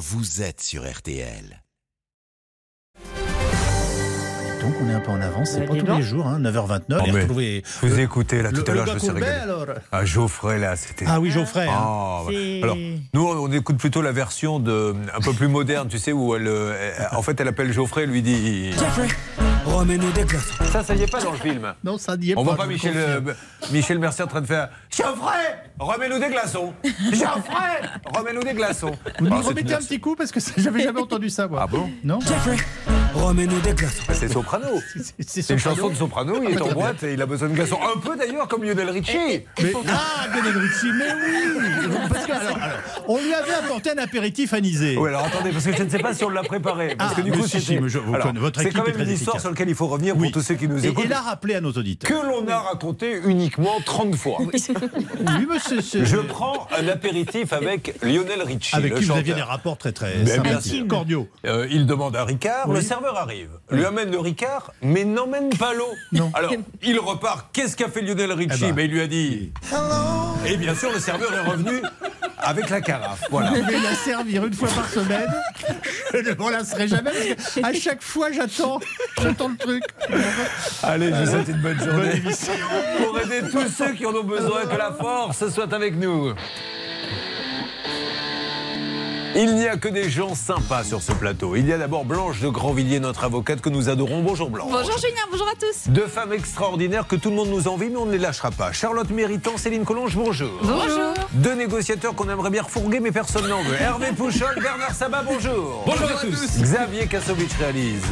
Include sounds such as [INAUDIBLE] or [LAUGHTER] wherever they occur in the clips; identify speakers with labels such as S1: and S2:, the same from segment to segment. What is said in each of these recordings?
S1: vous êtes sur RTL.
S2: Donc on est un peu en avance, c'est pas tous les jours, hein, 9h29.
S3: Non,
S2: et
S3: mais
S2: retrouver
S3: Vous
S2: le-
S3: écoutez là
S2: le-
S3: tout à l'heure, je me suis régalé.
S2: alors.
S3: Ah, Geoffrey là, c'était.
S2: Ah oui, Geoffrey. hein.
S3: Ah, Alors, nous, on écoute plutôt la version de, un peu plus moderne, tu sais, où elle, euh, elle- en fait, elle appelle Geoffrey, elle lui dit.
S4: Remets-nous des glaces.
S3: Ça, ça y est pas dans le film.
S2: Non, ça n'y est
S3: On
S2: pas.
S3: voit pas Michel, euh, Michel Mercier en train de faire Geoffrey, remets-nous des glaçons. [LAUGHS] Geoffrey, remets-nous des glaçons.
S2: Vous nous
S3: Ah, c'est
S2: remettez un petit coup parce que j'avais jamais entendu ça, moi.
S3: Ah bon
S2: Non
S4: Jeffrey, remets-nous des glaces.
S3: Bah, C'est Soprano. [LAUGHS]
S2: C'est
S3: une chanson de Soprano, il est en boîte et il a besoin de glaçons. Un peu d'ailleurs comme Lionel Richie.
S2: Mais, ah, Lionel Richie, mais oui Parce que, alors, alors, On lui avait apporté un apéritif anisé.
S3: Oui, alors attendez, parce que je ne sais pas si on l'a préparé. Parce
S2: Ah,
S3: que du coup,
S2: si,
S3: c'était-
S2: si, mais je- vous
S3: Alors,
S2: connaissez- votre
S3: c'est quand même une histoire
S2: efficace.
S3: sur laquelle il faut revenir
S2: Oui.
S3: pour tous ceux qui nous
S2: Et,
S3: écoutent.
S2: et l'a rappelé à nos auditeurs.
S3: Que l'on a raconté uniquement 30 fois.
S2: Oui, [LAUGHS] c'est-
S3: Je prends un apéritif avec Lionel Richie.
S2: Avec
S3: le
S2: qui vous
S3: chanteur.
S2: aviez des rapports très très
S3: Mais bien
S2: sympathiques,
S3: sûr.
S2: cordiaux.
S3: Euh, il demande un Ricard,
S2: Oui.
S3: le serveur arrive, lui amène le Ricard, mais n'emmène pas l'eau.
S2: Non.
S3: Alors, il repart. Qu'est-ce qu'a fait Lionel Richie
S2: Eh ben.
S3: Ben, Il lui a dit Et bien sûr, le serveur est revenu avec la carafe. Voilà.
S2: Vous pouvez la servir une fois par semaine. Je ne m'en lasserai jamais parce qu'à chaque fois j'attends, j'attends le truc.
S3: Allez, je vous souhaite une bonne journée. Pour aider tous ceux qui en ont besoin, que la force soit avec nous. Il n'y a que des gens sympas sur ce plateau. Il y a d'abord Blanche de Grandvilliers, notre avocate que nous adorons. Bonjour Blanche.
S5: Bonjour Julien, bonjour à tous.
S3: Deux femmes extraordinaires que tout le monde nous envie, mais on ne les lâchera pas. Charlotte Méritant, Céline Collonge, bonjour.
S5: Bonjour.
S3: Deux négociateurs qu'on aimerait bien refourguer, mais personne n'en veut. Hervé Pouchol, Bernard Sabat, bonjour. Bonjour à tous. Xavier Kassovitch réalise.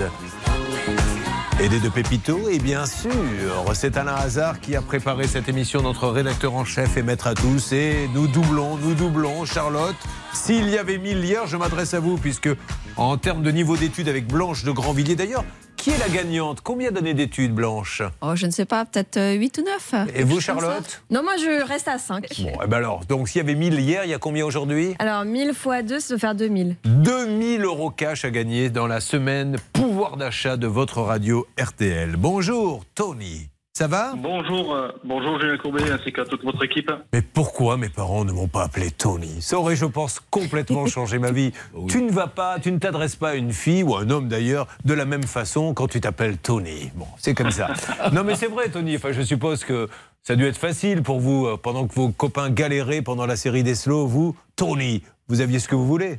S3: Aidé de Pépito, et bien sûr, c'est Alain Hazard qui a préparé cette émission, notre rédacteur en chef et maître à tous. Et nous doublons, nous doublons, Charlotte. S'il y avait mille hier, je m'adresse à vous, puisque en termes de niveau d'études avec Blanche de Grandvilliers, d'ailleurs, qui est la gagnante? Combien d'années d'études, Blanche?
S5: Oh, je ne sais pas, peut-être 8 ou 9.
S3: Et vous, Charlotte?
S5: Non, moi je reste à 5.
S3: Bon, eh ben alors, donc s'il y avait 1000 hier, il y a combien aujourd'hui?
S5: Alors 1000 fois 2, ça doit faire 2000.
S3: 2000 euros cash à gagner dans la semaine pouvoir d'achat de votre radio RTL. Bonjour, Tony. Ça va
S6: Bonjour, euh, bonjour Julien Courbet ainsi qu'à toute votre équipe.
S3: Mais pourquoi mes parents ne m'ont pas appelé Tony? Ça aurait, je pense, complètement [LAUGHS] changé ma vie. Tu ne vas pas, tu ne t'adresses pas à une fille ou à un homme d'ailleurs de la même façon quand tu t'appelles Tony. Bon, c'est comme ça. [LAUGHS] non, mais c'est vrai, Tony. Enfin, je suppose que ça a dû être facile pour vous euh, pendant que vos copains galéraient pendant la série des slow. Vous, Tony, vous aviez ce que vous voulez.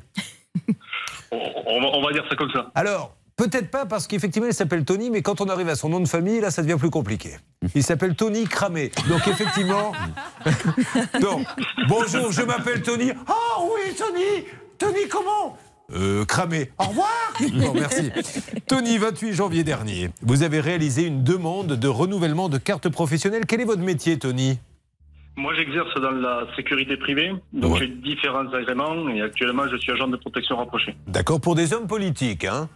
S3: [LAUGHS]
S6: On, on va, on va dire ça comme ça.
S3: Alors, peut-être pas parce qu'effectivement il s'appelle Tony, mais quand on arrive à son nom de famille, là ça devient plus compliqué. Il s'appelle Tony Cramé. Donc effectivement. [LAUGHS] Donc, bonjour, je m'appelle Tony. Ah oui, Tony Tony, comment? Euh, cramé. Au revoir Bon, merci. Tony, 28 janvier dernier, vous avez réalisé une demande de renouvellement de carte professionnelle. Quel est votre métier, Tony?
S6: Moi j'exerce dans la sécurité privée, donc
S3: Ouais.
S6: j'ai différents agréments et actuellement je suis agent de protection rapproché.
S3: D'accord, pour des hommes politiques, hein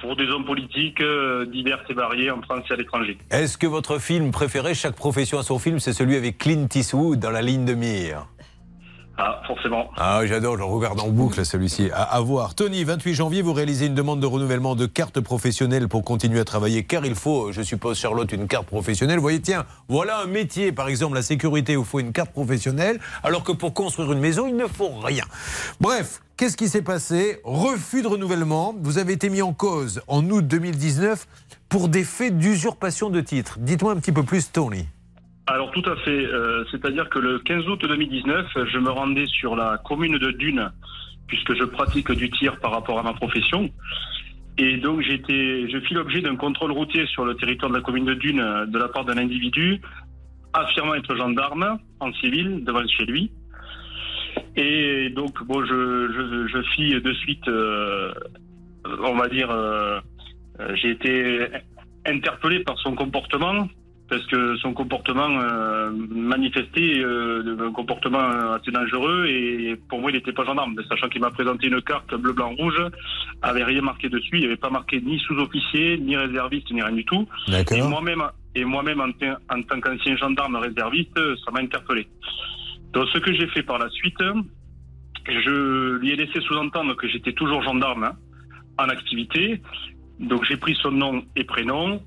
S6: Pour des hommes politiques euh, divers et variés en France et à l'étranger.
S3: Est-ce que votre film préféré, chaque profession a son film, c'est celui avec Clint Eastwood dans la ligne de mire?
S6: Ah, forcément.
S3: Ah, j'adore, je regarde en boucle celui-ci. À, à voir. Tony, 28 janvier, vous réalisez une demande de renouvellement de carte professionnelle pour continuer à travailler, car il faut, je suppose, Charlotte, une carte professionnelle. Vous voyez, tiens, voilà un métier, par exemple, la sécurité, où il faut une carte professionnelle, alors que pour construire une maison, il ne faut rien. Bref, qu'est-ce qui s'est passé? Refus de renouvellement. Vous avez été mis en cause en août 2019 pour des faits d'usurpation de titres. Dites-moi un petit peu plus, Tony.
S6: Alors tout à fait, euh, c'est-à-dire que le 15 août 2019, je me rendais sur la commune de Dune, puisque je pratique du tir par rapport à ma profession. Et donc été, je fis l'objet d'un contrôle routier sur le territoire de la commune de Dune de la part d'un individu affirmant être gendarme en civil devant chez lui. Et donc bon, je, je, fis de suite, euh, on va dire, euh, j'ai été interpellé par son comportement parce que son comportement euh, manifestait euh, un comportement assez dangereux et pour moi il n'était pas gendarme, sachant qu'il m'a présenté une carte bleu blanc rouge, avait rien marqué dessus, il n'y avait pas marqué ni sous-officier, ni réserviste, ni rien du tout. Et moi-même, et moi-même en tant qu'ancien gendarme réserviste, ça m'a interpellé. Donc ce que j'ai fait par la suite, je lui ai laissé sous-entendre que j'étais toujours gendarme hein, en activité. Donc j'ai pris son nom et prénom.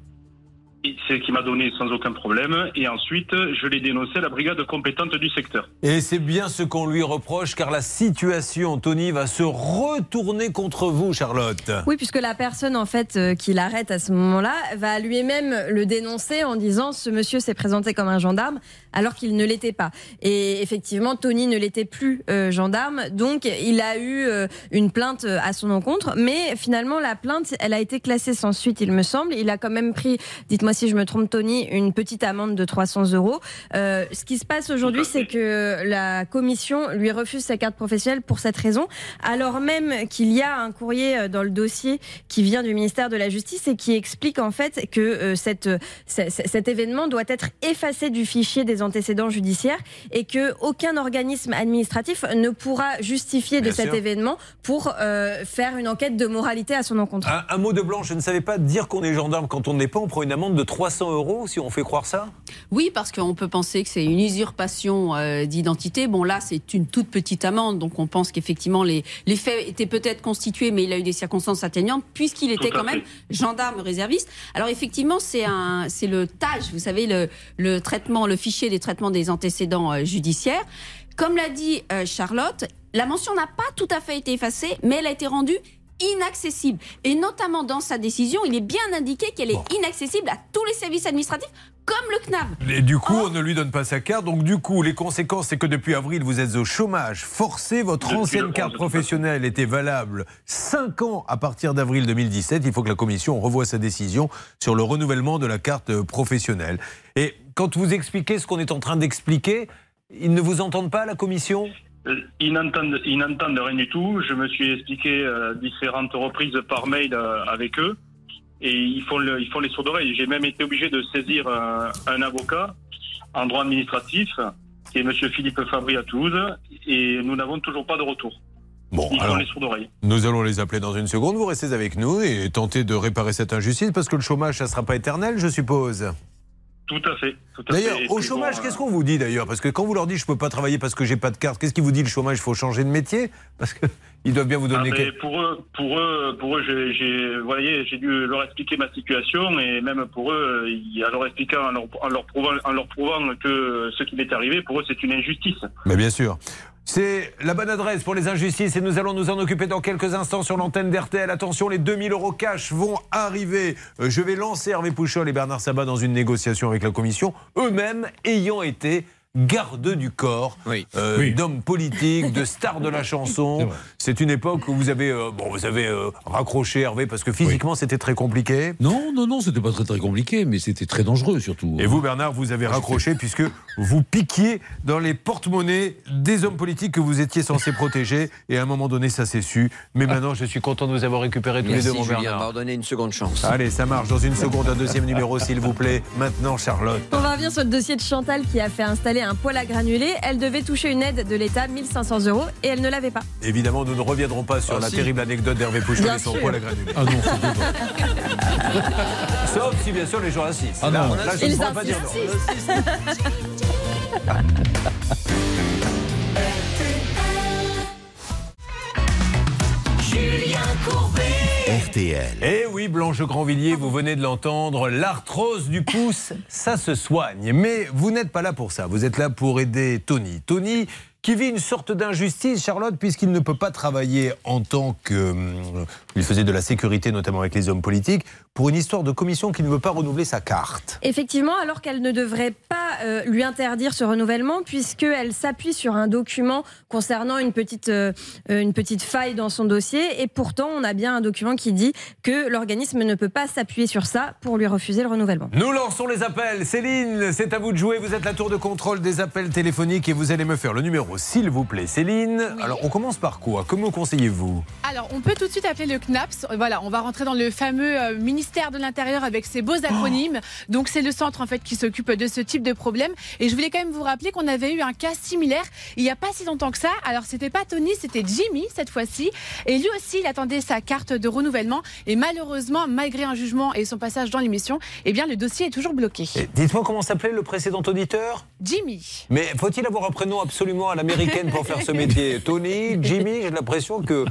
S6: Ce qui m'a donné sans aucun problème. Et ensuite, je l'ai dénoncé à la brigade compétente du secteur.
S3: Et c'est bien ce qu'on lui reproche, car la situation, Tony, va se retourner contre vous, Charlotte.
S5: Oui, puisque la personne en fait euh, qui l'arrête à ce moment-là va lui-même le dénoncer en disant ce monsieur s'est présenté comme un gendarme alors qu'il ne l'était pas. Et effectivement, Tony ne l'était plus euh, gendarme, donc il a eu euh, une plainte euh, à son encontre. Mais finalement, la plainte, elle a été classée sans suite, il me semble. Il a quand même pris, dites-moi si je me trompe, Tony, une petite amende de 300 euros. Euh, ce qui se passe aujourd'hui, c'est que la commission lui refuse sa carte professionnelle pour cette raison, alors même qu'il y a un courrier euh, dans le dossier qui vient du ministère de la Justice et qui explique en fait que euh, cette, cet événement doit être effacé du fichier des antécédents judiciaires et que aucun organisme administratif ne pourra justifier de
S3: Bien
S5: cet
S3: sûr.
S5: événement pour euh, faire une enquête de moralité à son encontre.
S3: Un, un mot de blanc, je ne savais pas dire qu'on est gendarme quand on ne l'est pas. On prend une amende de 300 euros si on fait croire ça
S7: Oui, parce qu'on peut penser que c'est une usurpation euh, d'identité. Bon, là, c'est une toute petite amende, donc on pense qu'effectivement, les, les faits étaient peut-être constitués, mais il a eu des circonstances atténuantes, puisqu'il était quand même gendarme réserviste. Alors, effectivement, c'est le TAJ, vous savez, le, le traitement, le fichier des traitements des antécédents euh, judiciaires. Comme l'a dit euh, Charlotte, la mention n'a pas tout à fait été effacée, mais elle a été rendue inaccessible. Et notamment dans sa décision, il est bien indiqué qu'elle est inaccessible à tous les services administratifs, comme le CNAB.
S3: Et du coup, on ne lui donne pas sa carte. Donc, du coup, les conséquences, c'est que depuis avril, vous êtes au chômage forcé. Votre
S6: Depuis
S3: ancienne carte
S6: 11,
S3: professionnelle était valable 5 ans à partir d'avril 2017. Il faut que la Commission revoie sa décision sur le renouvellement de la carte professionnelle. Et quand vous expliquez ce qu'on est en train d'expliquer, ils ne vous entendent pas, la Commission?
S6: Euh, Ils n'entendent, ils n'entendent rien du tout. Je me suis expliqué euh, différentes reprises par mail euh, avec eux. Et ils font, le, ils font les sourds d'oreille. J'ai même été obligé de saisir un avocat en droit administratif, qui est M. Philippe Fabry à Toulouse. Et nous n'avons toujours pas de retour.
S3: Bon,
S6: Ils
S3: alors,
S6: font les sourds d'oreille.
S3: nous allons les appeler dans une seconde. Vous restez avec nous et tentez de réparer cette injustice parce que le chômage, ça ne sera pas éternel, je suppose.
S6: Tout à fait.
S3: D'ailleurs, au chômage,
S6: bon,
S3: qu'est-ce
S6: euh,
S3: qu'on vous dit d'ailleurs? Parce que quand vous leur dites je peux pas travailler parce que j'ai pas de carte, qu'est-ce qu'ils vous dit le chômage? Il faut changer de métier? Parce qu'ils [LAUGHS] doivent bien vous
S6: Ah,
S3: donner.
S6: mais
S3: quel-
S6: pour eux, pour eux, pour eux, j'ai, voyez, j'ai dû leur expliquer ma situation et même pour eux, en leur expliquant, en leur, en leur prouvant, en leur prouvant que ce qui m'est arrivé, pour eux, c'est une injustice.
S3: Mais bien sûr. C'est la bonne adresse pour les injustices et nous allons nous en occuper dans quelques instants sur l'antenne d'RTL. Attention, les 2000 euros cash vont arriver. Euh, Je vais lancer Hervé Pouchol et Bernard Sabat dans une négociation avec la Commission, eux-mêmes ayant été garde du corps
S2: Oui.
S3: euh,
S2: Oui.
S3: d'hommes politiques, de stars de la [LAUGHS] chanson. C'est une époque où vous avez, euh, bon, vous avez euh, raccroché Hervé parce que physiquement c'était très compliqué.
S8: Non, non, non, c'était pas très très compliqué, mais c'était très dangereux surtout.
S3: Et vous, Bernard, vous avez raccroché [LAUGHS] puisque vous piquiez dans les porte-monnaies des hommes politiques que vous étiez censé protéger. Et à un moment donné, ça s'est su. Mais maintenant, je suis content de vous avoir récupéré tous les deux, mon
S9: Julien,
S3: Bernard.
S9: m'a redonné une seconde chance.
S3: Allez, ça marche. Dans une seconde, un deuxième numéro, s'il vous plaît. Maintenant, Charlotte.
S5: On va revenir sur le dossier de Chantal qui a fait installer un poêle à granulés. Elle devait toucher une aide de l'État, 1500 euros, et elle ne l'avait pas.
S3: Évidemment, nous ne reviendrons pas sur
S9: Ah,
S3: la
S9: si.
S3: terrible anecdote d'Hervé Pouchon et son
S5: sûr.
S3: poil à granulés.
S8: Ah non. [LAUGHS]
S3: Sauf si, bien sûr, les gens insistent.
S8: Ah
S3: là,
S8: non.
S3: là, je ne pas dire non. [LAUGHS]
S5: insistent.
S1: RTL.
S3: Eh oui, Blanche Grandvilliers, vous venez de l'entendre, l'arthrose du pouce, ça se soigne. Mais vous n'êtes pas là pour ça, vous êtes là pour aider Tony. Tony qui vit une sorte d'injustice, Charlotte, puisqu'il ne peut pas travailler en tant que... hum, Il faisait de la sécurité, notamment avec les hommes politiques, pour une histoire de commission qui ne veut pas renouveler sa carte.
S5: Effectivement, alors qu'elle ne devrait pas euh, lui interdire ce renouvellement, puisqu'elle s'appuie sur un document concernant une petite, euh, euh, une petite faille dans son dossier. Et pourtant, on a bien un document qui dit que l'organisme ne peut pas s'appuyer sur ça pour lui refuser le renouvellement.
S3: Nous lançons les appels. Céline, c'est à vous de jouer. Vous êtes la tour de contrôle des appels téléphoniques et vous allez me faire le numéro, s'il vous plaît. Céline, alors on commence par quoi? Que me conseillez-vous?
S10: Alors, on peut tout de suite appeler le CNAPS. Voilà, on va rentrer dans le fameux euh, ministère de l'Intérieur avec ses beaux acronymes. Donc, c'est le centre en fait qui s'occupe de ce type de problème. Et je voulais quand même vous rappeler qu'on avait eu un cas similaire il n'y a pas si longtemps que ça. Alors, c'était pas Tony, c'était Jimmy cette fois-ci. Et lui aussi, il attendait sa carte de renouvellement. Et malheureusement, malgré un jugement et son passage dans l'émission, eh bien, le dossier est toujours bloqué.
S3: Dites-moi comment s'appelait le précédent auditeur?
S10: Jimmy.
S3: Mais faut-il avoir un prénom absolument à l'américaine pour faire ce métier. [LAUGHS] Tony, Jimmy, j'ai l'impression que.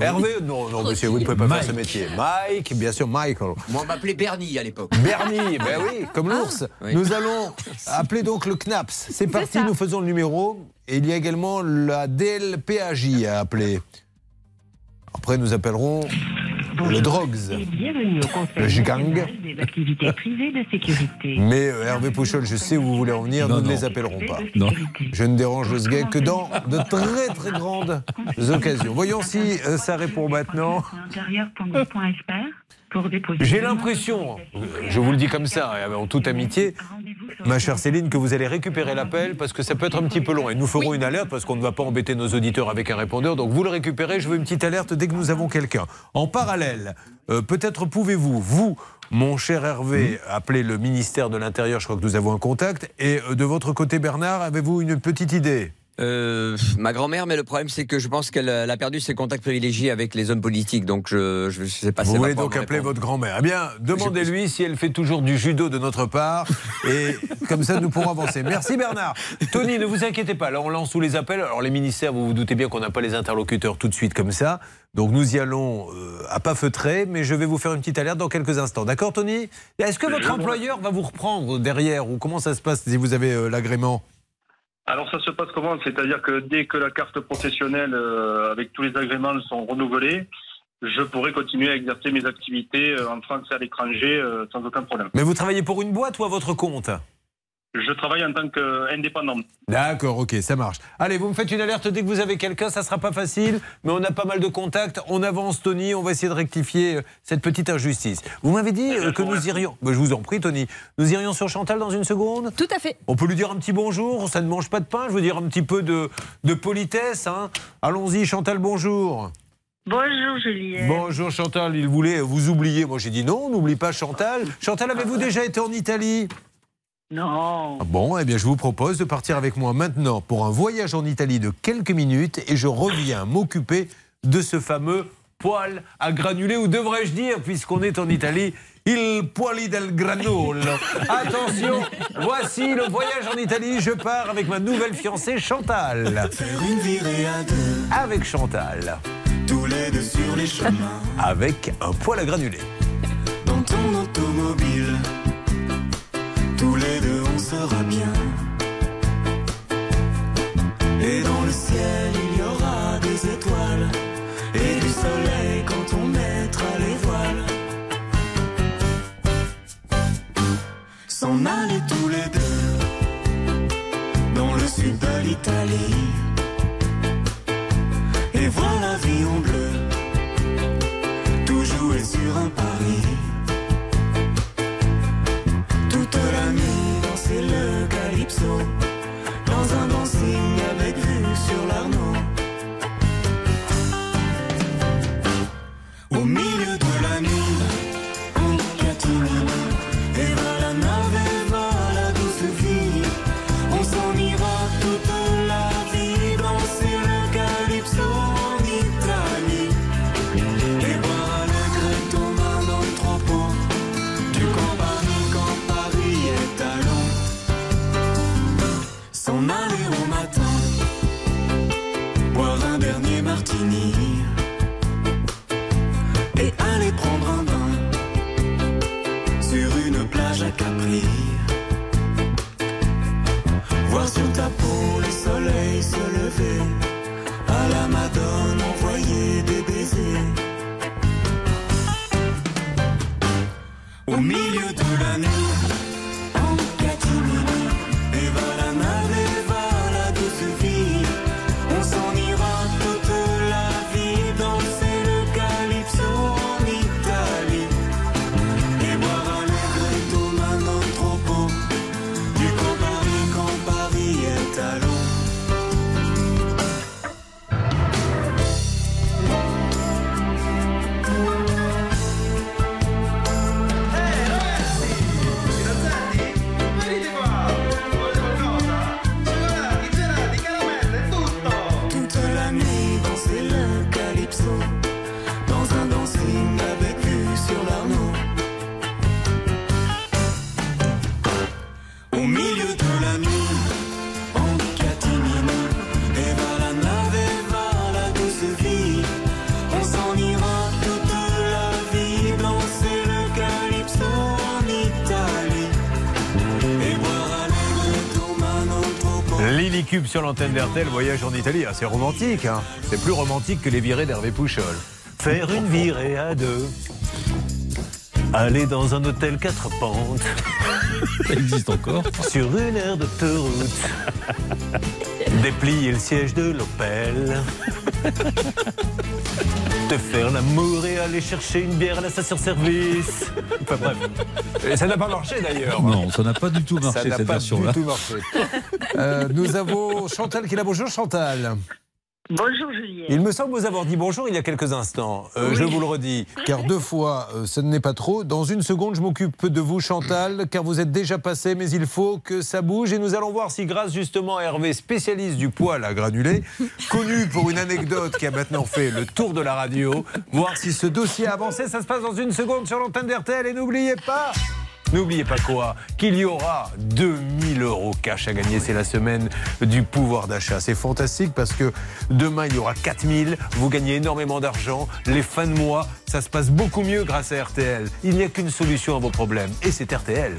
S3: Hervé, non, non, monsieur, vous ne pouvez pas faire ce métier. Mike, bien sûr, Michael.
S9: Moi, on m'appelait Bernie à l'époque.
S3: Bernie, ben oui, comme l'ours.
S9: Oui.
S3: Nous allons appeler donc le CNAPS. C'est parti, nous faisons le numéro. Et il y a également la DLPAJ à appeler. Après, nous appellerons le Drogs.
S11: Bienvenue au Conseil
S3: Le Gigang.
S11: national des activités privées de sécurité.
S3: Mais euh, Hervé Pouchol, je sais où vous voulez en venir,
S8: Non,
S3: nous ne les appellerons pas.
S8: Non.
S3: Je ne dérange le SGEC que dans de très très grandes occasions. Voyons si euh, ça répond maintenant.
S11: Intérieur.gouv.fr pour déposer.
S3: J'ai l'impression, je vous le dis comme ça, et en toute amitié, ma chère Céline, que vous allez récupérer l'appel parce que ça peut être un petit peu long. Et nous ferons une alerte parce qu'on ne va pas embêter nos auditeurs avec un répondeur. Donc vous le récupérez, je veux une petite alerte dès que nous avons quelqu'un. En parallèle, euh, peut-être pouvez-vous, vous, mon cher Hervé, appeler le ministère de l'Intérieur, je crois que nous avons un contact. Et euh, de votre côté, Bernard, avez-vous une petite idée?
S9: Euh, ma grand-mère, mais le problème, c'est que je pense qu'elle elle a perdu ses contacts privilégiés avec les hommes politiques. Donc, je ne sais pas si
S3: Vous voulez donc appeler
S9: répondre.
S3: votre grand-mère. Eh bien, demandez-lui si elle fait toujours du judo de notre part. Et comme ça, nous pourrons avancer. Merci Bernard. Tony, ne vous inquiétez pas. Là, on lance tous les appels. Alors, les ministères, vous vous doutez bien qu'on n'a pas les interlocuteurs tout de suite comme ça. Donc, nous y allons euh, à pas feutrer. Mais je vais vous faire une petite alerte dans quelques instants. D'accord, Tony? Est-ce que votre employeur va vous reprendre derrière? Ou comment ça se passe si vous avez euh, l'agrément?
S6: Alors ça se passe comment? C'est-à-dire que dès que la carte professionnelle euh, avec tous les agréments sont renouvelés, je pourrai continuer à exercer mes activités euh, en France et à l'étranger euh, sans aucun problème.
S3: Mais vous travaillez pour une boîte ou à votre compte?
S6: Je travaille en tant qu'indépendant.
S3: D'accord, ok, ça marche. Allez, vous me faites une alerte dès que vous avez quelqu'un, ça sera pas facile, mais on a pas mal de contacts. On avance, Tony, on va essayer de rectifier euh, cette petite injustice. Vous m'avez dit euh, que nous irions. Ben, je vous en prie, Tony. Nous irions sur Chantal dans une seconde?
S5: Tout à fait.
S3: On peut lui dire un petit bonjour, ça ne mange pas de pain, je veux dire un petit peu de, de politesse. Hein. Allons-y, Chantal, bonjour.
S11: Bonjour Julien.
S3: Bonjour Chantal, il voulait vous oublier. Moi j'ai dit non, n'oublie pas Chantal. Chantal, avez-vous déjà été en Italie?
S11: Non.
S3: ah Bon, eh bien, je vous propose de partir avec moi maintenant pour un voyage en Italie de quelques minutes et je reviens m'occuper de ce fameux poil à granulés, ou devrais-je dire, puisqu'on est en Italie, il poili del granolo. [LAUGHS] Attention, voici le voyage en Italie. Je pars avec ma nouvelle fiancée Chantal.
S4: Faire une virée à deux,
S3: Avec Chantal.
S4: tous les deux sur les chemins.
S3: Avec un poil à granulés.
S4: Dans ton automobile, sera bien. Et dans le ciel, il y aura des étoiles et du soleil quand on mettra les voiles. S'en aller tous les deux dans le sud de l'Italie. Sur
S3: l'antenne d'RTL, voyage en Italie. Ah, c'est romantique, hein. C'est plus romantique que les virées d'Hervé Pouchol. Faire une virée à deux. Aller dans un hôtel quatre pentes.
S8: Ça existe encore.
S3: Sur une aire d'autoroute. Déplier le siège de l'Opel. Te faire l'amour et aller chercher une bière à la station-service. Enfin bref. Et ça n'a pas marché d'ailleurs.
S8: Non, ça n'a pas du tout
S3: Ça
S8: marché
S3: n'a
S8: cette
S3: pas
S8: version-là.
S3: du tout marché. Euh, nous avons Chantal qui est là. Bonjour Chantal.
S11: Bonjour Julien.
S3: Il me semble vous avoir dit bonjour il y a quelques instants. Euh, Je vous le redis, car deux fois, euh, ce n'est pas trop. Dans une seconde, je m'occupe de vous, Chantal, car vous êtes déjà passé, mais il faut que ça bouge. Et nous allons voir si, grâce justement à Hervé, spécialiste du poil à granulé, connu pour une anecdote qui a maintenant fait le tour de la radio, voir si ce dossier a avancé. Ça se passe dans une seconde sur l'antenne d'RTL. Et n'oubliez pas. N'oubliez pas quoi Qu'il y aura 2000 euros cash à gagner. C'est la semaine du pouvoir d'achat. C'est fantastique parce que demain, il y aura 4000. Vous gagnez énormément d'argent. Les fins de mois, ça se passe beaucoup mieux grâce à RTL. Il n'y a qu'une solution à vos problèmes et c'est RTL.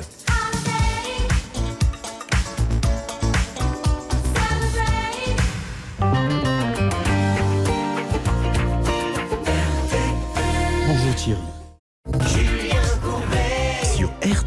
S8: Bonjour Thierry.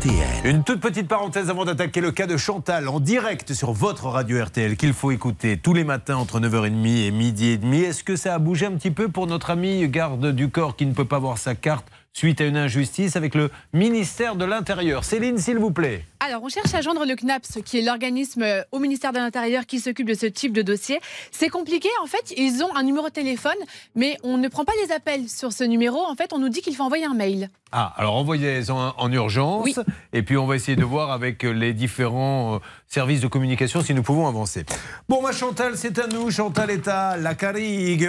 S1: RTL.
S3: Une toute petite parenthèse avant d'attaquer le cas de Chantal en direct sur votre radio RTL qu'il faut écouter tous les matins entre 9h30 et midi et demi. Est-ce que ça a bougé un petit peu pour notre ami garde du corps qui ne peut pas voir sa carte suite à une injustice avec le ministère de l'Intérieur? Céline, s'il vous plaît.
S10: Alors, on cherche à joindre le CNAPS, qui est l'organisme au ministère de l'Intérieur qui s'occupe de ce type de dossier. C'est compliqué, en fait, ils ont un numéro de téléphone, mais on ne prend pas les appels sur ce numéro. En fait, on nous dit qu'il faut envoyer un mail.
S3: Ah, alors envoyez-en en urgence.
S10: Oui.
S3: Et puis on va essayer de voir avec les différents euh, services de communication si nous pouvons avancer. Bon, ma Chantal, c'est à nous. Chantal est à La Carigue,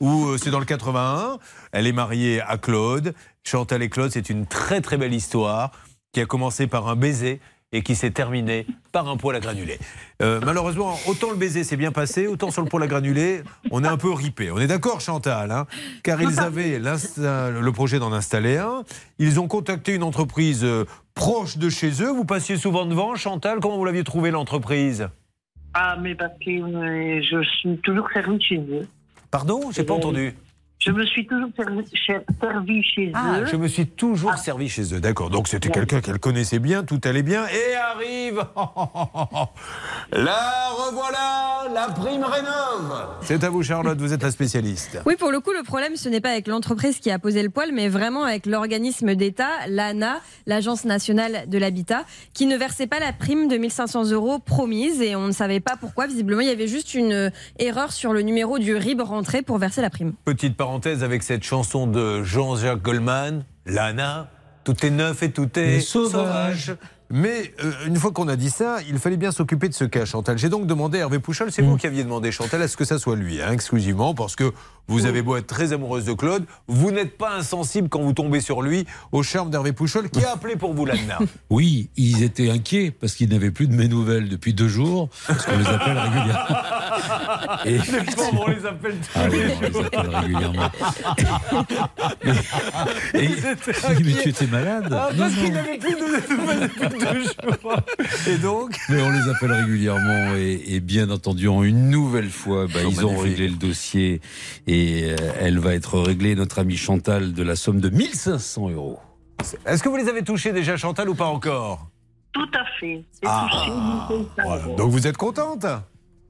S3: où euh, c'est dans le 81. Elle est mariée à Claude. Chantal et Claude, c'est une très très belle histoire qui a commencé par un baiser et qui s'est terminée par un poil à granulés. Euh, malheureusement, autant le baiser s'est bien passé, autant sur le poil à granulés, on est un peu ripé. On est d'accord, Chantal hein Car ils avaient le projet d'en installer un. Ils ont contacté une entreprise euh, proche de chez eux. Vous passiez souvent devant, Chantal. Comment vous l'aviez trouvé, l'entreprise?
S11: Ah, mais parce que euh, je suis toujours servi chez eux.
S3: Pardon? J'ai pas entendu.
S11: Je me suis toujours servi, chez- servi chez
S3: Ah,
S11: eux.
S3: je me suis toujours servi chez eux. D'accord. Donc c'était quelqu'un qu'elle connaissait bien, tout allait bien. Et arrive. [LAUGHS] La revoilà, la prime rénove. C'est à vous, Charlotte, vous êtes la spécialiste.
S5: Oui, pour le coup, le problème, ce n'est pas avec l'entreprise qui a posé le poil, mais vraiment avec l'organisme d'État, l'ANA, l'Agence nationale de l'habitat, qui ne versait pas la prime de 1500 euros promise et on ne savait pas pourquoi. Visiblement, il y avait juste une euh, erreur sur le numéro du RIB rentré pour verser la prime.
S3: Petite parenthèse avec cette chanson de Jean-Jacques Goldman, Lana, tout est neuf et tout est
S8: sauvage.
S3: Mais euh, une fois qu'on a dit ça, il fallait bien s'occuper de ce cas, Chantal. J'ai donc demandé à Hervé Pouchol, c'est vous qui aviez demandé, Chantal, à ce que ça soit lui, hein, exclusivement, parce que vous avez beau être très amoureuse de Claude, vous n'êtes pas insensible quand vous tombez sur lui, au charme d'Hervé Pouchol, qui a appelé pour vous, Lana. [LAUGHS]
S8: Oui, ils étaient inquiets parce qu'ils n'avaient plus de mes nouvelles depuis deux jours, parce qu'on les appelle régulièrement. [LAUGHS] Et
S3: on les appelle tous
S8: Ah oui,
S3: les
S8: on les
S3: jours.
S8: appelle régulièrement. [LAUGHS] Et mais tu étais malade
S3: Ah, parce qu'ils n'avaient plus de nouvelles depuis deux jours. Et donc
S8: Mais on les appelle régulièrement et, et bien entendu, en une nouvelle fois, bah,
S3: Oh,
S8: ils ont réglé le dossier et euh, elle va être réglée, notre amie Chantal, de la somme de 1500 euros.
S3: Est-ce que vous les avez touchés déjà, Chantal, ou pas encore?
S11: Tout à fait. C'est
S3: Ah,
S11: touché, 1500
S3: Voilà. Donc vous êtes contente?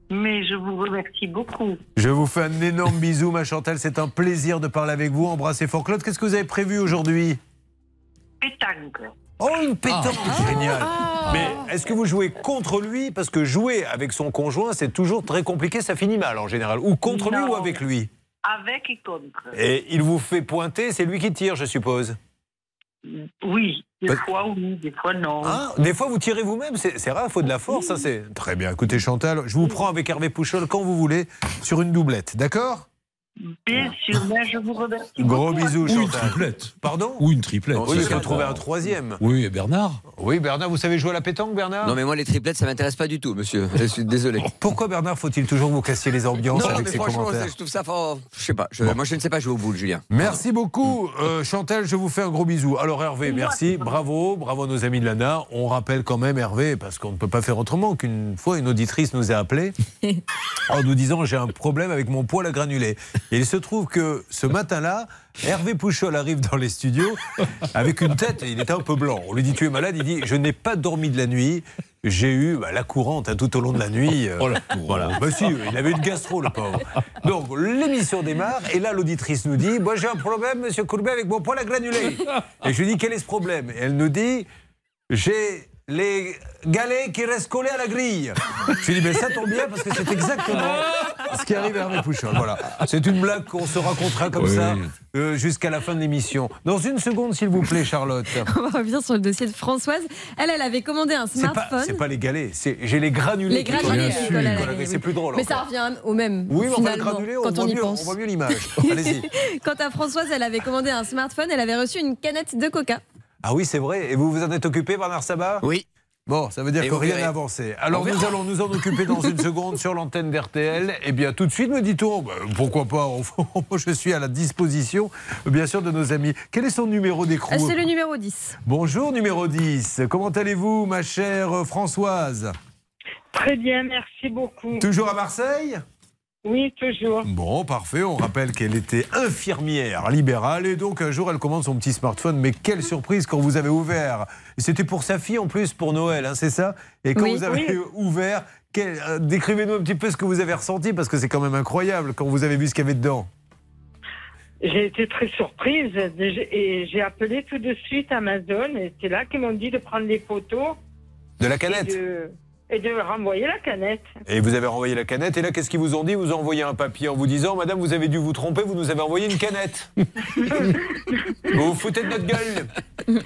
S11: Mais je vous remercie beaucoup.
S3: Je vous fais un énorme bisou, ma Chantal. C'est un plaisir de parler avec vous. Embrassez fort Claude. Qu'est-ce que vous avez prévu aujourd'hui?
S11: Pétanque.
S3: Oh, une pétanque Génial
S10: Ah.
S3: Mais est-ce que vous jouez contre lui? Parce que jouer avec son conjoint, c'est toujours très compliqué. Ça finit mal en général. Ou contre lui ou avec lui?
S11: Avec et contre.
S3: Et il vous fait pointer, c'est lui qui tire, je suppose.
S11: Oui, des fois oui, des fois non.
S3: Ah, des fois, vous tirez vous-même, c'est c'est rare, il faut de la force, ça c'est... Très bien, écoutez Chantal, je vous prends avec Hervé Pouchol quand vous voulez, sur une doublette, d'accord?
S11: Bien sûr, mais je vous remercie.
S3: Gros
S11: beaucoup.
S3: bisous,
S8: Ou une
S3: Chantal.
S8: triplette.
S3: Pardon
S8: Ou une triplette.
S3: Oui, il faut trouver un troisième.
S8: Oui, et Bernard
S3: Oui, Bernard, vous savez jouer à la pétanque, Bernard?
S9: Non, mais moi, les triplettes, ça m'intéresse pas du tout, monsieur. Je suis désolé. [LAUGHS]
S3: Pourquoi, Bernard, faut-il toujours vous casser les ambiances
S9: Non,
S3: avec
S9: mais
S3: ses
S9: franchement,
S3: commentaires
S9: je trouve ça fort. Je sais pas. je- Moi, je ne sais pas jouer au boule, Julien.
S3: Merci beaucoup, euh, Chantal. Je vous fais un gros bisou. Alors, Hervé, merci. Bravo. Bravo à nos amis de l'ANA. On rappelle quand même, Hervé, parce qu'on ne peut pas faire autrement qu'une fois, une auditrice nous a appelé [LAUGHS] en nous disant J'ai un problème avec mon poêle à granulés. Et il se trouve que ce matin-là, Hervé Pouchol arrive dans les studios avec une tête, il était un peu blanc. On lui dit Tu es malade? Il dit Je n'ai pas dormi de la nuit. J'ai eu bah, la courante hein, tout au long de la nuit. euh,
S8: Oh, la.
S3: Voilà. Bah, si, il avait une gastro, le pauvre. Donc, l'émission démarre, et là, l'auditrice nous dit Moi, j'ai un problème, monsieur Courbet, avec mon poêle à granulés. Et je lui dis Quel est ce problème? Et elle nous dit J'ai les galets qui restent collés à la grille. Je lui dis Mais ça tombe bien, parce que c'est exactement ce qui arrive à Hervé Pouchol. Voilà. C'est une blague qu'on se racontera comme
S8: Oui.
S3: ça euh, jusqu'à la fin de l'émission. Dans une seconde, s'il vous plaît, Charlotte. [LAUGHS]
S5: On va revenir sur le dossier de Françoise. Elle, elle avait commandé un
S3: pas,
S5: smartphone.
S3: c'est pas les galets, j'ai les granulés.
S5: Les granulés,
S3: c'est plus drôle.
S5: Mais
S3: encore.
S5: ça revient au même.
S3: Oui, mais enfin, le
S5: finalement,
S3: granulé, on
S5: quand
S3: voit,
S5: on y
S3: mieux,
S5: pense.
S3: on voit mieux l'image. [LAUGHS] Allez-y.
S5: Quant à Françoise, elle avait commandé un smartphone, elle avait reçu une canette de coca.
S3: Ah oui, c'est vrai. Et vous vous en êtes occupé, Bernard Sabat?
S9: Oui.
S3: Bon, ça veut dire
S9: Et
S3: que rien n'a avancé. Alors nous allons nous en occuper dans une seconde sur l'antenne d'RTL. Eh bien, tout de suite, me dit-on, bah, pourquoi pas, [LAUGHS] Moi, je suis à la disposition, bien sûr, de nos amis. Quel est son numéro d'écrou
S5: Ah, C'est le numéro 10.
S3: Bonjour, numéro 10. Comment allez-vous, ma chère Françoise?
S11: Très bien, merci beaucoup.
S3: Toujours à Marseille?
S11: Oui, toujours.
S3: Bon, parfait. On rappelle qu'elle était infirmière libérale et donc un jour elle commande son petit smartphone. Mais quelle surprise quand vous avez ouvert. C'était pour sa fille en plus pour Noël, hein, c'est ça? Et quand
S5: Oui.
S3: vous avez
S11: Oui.
S3: ouvert, quel- euh, décrivez-nous un petit peu ce que vous avez ressenti parce que c'est quand même incroyable quand vous avez vu ce qu'il y avait dedans.
S11: J'ai été très surprise et j'ai appelé tout de suite Amazon et c'est là qu'ils m'ont dit de prendre des photos
S3: De la
S11: et
S3: canette.
S11: de, et de renvoyer la canette.
S3: Et vous avez renvoyé la canette. Et là, qu'est-ce qu'ils vous ont dit? Vous ont envoyé un papier en vous disant Madame, vous avez dû vous tromper, vous nous avez envoyé une canette. [LAUGHS] vous vous foutez de notre gueule.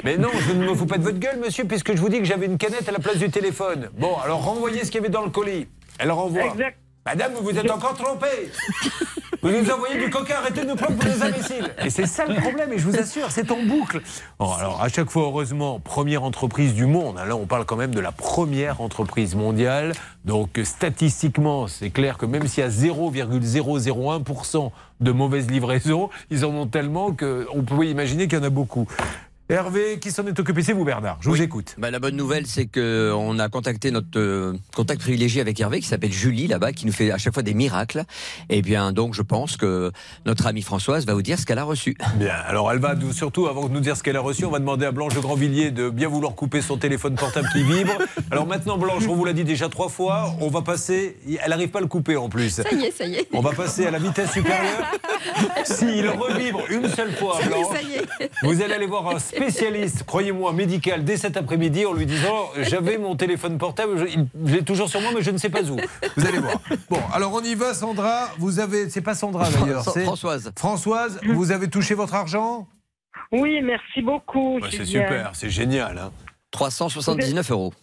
S3: Mais non, je ne me fous pas de votre gueule, monsieur, puisque je vous dis que j'avais une canette à la place du téléphone. Bon, alors renvoyez ce qu'il y avait dans le colis. Elle renvoie.
S11: Exact.
S3: Madame, vous vous êtes encore trompée. [LAUGHS] Vous nous envoyez du coca, arrêtez de nous prendre pour des imbéciles. Et c'est ça le problème, et je vous assure, c'est en boucle. Bon, alors, à chaque fois, heureusement, première entreprise du monde. Là, on parle quand même de la première entreprise mondiale. Donc, statistiquement, c'est clair que même s'il y a 0,001% de mauvaises livraisons, ils en ont tellement qu'on peut imaginer qu'il y en a beaucoup. Hervé, qui s'en est occupé C'est vous, Bernard. Je vous écoute.
S9: Bah, la bonne nouvelle, c'est qu'on a contacté notre euh, contact privilégié avec Hervé, qui s'appelle Julie, là-bas, qui nous fait à chaque fois des miracles. Et bien, donc, je pense que notre amie Françoise va vous dire ce qu'elle a reçu.
S3: Bien, alors elle va nous- surtout, avant de nous dire ce qu'elle a reçu, on va demander à Blanche de Grandvilliers de bien vouloir couper son téléphone portable qui vibre. Alors maintenant, Blanche, on vous l'a dit déjà trois fois, on va passer. Elle n'arrive pas à le couper en plus.
S5: Ça y est, ça y est.
S3: On va passer à la vitesse supérieure. S'il revibre une seule fois,
S5: Ça y est,
S3: Blanche,
S5: ça y est.
S3: vous allez aller voir un spécialiste, croyez-moi, médical, dès cet après-midi, en lui disant J'avais mon téléphone portable, je, l'ai toujours sur moi, mais je ne sais pas où. Vous allez voir. Bon, alors on y va, Sandra. Vous avez. C'est pas Sandra d'ailleurs, c'est.
S9: Françoise.
S3: Françoise, vous avez touché votre argent?
S11: Oui, merci beaucoup.
S3: Bah, C'est super, c'est génial. hein.
S9: 379 euros.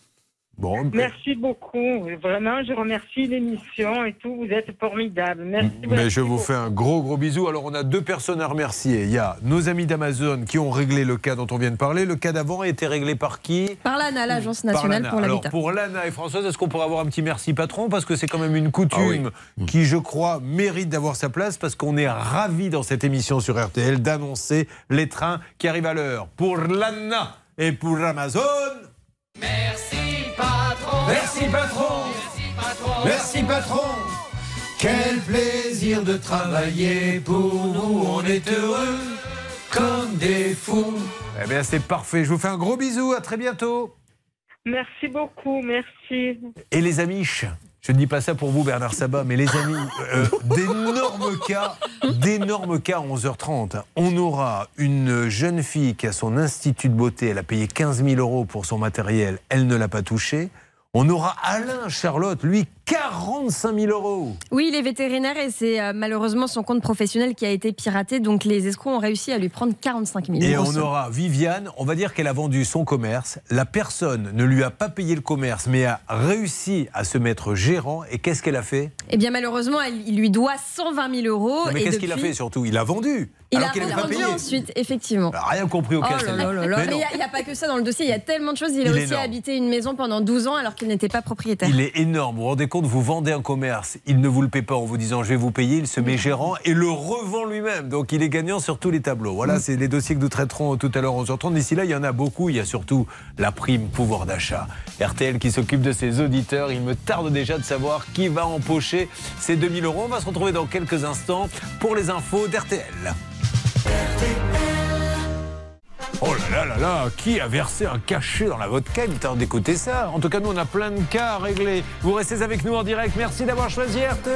S3: Bon, ben,
S11: Merci beaucoup. Vraiment, je remercie l'émission et tout. Vous êtes formidable. Merci.
S3: mais je vous
S11: beaucoup.
S3: fais un gros gros bisou. Alors on a deux personnes à remercier. Il y a nos amis d'Amazon qui ont réglé le cas dont on vient de parler. Le cas d'avant a été réglé par qui?
S5: Par l'ANA, l'Agence nationale pour
S3: Alors
S5: l'habitat.
S3: pour Lana et Françoise, est-ce qu'on pourrait avoir un petit merci patron? Parce que c'est quand même une coutume
S8: Ah
S3: qui, je crois, mérite d'avoir sa place parce qu'on est ravis dans cette émission sur RTL d'annoncer les trains qui arrivent à l'heure. Pour Lana et pour Amazon. Merci patron. Merci patron. Merci patron. Quel plaisir de travailler pour nous. On est heureux comme des fous. Eh bien c'est parfait. Je vous fais un gros bisou. À très bientôt.
S11: Merci beaucoup. Merci.
S3: Et les amis, je ne dis pas ça pour vous, Bernard Sabat, mais les amis, euh, d'énormes cas, d'énormes cas à 11h30. On aura une jeune fille qui a son institut de beauté, elle a payé 15 000 euros pour son matériel, elle ne l'a pas touché. On aura Alain Charlotte, lui, 45 000 euros.
S5: Oui, il est vétérinaire et c'est euh, malheureusement son compte professionnel qui a été piraté. Donc les escrocs ont réussi à lui prendre 45 000
S3: Et
S5: euros.
S3: on aura Viviane, on va dire qu'elle a vendu son commerce. La personne ne lui a pas payé le commerce, mais a réussi à se mettre gérant. Et qu'est-ce qu'elle a fait?
S5: Eh bien, malheureusement, elle- il lui doit 120 000 euros.
S3: Non, Mais
S5: et
S3: qu'est-ce qu'il a fait surtout? Il a vendu.
S5: Il
S3: alors
S5: a vendu ensuite, effectivement.
S3: Elle a Rien compris au
S5: Oh
S3: cas
S5: là.
S3: Mais
S5: il n'y a, pas que ça dans le dossier, il y a tellement de choses. Il a
S3: Il
S5: aussi
S3: énorme.
S5: habité une maison pendant 12 ans alors qu'il n'était pas propriétaire.
S3: Il est énorme. Vous vous rendez compte, vous vendez un commerce, il ne vous le paie pas en vous disant je vais vous payer, il se met gérant et le revend lui-même. Donc il est gagnant sur tous les tableaux. Voilà, c'est les dossiers que nous traiterons tout à l'heure 11h30. D'ici là, il y en a beaucoup. Il y a surtout la prime pouvoir d'achat. RTL qui s'occupe de ses auditeurs. Il me tarde déjà de savoir qui va empocher ces 2000 euros. On va se retrouver dans quelques instants pour les infos d'RTL. Oh là là là là, qui a versé un cachet dans la vodka Il temps d'écouter ça. En tout cas, nous, on a plein de cas à régler. Vous restez avec nous en direct. Merci d'avoir choisi RTL.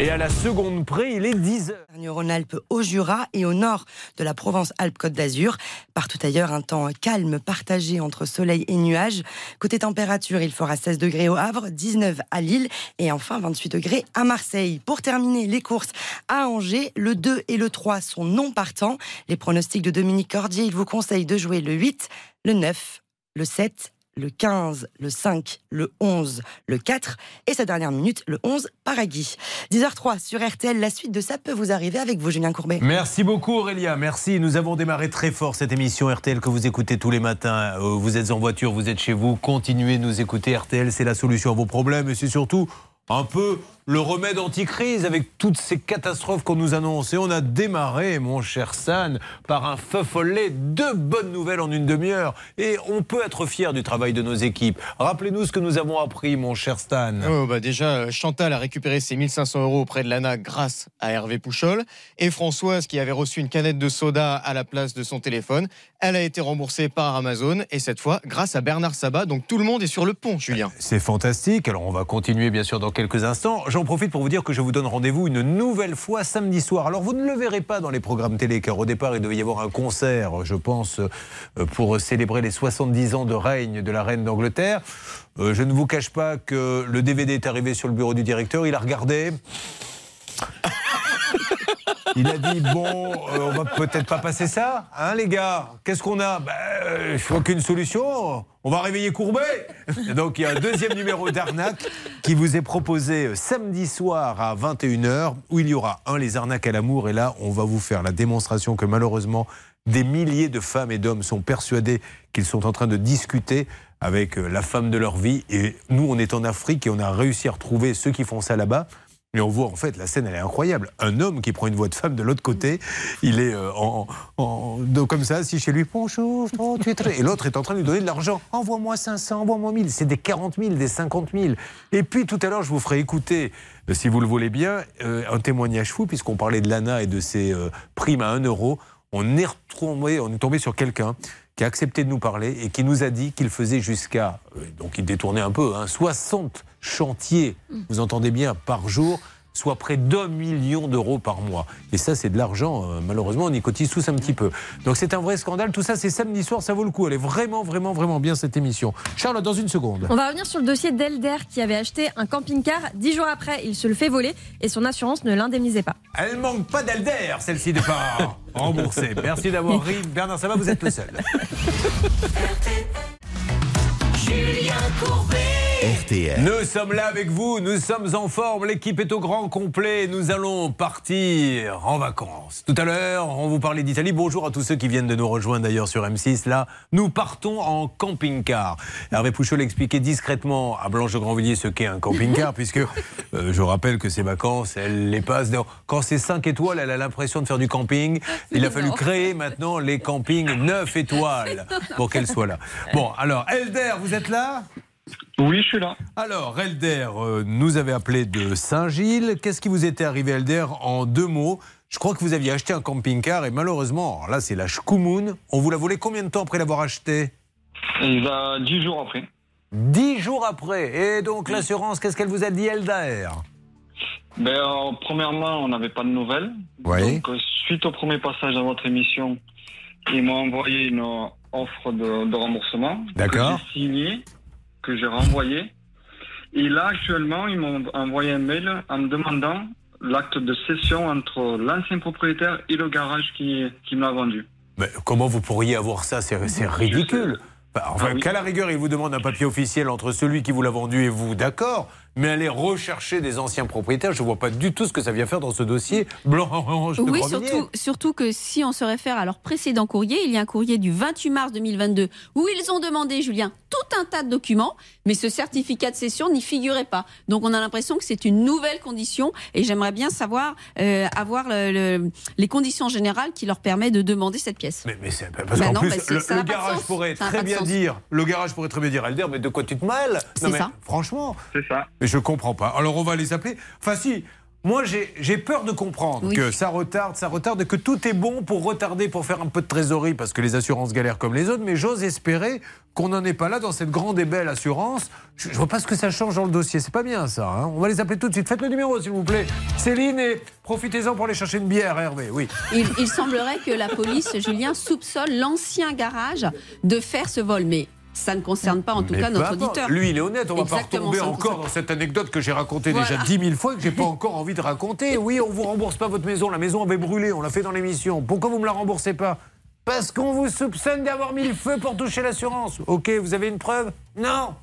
S3: Et à la seconde près, il est 10 h
S12: Rhône-Alpes au Jura et au nord de la Provence-Alpes-Côte d'Azur. Partout ailleurs, un temps calme partagé entre soleil et nuages. Côté température, il fera 16 degrés au Havre, 19 à Lille et enfin 28 degrés à Marseille. Pour terminer les courses à Angers, le 2 et le 3 sont non partants. Les pronostics de Dominique Cordier, il vous conseille de jouer le 8, le 9, le 7, le 15, le 5, le 11, le 4 et sa dernière minute, le 11, Paragui. 10h03 sur RTL, la suite de ça peut vous arriver avec vous, Julien Courbet.
S3: Merci beaucoup Aurélia, merci. Nous avons démarré très fort cette émission RTL que vous écoutez tous les matins. Euh, Vous êtes en voiture, vous êtes chez vous, continuez de nous écouter. RTL, c'est la solution à vos problèmes et c'est surtout un peu le remède anti-crise avec toutes ces catastrophes qu'on nous annonce. Et on a démarré, mon cher San, par un feu follet, deux bonnes nouvelles en une demi-heure. Et on peut être fier du travail de nos équipes. Rappelez-nous ce que nous avons appris, mon cher Stan.
S13: Oh, bah déjà, Chantal a récupéré ses 1500 euros auprès de l'ANA grâce à Hervé Pouchol. Et Françoise, qui avait reçu une canette de soda à la place de son téléphone, elle a été remboursée par Amazon. Et cette fois, grâce à Bernard Sabat. Donc tout le monde est sur le pont, Julien.
S3: C'est fantastique. Alors on va continuer bien sûr dans quelques instants. J'en profite pour vous dire que je vous donne rendez-vous une nouvelle fois samedi soir. Alors vous ne le verrez pas dans les programmes télé car au départ il devait y avoir un concert, je pense, euh, pour célébrer les 70 ans de règne de la reine d'Angleterre. Euh, Je ne vous cache pas que le DVD est arrivé sur le bureau du directeur. Il a regardé. Il a dit bon, euh, on va peut-être pas passer ça, hein les gars Qu'est-ce qu'on a? Ben, euh, vois qu'une solution. On va réveiller Courbet. Et Donc il y a un deuxième numéro d'arnaque qui vous est proposé euh, samedi soir à 21h où il y aura un les arnaques à l'amour et là on va vous faire la démonstration que malheureusement des milliers de femmes et d'hommes sont persuadés qu'ils sont en train de discuter avec euh, la femme de leur vie et nous on est en Afrique et on a réussi à retrouver ceux qui font ça là-bas. Mais on voit en fait, la scène elle est incroyable. Un homme qui prend une voix de femme de l'autre côté, il est euh, en, en- comme ça, assis chez lui, bonjour, oh, tu es très... Et l'autre est en train de lui donner de l'argent. Envoie-moi 500, envoie-moi 1000. C'est des 40 000, des 50 000. Et puis tout à l'heure, je vous ferai écouter, euh, si vous le voulez bien, euh, un témoignage fou, puisqu'on parlait de l'ANA et de ses primes à 1 euro. On est, retombé, on est tombé sur quelqu'un qui a accepté de nous parler et qui nous a dit qu'il faisait jusqu'à, donc il détournait un peu, hein, 60 chantiers, vous entendez bien, par jour, soit près d'un million d'euros par mois. Et ça, c'est de l'argent, euh, malheureusement, on y cotise tous un petit peu. Donc c'est un vrai scandale, tout ça c'est samedi soir, ça vaut le coup, elle est vraiment, vraiment, vraiment bien cette émission. Charles, dans une seconde.
S5: On va revenir sur le dossier d'Elder qui avait acheté un camping-car. Dix jours après, il se le fait voler et son assurance ne l'indemnisait pas.
S3: Elle manque pas d'Alder, celle-ci n'est pas [LAUGHS] remboursée. Merci d'avoir ri. Bernard Sabat, vous êtes le seul. [LAUGHS]
S4: Julien Courbet.
S1: RTL.
S3: Nous sommes là avec vous, nous sommes en forme, l'équipe est au grand complet, nous allons partir en vacances. Tout à l'heure, on vous parlait d'Italie. Bonjour à tous ceux qui viennent de nous rejoindre d'ailleurs sur M6. Là, nous partons en camping-car. Hervé Pouchol expliquait discrètement à Blanche de Grandvilliers ce qu'est un camping-car, [LAUGHS] puisque euh, je rappelle que ses vacances, elle les passe. dans- Quand c'est 5 étoiles, elle a l'impression de faire du camping. Il a fallu créer maintenant les campings 9 [LAUGHS] étoiles pour qu'elle soit là. Bon, alors, Elder, vous êtes là?
S6: Oui, je suis là.
S3: alors, Elder euh, nous avait appelé de Saint-Gilles. Qu'est-ce qui vous était arrivé, Elder, en deux mots? Je crois que vous aviez acheté un camping-car et malheureusement, là, c'est la Shkumun. On vous l'a volé combien de temps après l'avoir acheté?
S6: Il a 10 jours après.
S3: Dix jours après. Et donc, l'assurance, qu'est-ce qu'elle vous a dit, Elder?
S6: Ben, euh, premièrement, on n'avait pas de nouvelles.
S3: Oui.
S6: Donc, euh, suite au premier passage dans votre émission, ils m'ont envoyé une,
S14: offre de, de remboursement.
S3: D'accord.
S14: J'ai signé, que j'ai renvoyé. Et là, actuellement, ils m'ont envoyé un mail en me demandant l'acte de cession entre l'ancien propriétaire et le garage qui, qui me l'a vendu.
S3: Mais comment vous pourriez avoir ça? C'est ridicule. Enfin, enfin,
S14: Ah oui.
S3: qu'à la rigueur, il vous demande un papier officiel entre celui qui vous l'a vendu et vous, d'accord. Mais aller rechercher des anciens propriétaires, je ne vois pas du tout ce que ça vient faire dans ce dossier blanc orange de
S7: Oui, surtout, surtout que si on se réfère à leur précédent courrier, il y a un courrier du 28 mars 2022 où ils ont demandé, Julien, tout un tas de documents, mais ce certificat de cession n'y figurait pas. Donc on a l'impression que c'est une nouvelle condition et j'aimerais bien savoir, euh, avoir le- le- les conditions générales qui leur permettent de demander cette pièce.
S3: Mais, mais c'est parce
S7: Bah
S3: qu'en
S7: non,
S3: plus,
S7: bah
S3: le,
S7: ça
S3: garage pourrait très bien dire, le garage pourrait très bien dire, Elder, mais de quoi tu te mêles?
S7: C'est
S3: Non mais
S7: ça.
S3: franchement,
S14: C'est ça.
S3: mais je comprends pas. Alors on va les appeler. Enfin si. Moi, j'ai peur de comprendre
S7: Oui.
S3: que ça retarde, ça retarde, et que tout est bon pour retarder, pour faire un peu de trésorerie, parce que les assurances galèrent comme les autres. Mais j'ose espérer qu'on n'en est pas là dans cette grande et belle assurance. Je, je vois pas ce que ça change dans le dossier. C'est pas bien ça. hein. On va les appeler tout de suite. Faites le numéro, s'il vous plaît. Céline, et profitez-en pour aller chercher une bière, Hervé. Oui.
S7: Il, il semblerait que la police, Julien, soupçonne l'ancien garage de faire ce vol, mais ça ne concerne pas en tout
S3: Mais
S7: cas notre
S3: importe.
S7: auditeur.
S3: Lui, il est honnête. On va pas retomber
S7: ne
S3: encore
S7: concerne
S3: dans cette anecdote que j'ai racontée
S7: Voilà.
S3: déjà dix mille fois et que j'ai pas [LAUGHS] encore envie de raconter. Oui, on vous rembourse pas votre maison. La maison avait brûlé. On l'a fait dans l'émission. Pourquoi vous me la remboursez pas? Parce qu'on vous soupçonne d'avoir mis le feu pour toucher l'assurance. Ok, vous avez une preuve? Non.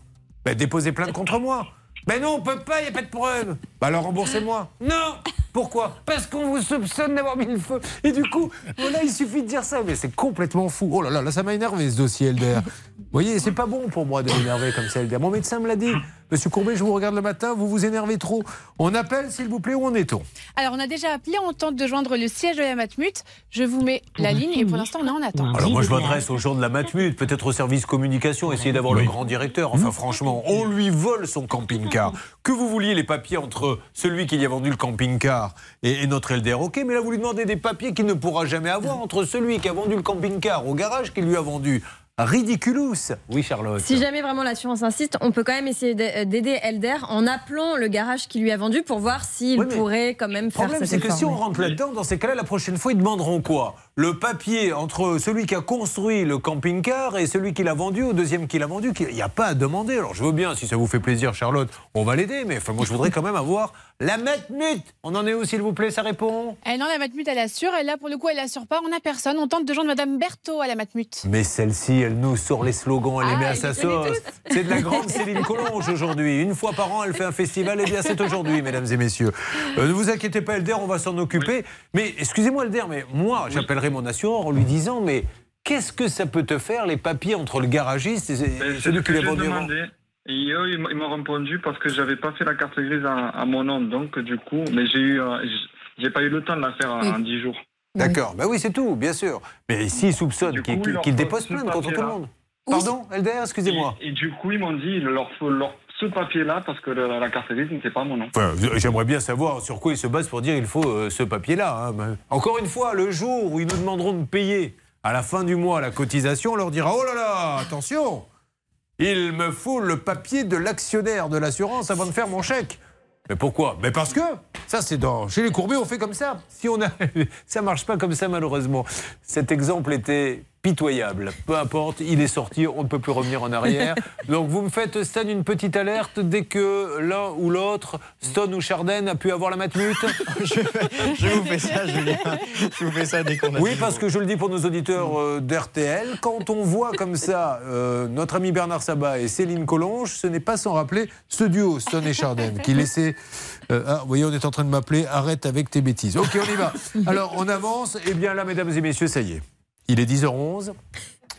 S3: Ben, déposez plainte contre moi. Ben non, on peut pas, il n'y a pas de preuve. Bah alors remboursez-moi. Non Pourquoi Parce qu'on vous soupçonne d'avoir mis le feu. Et du coup, voilà, il suffit de dire ça. Mais c'est complètement fou. Oh là là, là, ça m'a énervé ce dossier, Elder. Vous voyez, c'est pas bon pour moi de m'énerver comme ça, Elder. Mon médecin me l'a dit. Monsieur Courbet, je vous regarde le matin, vous vous énervez trop. On appelle, s'il vous plaît, où en est-on
S10: Alors, on a déjà appelé, on tente de joindre le siège de la Matmut. Je vous mets la ligne et pour l'instant, on est en attente.
S3: Alors moi je m'adresse aux gens de la Matmut, peut-être au service communication, essayer d'avoir le grand directeur. Enfin franchement, on lui vole son camping-car. Que vous vouliez les papiers entre celui qui lui a vendu le camping-car et, et notre Elder, ok, mais là vous lui demandez des papiers qu'il ne pourra jamais avoir entre celui qui a vendu le camping-car au garage qui lui a vendu. Ridiculous. Oui Charlotte.
S5: Si jamais vraiment l'assurance insiste, on peut quand même essayer d'a- d'aider Elder en appelant le garage qui lui a vendu pour voir s'il
S3: Oui,
S5: pourrait quand même
S3: Le
S5: faire
S3: problème,
S5: cet
S3: c'est que si on rentre là-dedans, dans ces cas-là, la prochaine fois, ils demanderont quoi? Le papier entre celui qui a construit le camping-car et celui qui l'a vendu au deuxième qui l'a vendu. Il n'y a pas à demander. Alors, je veux bien, si ça vous fait plaisir, Charlotte, on va l'aider. Mais enfin, moi, je voudrais quand même avoir la Matmut. On en est où, s'il vous plaît Ça répond?
S10: Eh non, la Matmut, elle assure. Et là, pour le coup, elle assure pas. On n'a personne. On tente de joindre Madame Berthaud à la Matmut.
S3: Mais celle-ci, elle nous sort les slogans, elle les
S10: Ah,
S3: met à sa
S10: les
S3: sauce. C'est de la [LAUGHS] grande Céline Collonge aujourd'hui. Une fois par an, elle fait un festival. Et bien, c'est aujourd'hui, mesdames et messieurs. Euh, ne vous inquiétez pas, Elder, on va s'en occuper. Mais excusez-moi, Elder, mais moi, j'appellerai mon assureur en lui disant Mais qu'est-ce que ça peut te faire, les papiers entre le garagiste et
S14: Ben,
S3: celui
S14: ce
S3: qui l'a vendu.
S14: Et eux, ils m'ont- répondu parce que j'avais pas fait la carte grise à, à mon nom. Donc, du coup, mais j'ai eu, euh, j'ai pas eu le temps de la faire en- en 10 jours.
S3: D'accord, bah oui, c'est tout, bien sûr. Mais s'ils soupçonnent qu'il
S14: coup,
S3: qu'il-
S14: il leur
S3: qu'il
S14: faut
S3: dépose
S14: ce
S3: plainte contre tout le monde. Pardon, Elder, excusez-moi.
S14: Et, et du coup, ils m'ont dit, il leur faut leur, ce papier-là parce que la, la carte grise n'était pas mon nom.
S3: J'aimerais bien savoir sur quoi ils se basent pour dire il faut euh, ce papier-là. hein. Encore une fois, le jour où ils nous demanderont de payer à la fin du mois la cotisation, on leur dira oh là là, attention, il me faut le papier de l'actionnaire de l'assurance avant de faire mon chèque. Mais pourquoi? Mais parce que ça, c'est dans chez les Courbets, on fait comme ça. Si on a, [LAUGHS] ça marche pas comme ça malheureusement. Cet exemple était pitoyable. Peu importe, il est sorti, on ne peut plus revenir en arrière. [LAUGHS] Donc vous me faites Stan une petite alerte dès que l'un ou l'autre, Stone ou Chardin, a pu avoir la matmute. [LAUGHS]
S13: Je vous fais ça, Julien. Je vous fais ça dès qu'on a.
S3: Oui, parce que je le dis pour nos auditeurs euh, d'RTL, quand on voit comme ça euh, notre ami Bernard Sabat et Céline Collonge, ce n'est pas sans rappeler ce duo, Stone et Chardin, qui [LAUGHS] laissait. euh, ah, vous voyez, on est en train de m'appeler. Arrête avec tes bêtises. Ok, on y va. Alors, on avance. Eh bien là, mesdames et messieurs, ça y est. Il est 10h11.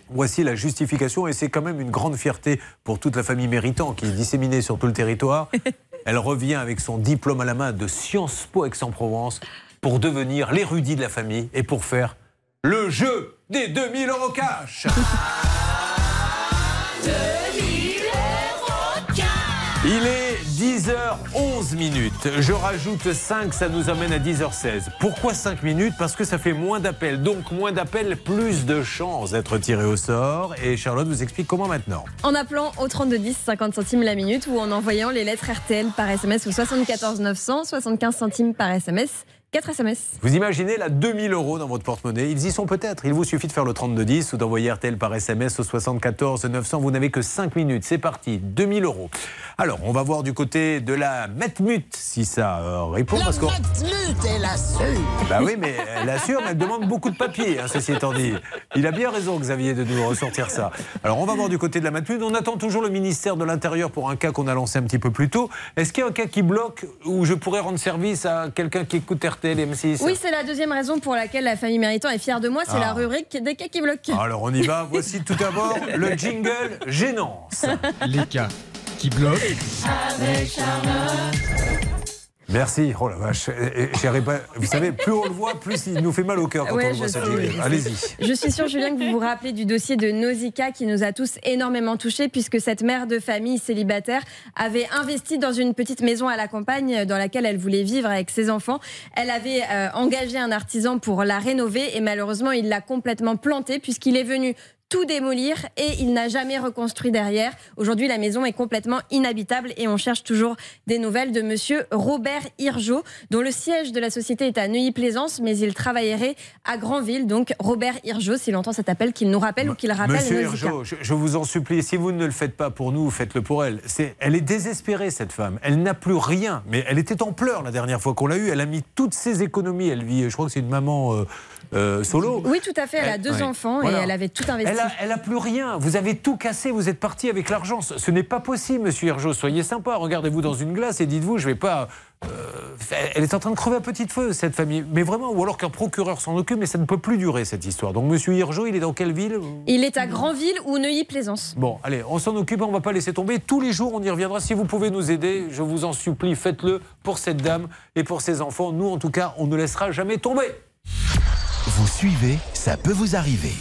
S3: Voici la justification, et c'est quand même une grande fierté pour toute la famille méritant qui est disséminée sur tout le territoire. [LAUGHS] Elle revient avec son diplôme à la main de Sciences Po Aix-en-Provence pour devenir l'érudit de la famille et pour faire le jeu des 2000 euros cash. [LAUGHS] 10h11 minutes. Je rajoute 5, ça nous amène à 10h16. Pourquoi 5 minutes? Parce que ça fait moins d'appels. Donc moins d'appels, plus de chances d'être tiré au sort. Et Charlotte vous explique comment maintenant.
S5: En appelant au 3210, 50 centimes la minute ou en envoyant les lettres RTL par SMS au 74 900, 75 centimes par SMS, 4 SMS.
S3: Vous imaginez là 2000 euros dans votre porte-monnaie Ils y sont peut-être. Il vous suffit de faire le 3210 ou d'envoyer RTL par SMS au 74 900. Vous n'avez que 5 minutes. C'est parti. 2000 euros. Alors, on va voir du côté de la Metmut si ça euh, répond. parce qu'on-
S15: elle assure.
S3: Bah oui, mais elle assure, mais elle demande beaucoup de papier, hein, ceci étant dit. Il a bien raison, Xavier, de nous ressortir ça. Alors, on va voir du côté de la Matmut. On attend toujours le ministère de l'Intérieur pour un cas qu'on a lancé un petit peu plus tôt. Est-ce qu'il y a un cas qui bloque où je pourrais rendre service à quelqu'un qui écoute RTL et M6
S5: Oui, c'est la deuxième raison pour laquelle la famille Méritant est fière de moi, c'est
S3: Ah.
S5: la rubrique des cas qui bloquent.
S3: Alors, on y va. Voici tout d'abord [LAUGHS] le jingle Gênance.
S2: Les cas qui bloquent.
S15: Avec Charlotte.
S3: Merci. Oh la vache. Pas. Vous savez, plus on le voit, plus il nous fait mal au cœur quand
S5: Ouais,
S3: on le voit, ce
S5: sais,
S3: jingle.
S5: je sais.
S3: Allez-y.
S5: Je suis sûre, Julien, que vous vous rappelez du dossier de Nausicaa qui nous a tous énormément touchés, puisque cette mère de famille célibataire avait investi dans une petite maison à la campagne dans laquelle elle voulait vivre avec ses enfants. Elle avait euh, engagé un artisan pour la rénover et malheureusement, il l'a complètement plantée puisqu'il est venu tout démolir et il n'a jamais reconstruit derrière. Aujourd'hui, la maison est complètement inhabitable et on cherche toujours des nouvelles de monsieur Robert Hirgeot, dont le siège de la société est à Neuilly-Plaisance, mais il travaillerait à Granville. Donc, Robert Hirgeot, s'il entend cet appel, qu'il nous rappelle ou qu'il rappelle
S3: Monsieur. Hergeau, je, je vous en supplie, si vous ne le faites pas pour nous, faites-le pour elle. C'est, elle est désespérée, cette femme. Elle n'a plus rien. Mais elle était en pleurs la dernière fois qu'on l'a eue. Elle a mis toutes ses économies. Elle vit, je crois que c'est une maman euh, euh, solo.
S5: Oui, tout à fait. Elle a deux
S3: Ouais.
S5: enfants
S3: Voilà.
S5: et elle avait tout investi.
S3: Elle a, elle a plus rien. Vous avez tout cassé. Vous êtes parti avec l'argent. Ce, n'est pas possible, monsieur Hergeau. Soyez sympa. Regardez-vous dans une glace et dites-vous, je vais pas. euh, elle est en train de crever à petit feu, cette famille. Mais vraiment, ou alors qu'un procureur s'en occupe, mais ça ne peut plus durer, cette histoire. Donc, monsieur Hirgeau, il est dans quelle ville?
S5: Il est à Granville ou Neuilly-Plaisance.
S3: Bon, allez, on s'en occupe, on va pas laisser tomber. Tous les jours, on y reviendra. Si vous pouvez nous aider, je vous en supplie, faites-le pour cette dame et pour ses enfants. Nous, en tout cas, on ne laissera jamais tomber.
S1: Vous suivez, ça peut vous arriver.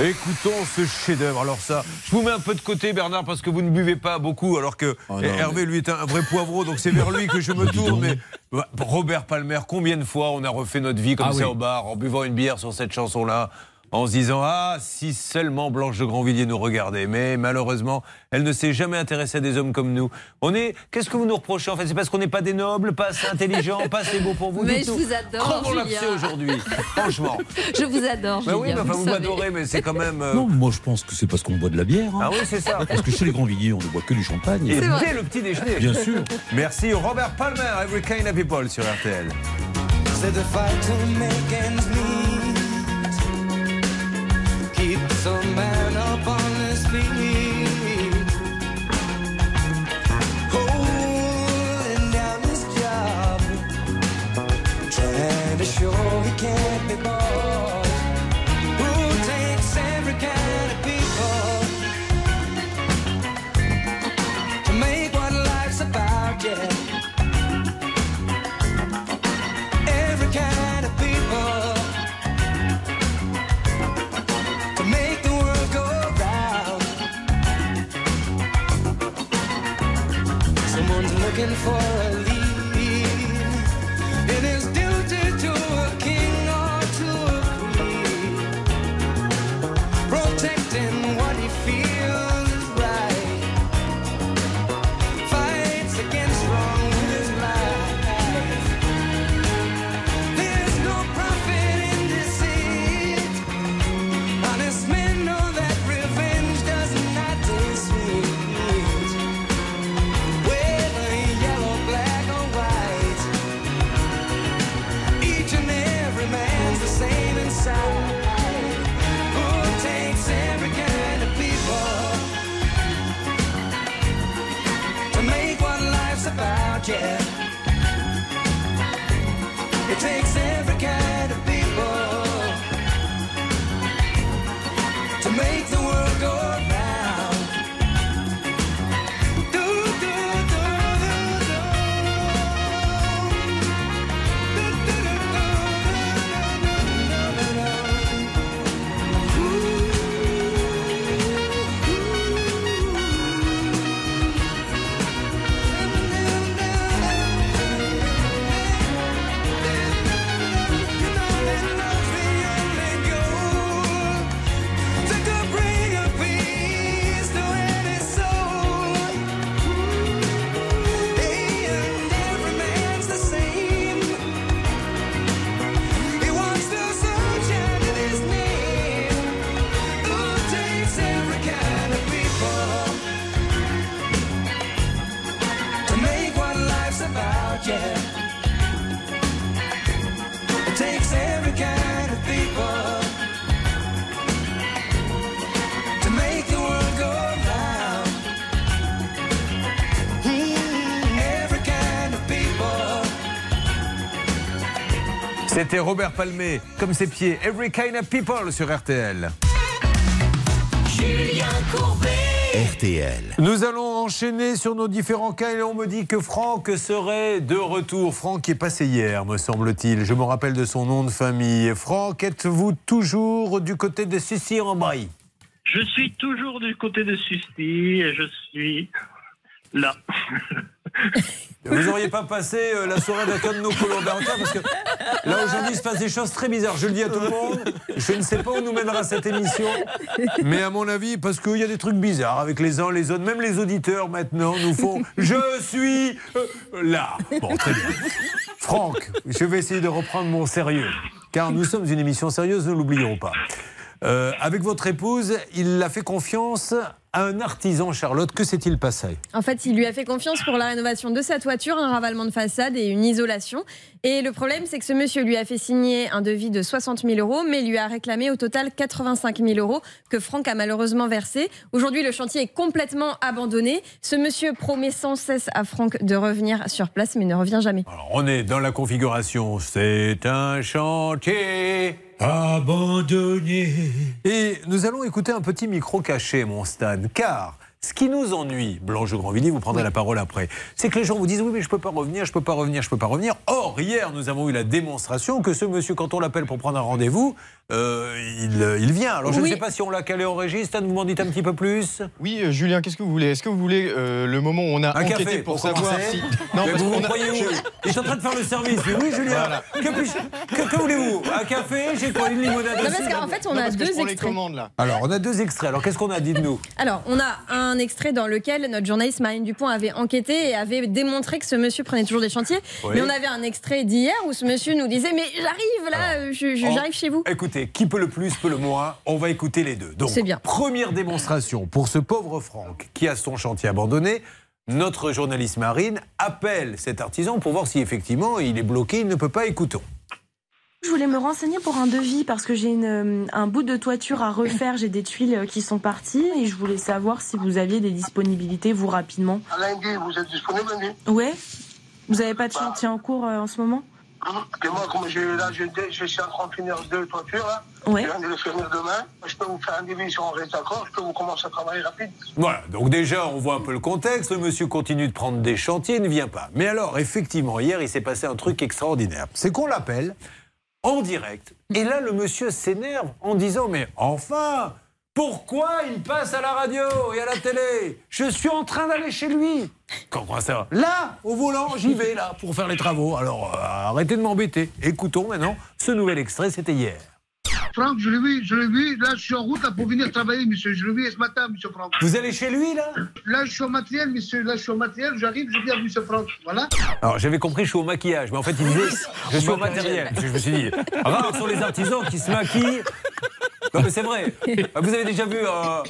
S3: Écoutons ce chef-d'œuvre. Alors ça, je vous mets un peu de côté, Bernard, parce que vous ne buvez pas beaucoup, alors que
S8: non,
S3: Hervé, lui, est un vrai poivreau, donc c'est vers lui que je me [LAUGHS] tourne. Mais Robert Palmer, combien de fois on a refait notre vie comme
S8: Ah
S3: ça
S8: oui.
S3: au bar, en buvant une bière sur cette chanson-là en se disant Ah, si seulement Blanche de Grandvilliers nous regardait. Mais malheureusement, elle ne s'est jamais intéressée à des hommes comme nous. On est. Qu'est-ce que vous nous reprochez En fait, c'est parce qu'on n'est pas des nobles, pas assez intelligents, pas assez beaux pour vous.
S7: Mais
S3: du
S7: je
S3: tout.
S7: vous adore,
S3: Comment on l'a
S7: Julien.
S3: fait aujourd'hui? Franchement. [LAUGHS]
S7: Je vous adore,
S3: Bah
S7: Julien.
S3: oui, mais enfin,
S7: vous
S3: m'adorez, mais c'est quand même. euh,
S8: Non, moi je pense que c'est parce qu'on boit de la bière. hein.
S3: Ah oui, c'est ça.
S8: Parce que chez les Grandvilliers, on ne boit que du champagne.
S3: Et dès le petit déjeuner.
S8: Bien sûr.
S3: Merci Robert Palmer, Every Kind of People sur RTL.
S4: Keeps a man up on his feet. Holding down his job, trying to show he can't be bought. looking for
S3: C'était Robert Palmé, comme ses pieds, Every Kind of People sur RTL.
S15: Julien Courbet.
S1: RTL.
S3: Nous allons enchaîner sur nos différents cas et on me dit que Franck serait de retour. Franck est passé hier, me semble-t-il. Je me rappelle de son nom de famille. Franck, êtes-vous toujours du côté de Sucy en Brie
S16: Je suis toujours du côté de Susti et je suis là. [LAUGHS] [LAUGHS]
S3: Vous n'auriez pas passé euh, la soirée avec un de nos collaborateurs parce que là aujourd'hui il se passe des choses très bizarres. Je le dis à tout le monde. Je ne sais pas où nous mènera cette émission, mais à mon avis parce qu'il y a des trucs bizarres avec les uns les autres. Même les auditeurs maintenant nous font. Je suis euh, là. Bon très bien. Franck, je vais essayer de reprendre mon sérieux car nous sommes une émission sérieuse, ne l'oublions pas. Euh, avec votre épouse, il a fait confiance à un artisan, Charlotte. Que s'est-il passé
S5: En fait, il lui a fait confiance pour la rénovation de sa toiture, un ravalement de façade et une isolation. Et le problème, c'est que ce monsieur lui a fait signer un devis de 60 000 euros, mais lui a réclamé au total 85 000 euros que Franck a malheureusement versé. Aujourd'hui, le chantier est complètement abandonné. Ce monsieur promet sans cesse à Franck de revenir sur place, mais ne revient jamais.
S3: On est dans la configuration. C'est un chantier abandonné. Et nous allons écouter un petit micro caché, mon Stan, car ce qui nous ennuie, Blanche Grandvilliers, vous prendrez la parole après, c'est que les gens vous disent oui, mais je peux pas revenir, je peux pas revenir, je peux pas revenir. Or, hier, nous avons eu la démonstration que ce monsieur, quand on l'appelle pour prendre un rendez-vous, euh, il, il vient. Alors, je ne
S13: Oui.
S3: sais pas si on l'a calé en régie. Stan, vous m'en dites un petit peu plus
S13: Oui, euh, Julien, qu'est-ce que vous voulez? Est-ce que vous voulez euh, le moment où on a
S3: Un
S13: enquêté
S3: café
S13: pour,
S3: pour
S13: savoir si.
S3: Mais
S13: parce
S3: vous vous
S13: a-
S3: croyez où?
S13: Je-
S3: Il est en train de faire le service. Mais oui, Julien.
S13: Voilà.
S3: Que, que- que voulez-vous? Un café? J'ai quoi Une limonade
S5: Non, parce qu'en fait, on
S13: Non,
S5: a
S13: parce que je
S5: deux extraits.
S13: commandes là.
S3: Alors, on a deux extraits. Alors, qu'est-ce qu'on a? Dit de nous
S5: Alors, on a un extrait dans lequel notre journaliste Marine Dupont avait enquêté et avait démontré que ce monsieur prenait toujours des chantiers.
S3: Oui.
S5: Mais on avait un extrait d'hier où ce monsieur nous disait Mais j'arrive là, euh, je-
S3: On-
S5: j'arrive chez vous.
S3: Écoutez, qui peut le plus, peut le moins. On va écouter les deux. Donc,
S5: C'est bien.
S3: première démonstration pour ce pauvre Franck qui a son chantier abandonné. Notre journaliste Marine appelle cet artisan pour voir si effectivement il est bloqué, il ne peut pas. Écoutons.
S17: Je voulais me renseigner pour un devis parce que j'ai euh, un bout de toiture à refaire, j'ai des tuiles euh, qui sont parties et je voulais savoir si vous aviez des disponibilités, vous, rapidement.
S18: Lundi, vous êtes disponible lundi?
S17: Ouais Vous n'avez pas de chantier en cours euh, en ce moment?
S18: Et moi, comme je, là, je, je suis en train de finir deux toitures, là.
S17: Ouais.
S18: Je viens de le finir demain. Je peux vous faire un devis si on reste d'accord. Je peux vous commencer à travailler rapide.
S3: Voilà, donc déjà, on voit un peu le contexte. Le monsieur continue de prendre des chantiers, il ne vient pas. Mais alors, effectivement, hier, il s'est passé un truc extraordinaire. C'est qu'on l'appelle en direct. Et là, le monsieur s'énerve en disant Mais enfin pourquoi il passe à la radio et à la télé? Je suis en train d'aller chez lui. Comment ça? Là, au volant, j'y vais là pour faire les travaux. Alors, euh, arrêtez de m'embêter. Écoutons maintenant ce nouvel extrait, c'était hier.
S18: Franck, je l'ai vu, je l'ai vu. Là, je suis en route là, pour venir travailler, monsieur. Je l'ai vu ce matin, monsieur Franck.
S3: Vous allez chez lui, là?
S18: Là, je suis au matériel, monsieur. Là, je suis au matériel. J'arrive, je viens, monsieur Franck. Voilà.
S3: Alors j'avais compris, je suis au maquillage, mais en fait il [LAUGHS] disait je suis au matériel. Je me suis dit, [LAUGHS] rares sont les artisans qui se maquillent. Non mais c'est vrai. Vous avez déjà vu un,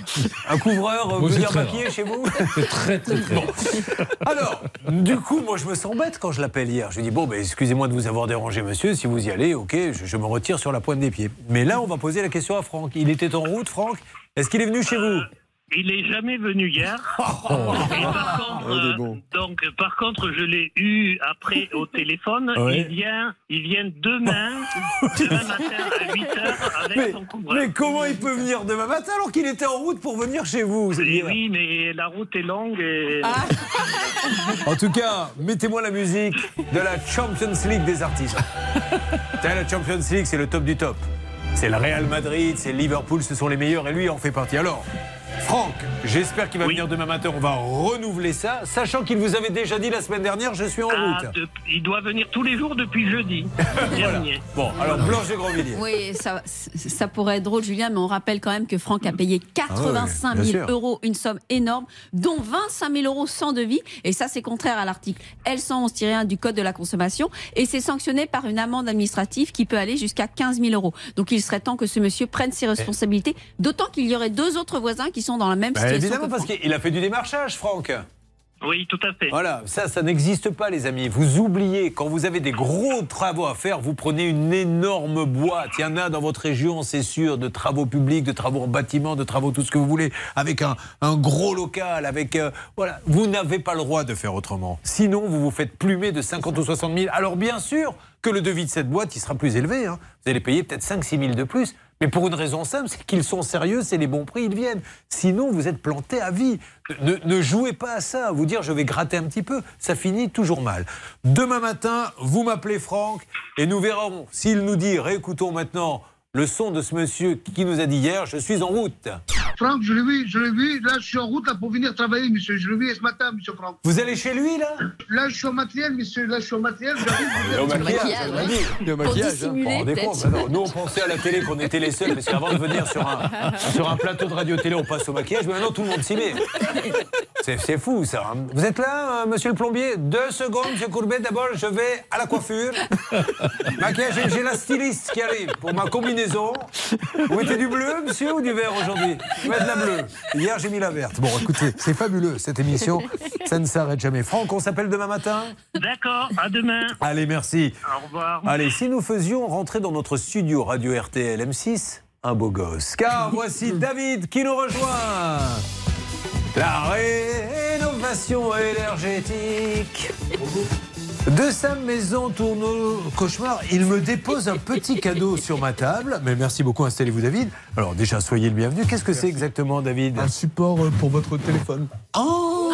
S3: un couvreur euh, venir maquiller chez vous
S8: C'est très, très, très.
S3: Bon. Alors, du coup, moi je me sens bête quand je l'appelle hier. Je lui dis, bon, ben, excusez-moi de vous avoir dérangé, monsieur. Si vous y allez, ok, je, je me retire sur la pointe des pieds. Mais là, on va poser la question à Franck. Il était en route, Franck Est-ce qu'il est venu chez vous?
S16: Il est jamais venu hier. [LAUGHS] Et par contre,
S3: Oh, il est
S16: euh,
S3: bon.
S16: donc, par contre, je l'ai eu après au téléphone.
S3: Ouais.
S16: Il vient, il vient demain, [LAUGHS] demain matin à 8 h avec
S3: mais,
S16: son couvreur.
S3: mais comment il peut venir demain matin alors qu'il était en route pour venir chez vous
S16: oui, mais la route est longue et.
S3: Ah. En tout cas, mettez-moi la musique de la Champions League des artisans. [LAUGHS] T'as la Champions League, c'est le top du top. C'est le Real Madrid, c'est Liverpool, ce sont les meilleurs et lui en fait partie. Alors, Franck, j'espère qu'il va venir demain matin. On va renouveler ça, sachant qu'il vous avait déjà dit la semaine dernière, je suis en
S16: Ah,
S3: route.
S16: de- il doit venir tous les jours depuis jeudi [LAUGHS] dernier.
S3: Bon, alors Blanche de Grandvilliers.
S7: Oui, ça, ça pourrait être drôle, Julien, mais on rappelle quand même que Franck a payé 85
S3: bien
S7: 000
S3: sûr.
S7: euros, une somme énorme, dont 25 000 euros sans devis. Et ça, c'est contraire à l'article L111-1 du Code de la consommation. Et c'est sanctionné par une amende administrative qui peut aller jusqu'à 15 000 euros. Donc il serait temps que ce monsieur prenne ses responsabilités, d'autant qu'il y aurait deux autres voisins qui sont dans la même
S3: Bah,
S7: situation.
S3: évidemment,
S7: que
S3: parce qu'il a fait du démarchage, Franck.
S16: Oui, tout à fait.
S3: Voilà, ça, ça n'existe pas, les amis. Vous oubliez, quand vous avez des gros travaux à faire, vous prenez une énorme boîte. Il y en a dans votre région, c'est sûr, de travaux publics, de travaux en bâtiment, de travaux tout ce que vous voulez, avec un, un gros local, avec. euh, voilà, vous n'avez pas le droit de faire autrement. Sinon, vous vous faites plumer de 50 ou 60 000. Alors, bien sûr que le devis de cette boîte, il sera plus élevé. hein. Vous allez payer peut-être 5 6 000 de plus. Mais pour une raison simple, c'est qu'ils sont sérieux, c'est les bons prix, ils viennent. Sinon, vous êtes planté à vie. Ne, ne jouez pas à ça. Vous dire, je vais gratter un petit peu, ça finit toujours mal. Demain matin, vous m'appelez Franck et nous verrons s'il nous dit, réécoutons maintenant le son de ce monsieur qui nous a dit hier, je suis en route.
S18: Franck, je l'ai vu, je l'ai vu. Là, je suis en route là, pour venir travailler, monsieur. Je l'ai vu ce matin, monsieur Franck.
S3: Vous allez chez lui, là
S18: Là, je suis au matériel, monsieur. Là, je suis au matériel. j'arrive,
S3: au maquillage.
S18: Le maquillage, hein.
S3: Vous compte Bah non, Nous, on pensait à la télé qu'on était les seuls, parce qu'avant de venir sur un, sur un plateau de radio-télé, on passe au maquillage, mais maintenant tout le monde s'y met. C'est fou, ça. hein. Vous êtes là, euh, monsieur le plombier Deux secondes, monsieur Courbet. D'abord, je vais à la coiffure. Maquillage, j'ai- j'ai la styliste qui arrive pour ma combinaison. Vous mettez du bleu, monsieur, ou du vert aujourd'hui Je vais mettre la bleue. Hier, j'ai mis la verte. Bon, écoutez, c'est fabuleux, cette émission. Ça ne s'arrête jamais. Franck, on s'appelle demain matin
S16: D'accord, à demain.
S3: Allez, merci.
S16: Au revoir.
S3: Allez, si nous faisions rentrer dans notre studio Radio RTL M6 un beau gosse. Car voici David qui nous rejoint. La rénovation énergétique de sa maison tourne au cauchemar. Il me dépose un petit cadeau sur ma table. Mais merci beaucoup, installez-vous David. Alors déjà, soyez le bienvenu. Qu'est-ce que c'est exactement David
S19: Un support euh, pour votre téléphone.
S3: Oh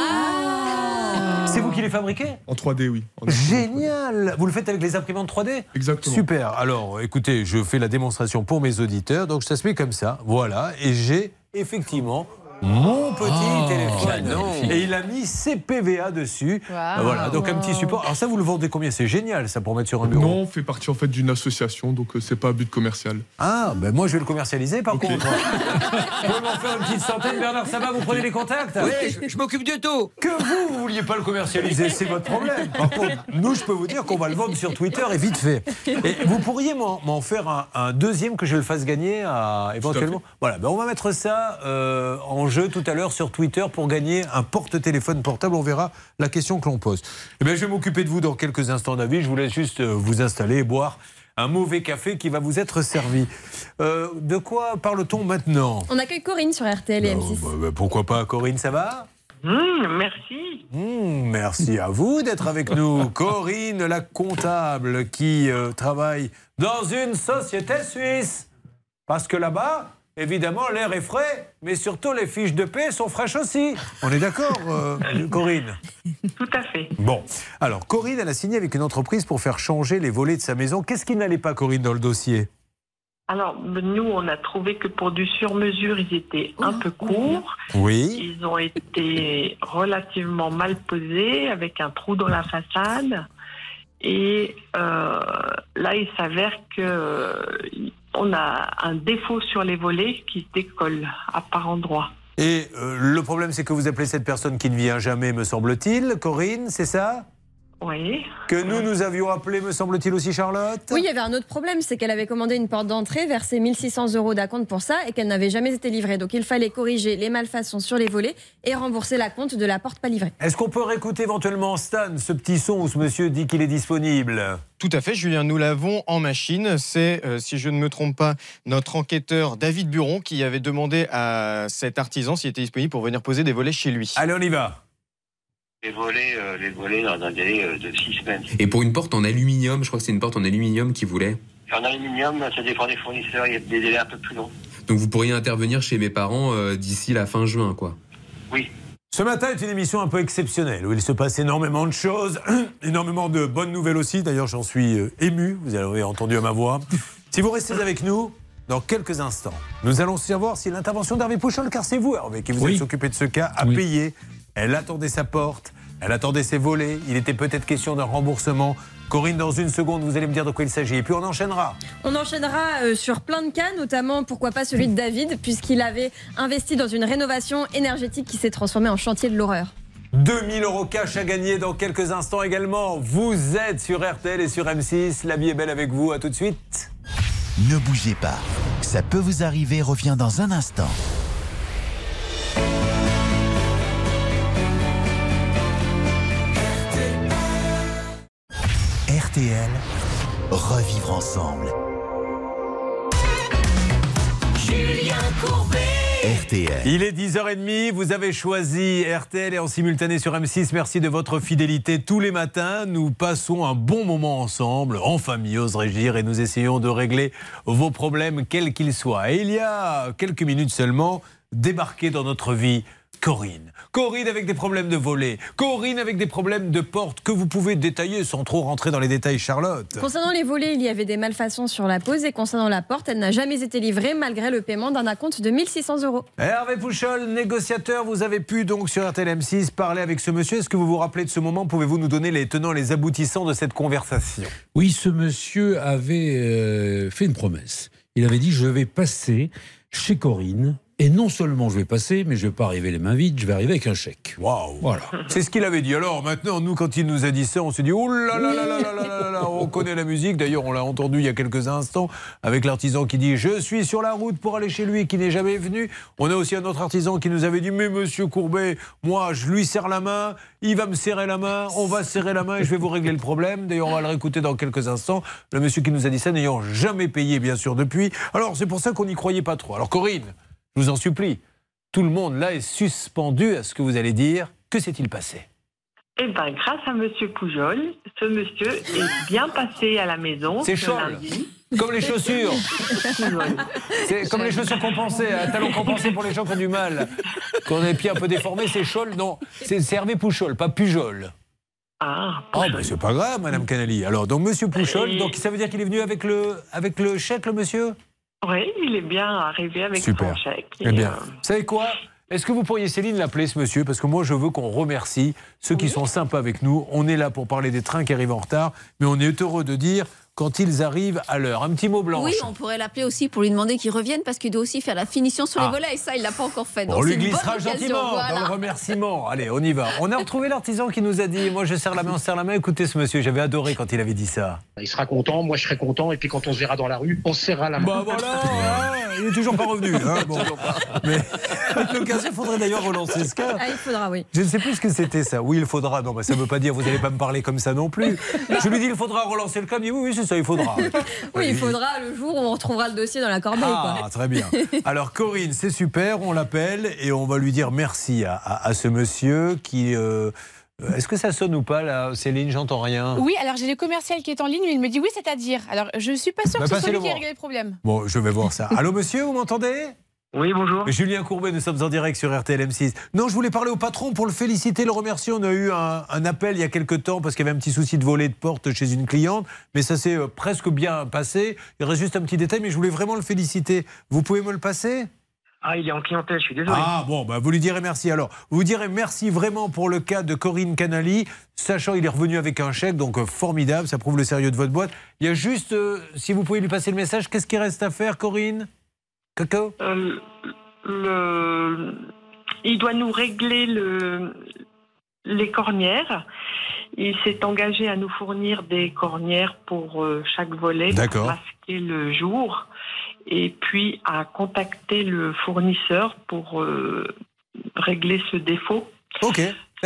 S3: C'est vous qui les fabriquez?
S19: En 3D, oui. En-
S3: Génial Vous le faites avec les imprimantes 3D
S19: Exactement.
S3: Super. Alors, écoutez, je fais la démonstration pour mes auditeurs. Donc, ça se met comme ça. Voilà. Et j'ai effectivement mon petit
S19: Ah,
S3: téléphone. Et il a mis CPVA dessus.
S19: Wow.
S3: Voilà. Donc, un petit support. Alors, ça, vous le vendez combien? C'est génial, ça, pour mettre sur un bureau.
S19: Non, on fait partie en fait d'une association, donc euh, c'est pas à but commercial.
S3: Ah, ben moi je vais le commercialiser par contre. [LAUGHS] Vous pouvez m'en faire une petite centaine, Bernard Sabat, vous prenez les contacts?
S9: Oui, je, je m'occupe du tout.
S3: Que vous, vous vouliez pas le commercialiser, c'est votre problème. Par contre, nous, je peux vous dire qu'on va le vendre sur Twitter et vite fait. Et vous pourriez m'en m'en faire un, un deuxième que je le fasse gagner à, éventuellement? Voilà, ben on va mettre ça euh, en jeu tout à l'heure sur Twitter pour gagner un porte-téléphone portable. On verra la question que l'on pose. Eh bien, je vais m'occuper de vous dans quelques instants, David. Je vous laisse juste euh, vous installer et boire un mauvais café qui va vous être servi. Euh, de quoi parle-t-on maintenant?
S5: On accueille Corinne sur RTL et M6.
S3: Bah, bah, Pourquoi pas, Corinne, ça va?
S16: Merci.
S3: Hmm, merci à vous d'être avec nous. [LAUGHS] Corinne, la comptable qui euh, travaille dans une société suisse. Parce que là-bas, évidemment, l'air est frais, mais surtout les fiches de paix sont fraîches aussi. On est d'accord, euh, Corinne
S16: Tout à fait.
S3: Bon, alors Corinne, elle a signé avec une entreprise pour faire changer les volets de sa maison. Qu'est-ce qui n'allait pas, Corinne, dans le dossier?
S16: Alors, nous, on a trouvé que pour du sur-mesure, ils étaient un peu courts.
S3: Oui.
S16: Ils ont été relativement mal posés, avec un trou dans la façade. Et euh, là, il s'avère que euh, on a un défaut sur les volets qui se décollent à par endroits.
S3: Et euh, le problème, c'est que vous appelez cette personne qui ne vient jamais, me semble-t-il. Corinne, c'est ça?
S16: Oui.
S3: Que nous, nous avions appelé, me semble-t-il aussi, Charlotte
S5: Oui, il y avait un autre problème, c'est qu'elle avait commandé une porte d'entrée, versé 1600 euros d'acompte pour ça et qu'elle n'avait jamais été livrée. Donc il fallait corriger les malfaçons sur les volets et rembourser la compte de la porte pas livrée.
S3: Est-ce qu'on peut réécouter éventuellement Stan, ce petit son où ce monsieur dit qu'il est disponible?
S13: Tout à fait, Julien, nous l'avons en machine. C'est, euh, si je ne me trompe pas, notre enquêteur David Buron qui avait demandé à cet artisan s'il était disponible pour venir poser des volets chez lui.
S3: Allez, on y va.
S20: Les volets, euh, les volets dans un délai euh, de 6 semaines.
S21: Et pour une porte en aluminium, je crois que c'est une porte en aluminium qui voulait.
S20: En aluminium, ça dépend des fournisseurs, il y a des délais un peu plus longs.
S21: Donc vous pourriez intervenir chez mes parents euh, d'ici la fin juin, quoi.
S20: Oui.
S3: Ce matin est une émission un peu exceptionnelle où il se passe énormément de choses, [CLEARS THROAT] énormément de bonnes nouvelles aussi. D'ailleurs, j'en suis ému, vous avez entendu à ma voix. [LAUGHS] Si vous restez avec nous, dans quelques instants, nous allons savoir si l'intervention d'Hervé Pouchol, car c'est vous, Hervé, qui vous
S8: Oui.
S3: êtes occupé de ce cas, a payé. Elle attendait sa porte, elle attendait ses volets. Il était peut-être question d'un remboursement. Corinne, dans une seconde, vous allez me dire de quoi il s'agit. Et puis on enchaînera.
S5: On enchaînera euh, sur plein de cas, notamment pourquoi pas celui de David, puisqu'il avait investi dans une rénovation énergétique qui s'est transformée en chantier de l'horreur.
S3: 2000 euros cash à gagner dans quelques instants également. Vous êtes sur RTL et sur M6. La vie est belle avec vous. À tout de suite.
S1: Ne bougez pas. Ça peut vous arriver revient dans un instant. RTL, revivre ensemble.
S15: Julien Courbet.
S1: RTL.
S3: Il est 10h30, vous avez choisi RTL et en simultané sur M6. Merci de votre fidélité. Tous les matins, nous passons un bon moment ensemble, en famille, oserais-je dire, et nous essayons de régler vos problèmes, quels qu'ils soient. Et il y a quelques minutes seulement, débarqué dans notre vie Corinne. Corinne avec des problèmes de volée. Corinne avec des problèmes de porte que vous pouvez détailler sans trop rentrer dans les détails, Charlotte.
S5: Concernant les volets, il y avait des malfaçons sur la pose et concernant la porte, elle n'a jamais été livrée malgré le paiement d'un acompte de 1600 euros.
S3: Hervé Pouchol, négociateur, vous avez pu donc sur RTL M6 parler avec ce monsieur. Est-ce que vous vous rappelez de ce moment? Pouvez-vous nous donner les tenants, les aboutissants de cette conversation?
S8: Oui, ce monsieur avait euh, fait une promesse. Il avait dit je vais passer chez Corinne. Et non seulement je vais passer, mais je vais pas arriver les mains vides, je vais arriver avec un chèque.
S3: Waouh
S8: Voilà.
S3: C'est ce qu'il avait dit. Alors maintenant, nous, quand il nous a dit ça, on s'est dit oh là là là là là là là là, [LAUGHS] on connaît la musique. D'ailleurs, on l'a entendu il y a quelques instants avec l'artisan qui dit je suis sur la route pour aller chez lui qui n'est jamais venu. On a aussi un autre artisan qui nous avait dit mais Monsieur Courbet, moi, je lui serre la main, il va me serrer la main, on va serrer la main et je vais vous régler le problème. D'ailleurs, on va le réécouter dans quelques instants. Le monsieur qui nous a dit ça n'ayant jamais payé, bien sûr, depuis. Alors c'est pour ça qu'on n'y croyait pas trop. Alors Corinne. Je vous en supplie, tout le monde là est suspendu à ce que vous allez dire. Que s'est-il passé?
S16: Eh bien, grâce à Monsieur Poujol, ce monsieur est bien passé à la maison.
S3: C'est
S16: lundi.
S3: Comme les chaussures. [LAUGHS] C'est comme les chaussures compensées, un talon compensé pour les gens qui ont du mal. Quand on a les pieds un peu déformés, c'est Scholl. Non, c'est c'est Hervé Pouchol, pas Pujol.
S16: Ah,
S3: Oh, ben c'est pas grave, Madame Canali. Alors, donc, Monsieur Pouchol, donc ça veut dire qu'il est venu avec le, avec le chèque, le monsieur?
S16: Oui, il est bien arrivé avec
S3: Super.
S16: son chèque.
S3: Eh bien,
S16: euh,
S3: vous savez quoi? Est-ce que vous pourriez, Céline, l'appeler ce monsieur? Parce que moi, je veux qu'on remercie ceux qui sont sympas avec nous. On est là pour parler des trains qui arrivent en retard, mais on est heureux de dire quand ils arrivent à l'heure. Un petit mot blanc.
S7: Oui, on pourrait l'appeler aussi pour lui demander qu'il revienne parce qu'il doit aussi faire la finition sur
S3: Ah.
S7: les volets et ça, il l'a pas encore fait. Donc
S3: On lui glissera gentiment
S7: voilà.
S3: dans le remerciement. Allez, on y va. On a retrouvé l'artisan qui nous a dit Moi, je serre la main, on serre la main. Écoutez ce monsieur, j'avais adoré quand il avait dit ça.
S22: Il sera content, moi je serai content, et puis quand on se verra dans la rue, on se serrera la main.
S3: Bah voilà, il est toujours pas revenu. hein, bon. Mais [LAUGHS] avec l'occasion, il faudrait d'ailleurs relancer ce cas.
S5: Ah, il faudra, oui.
S3: Je ne sais plus ce que c'était ça. Oui, il faudra. Non, bah, ça ne veut pas dire vous n'allez pas me parler comme ça non plus. [LAUGHS] Je lui dis il faudra relancer le cas. Il me dit oui, oui, ça, il faudra. [LAUGHS]
S5: Oui, il faudra le jour où on retrouvera le dossier dans la corbeille.
S3: Ah,
S5: quoi.
S3: très bien. [LAUGHS] Alors, Corinne, c'est super. On l'appelle et on va lui dire merci à, à- à ce monsieur qui. euh, Est-ce que ça sonne ou pas là, Céline J'entends rien.
S10: Oui, alors j'ai le commercial qui est en ligne, mais il me dit oui, c'est-à-dire. Alors je suis pas sûre
S3: Bah,
S10: que ce soit lui qui a réglé le problème.
S3: Bon, je vais voir ça. Allô, monsieur, vous m'entendez?
S14: Oui, bonjour.
S3: Julien Courbet, nous sommes en direct sur RTL M6. Non, je voulais parler au patron pour le féliciter, le remercier. On a eu un, un appel il y a quelques temps parce qu'il y avait un petit souci de volet de porte chez une cliente, mais ça s'est euh, presque bien passé. Il reste juste un petit détail, mais je voulais vraiment le féliciter. Vous pouvez me le passer?
S14: Ah, il est en clientèle, je suis désolé.
S3: Ah bon, bah, vous lui direz merci alors. Vous direz merci vraiment pour le cas de Corinne Canali, sachant il est revenu avec un chèque, donc euh, formidable, ça prouve le sérieux de votre boîte. Il y a juste, euh, si vous pouvez lui passer le message, qu'est-ce qui reste à faire, Corinne? Coco
S16: Euh, le... Il doit nous régler le... les cornières. Il s'est engagé à nous fournir des cornières pour euh, chaque volet pour masquer le jour et puis à contacter le fournisseur pour euh, régler ce défaut.
S3: Ok,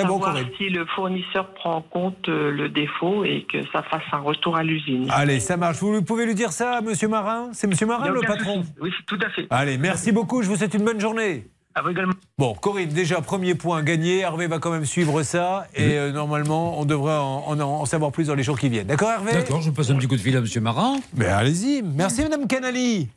S3: bon,
S16: Savoir
S3: Corinne.
S16: si le fournisseur prend en compte euh, le défaut et que ça fasse un retour à l'usine.
S3: Allez, ça marche. Vous pouvez lui dire ça à Monsieur Marin? C'est Monsieur Marin, le patron?
S14: souci. Oui, tout à fait.
S3: Allez, merci beaucoup. Je vous souhaite une bonne journée.
S14: À vous également.
S3: Bon, Corinne, déjà, premier point gagné. Hervé va quand même suivre ça. Et euh, normalement, on devrait en, en- en savoir plus dans les jours qui viennent. D'accord, Hervé?
S8: D'accord, je passe un petit coup de fil à Monsieur Marin.
S3: Mais allez-y. Merci, Madame Canali.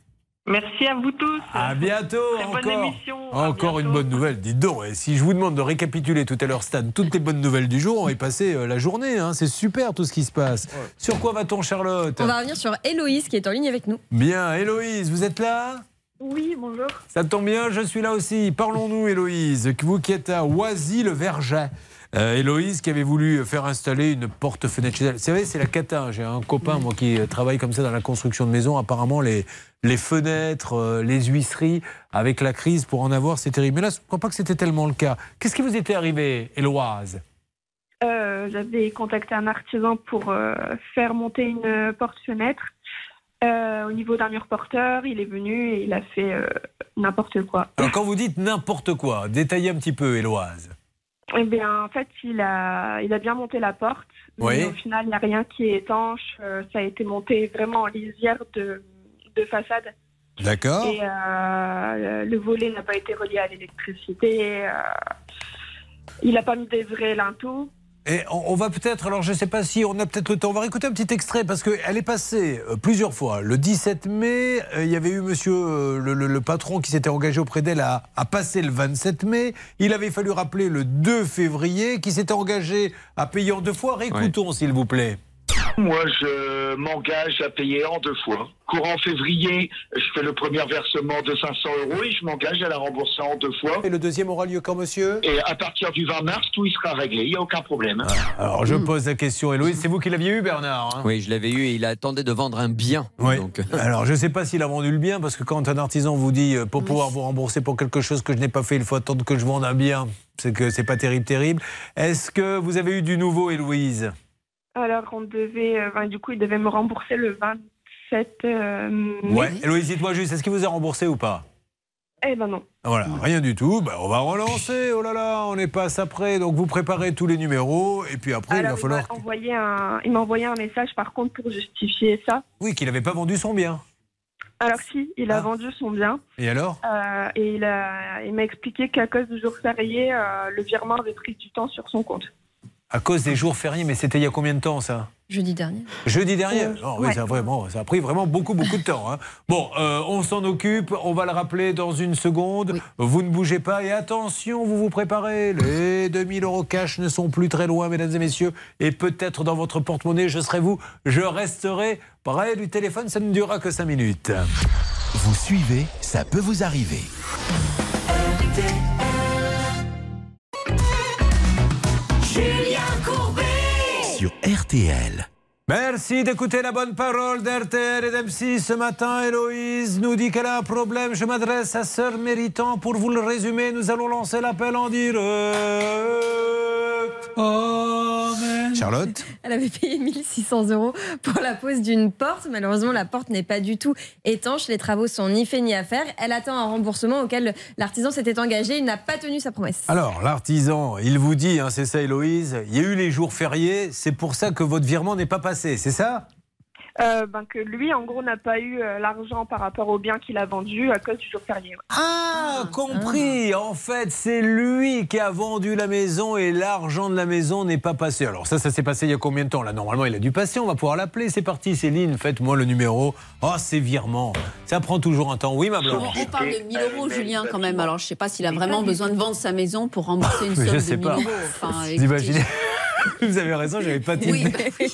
S16: Merci à vous tous.
S3: À bientôt.
S16: Très bonne
S3: encore
S16: émission. À
S3: encore une bonne nouvelle. Dites donc, et si je vous demande de récapituler tout à l'heure, Stan, toutes les bonnes nouvelles du jour, on va y passer euh, la journée. hein. C'est super tout ce qui se passe. Sur quoi va-t-on, Charlotte
S5: On va revenir sur Héloïse qui est en ligne avec nous.
S3: Bien, Héloïse, vous êtes là
S17: Oui, bonjour.
S3: Ça tombe bien, je suis là aussi. Parlons-nous, Héloïse, vous qui êtes à Oisy-le-Verger. Euh, Héloïse qui avait voulu faire installer une porte-fenêtre chez elle. C'est vrai, c'est la cata. J'ai un copain, moi, qui euh, travaille comme ça dans la construction de maisons. Apparemment, les, les fenêtres, euh, les huisseries, avec la crise, pour en avoir, c'est terrible. Mais là, je ne crois pas que c'était tellement le cas. Qu'est-ce qui vous était arrivé, Héloïse
S17: Euh, J'avais contacté un artisan pour faire monter une porte-fenêtre euh, au niveau d'un mur porteur. Il est venu et il a fait euh, n'importe quoi.
S3: Alors, quand vous dites n'importe quoi, détaillez un petit peu, Héloïse.
S17: Eh bien, en fait, il a, il a bien monté la porte, Mais
S3: Oui.
S17: au final, il n'y a rien qui est étanche. Euh, ça a été monté vraiment en lisière de, de façade.
S3: D'accord.
S17: Et euh, le volet n'a pas été relié à l'électricité. euh, il n'a pas mis des vrais linteaux.
S3: Et on, on va peut-être, alors je ne sais pas si on a peut-être le temps, on va écouter un petit extrait parce qu'elle est passée euh, plusieurs fois. Le 17 mai, euh, il y avait eu monsieur euh, le, le- le patron qui s'était engagé auprès d'elle à, à passer le 27 mai. Il avait fallu rappeler le 2 février qui s'était engagé à payer en deux fois. Réécoutons s'il vous plaît.
S23: Moi, je m'engage à payer en deux fois. Courant février, je fais le premier versement de 500 euros et je m'engage à la rembourser en deux fois.
S3: Et le deuxième aura lieu quand, monsieur?
S23: Et à partir du 20 mars, tout y sera réglé. Il n'y a aucun problème.
S3: Alors je pose la question, Héloïse, c'est vous qui l'aviez eu Bernard hein?
S9: Oui, je l'avais eu et il attendait de vendre un bien.
S3: Oui.
S9: Donc, euh,
S3: Alors, je ne sais pas s'il a vendu le bien, parce que quand un artisan vous dit euh, pour pouvoir vous rembourser pour quelque chose que je n'ai pas fait, il faut attendre que je vende un bien, c'est que c'est pas terrible, terrible. Est-ce que vous avez eu du nouveau, Héloïse?
S17: Alors, on devait, euh, ben, du coup, il devait me rembourser le 27 euh, mai.
S3: Ouais. Héloïse, dites-moi juste, est-ce qu'il vous a remboursé ou pas?
S17: Eh ben non.
S3: Voilà, rien du tout. Ben, on va relancer. Oh là là, on n'est pas après. Donc, vous préparez tous les numéros, et puis après, il
S17: Alors,
S3: va
S17: il
S3: falloir.
S17: m'a envoyé un, il m'a envoyé un message, par contre, pour justifier ça.
S3: Oui, qu'il n'avait pas vendu son bien.
S17: Alors si, il
S3: Ah.
S17: a vendu son bien.
S3: Et alors?
S17: Euh, et il, a- il m'a expliqué qu'à cause du jour férié, euh, le virement avait pris du temps sur son compte.
S3: À cause des jours fériés, mais c'était il y a combien de temps, ça?
S5: Jeudi dernier.
S3: Jeudi dernier?
S17: Euh,
S3: Non, Oui,
S17: ouais.
S3: ça a, vraiment, ça a pris vraiment beaucoup, beaucoup de temps. hein. Bon, euh, on s'en occupe, on va le rappeler dans une seconde. Vous ne bougez pas et attention, vous vous préparez. Les 2000 euros cash ne sont plus très loin, mesdames et messieurs. Et peut-être dans votre porte-monnaie, je serai vous, je resterai près du téléphone, ça ne durera que 5 minutes.
S1: Vous suivez, ça peut vous arriver. Sur RTL.
S3: Merci d'écouter la bonne parole d'RTL et d'M6 ce matin. Héloïse nous dit qu'elle a un problème. Je m'adresse à Sœur Méritant. Pour vous le résumer, nous allons lancer l'appel en direct. Charlotte
S5: Elle avait payé 1600 euros pour la pose d'une porte. Malheureusement, la porte n'est pas du tout étanche. Les travaux sont ni faits ni à faire. Elle attend un remboursement auquel l'artisan s'était engagé. Il n'a pas tenu sa promesse.
S3: Alors, l'artisan, il vous dit, hein, c'est ça Héloïse, il y a eu les jours fériés, c'est pour ça que votre virement n'est pas passé, c'est ça?
S17: Euh, ben, que lui, en gros, n'a pas eu euh, l'argent par rapport au bien qu'il a vendu à cause du jour férié.
S3: Ah, compris. En fait, c'est lui qui a vendu la maison et l'argent de la maison n'est pas passé. Alors ça, ça s'est passé il y a combien de temps Là, normalement, il a dû passer. On va pouvoir l'appeler. C'est parti, Céline. Faites-moi le numéro. Oh, c'est virement. Ça prend toujours un temps. Oui, ma blanche.
S7: on parle de 1000 euros, Julien, quand même. Alors, je ne sais pas s'il a vraiment besoin de vendre sa maison pour rembourser une [LAUGHS] somme
S3: je
S7: de
S3: sais
S7: 1000
S3: pas.
S7: euros. Enfin,
S3: Vous
S7: écoutez,
S3: imaginez [LAUGHS] Vous avez raison, j'avais pas tilté.
S7: Oui.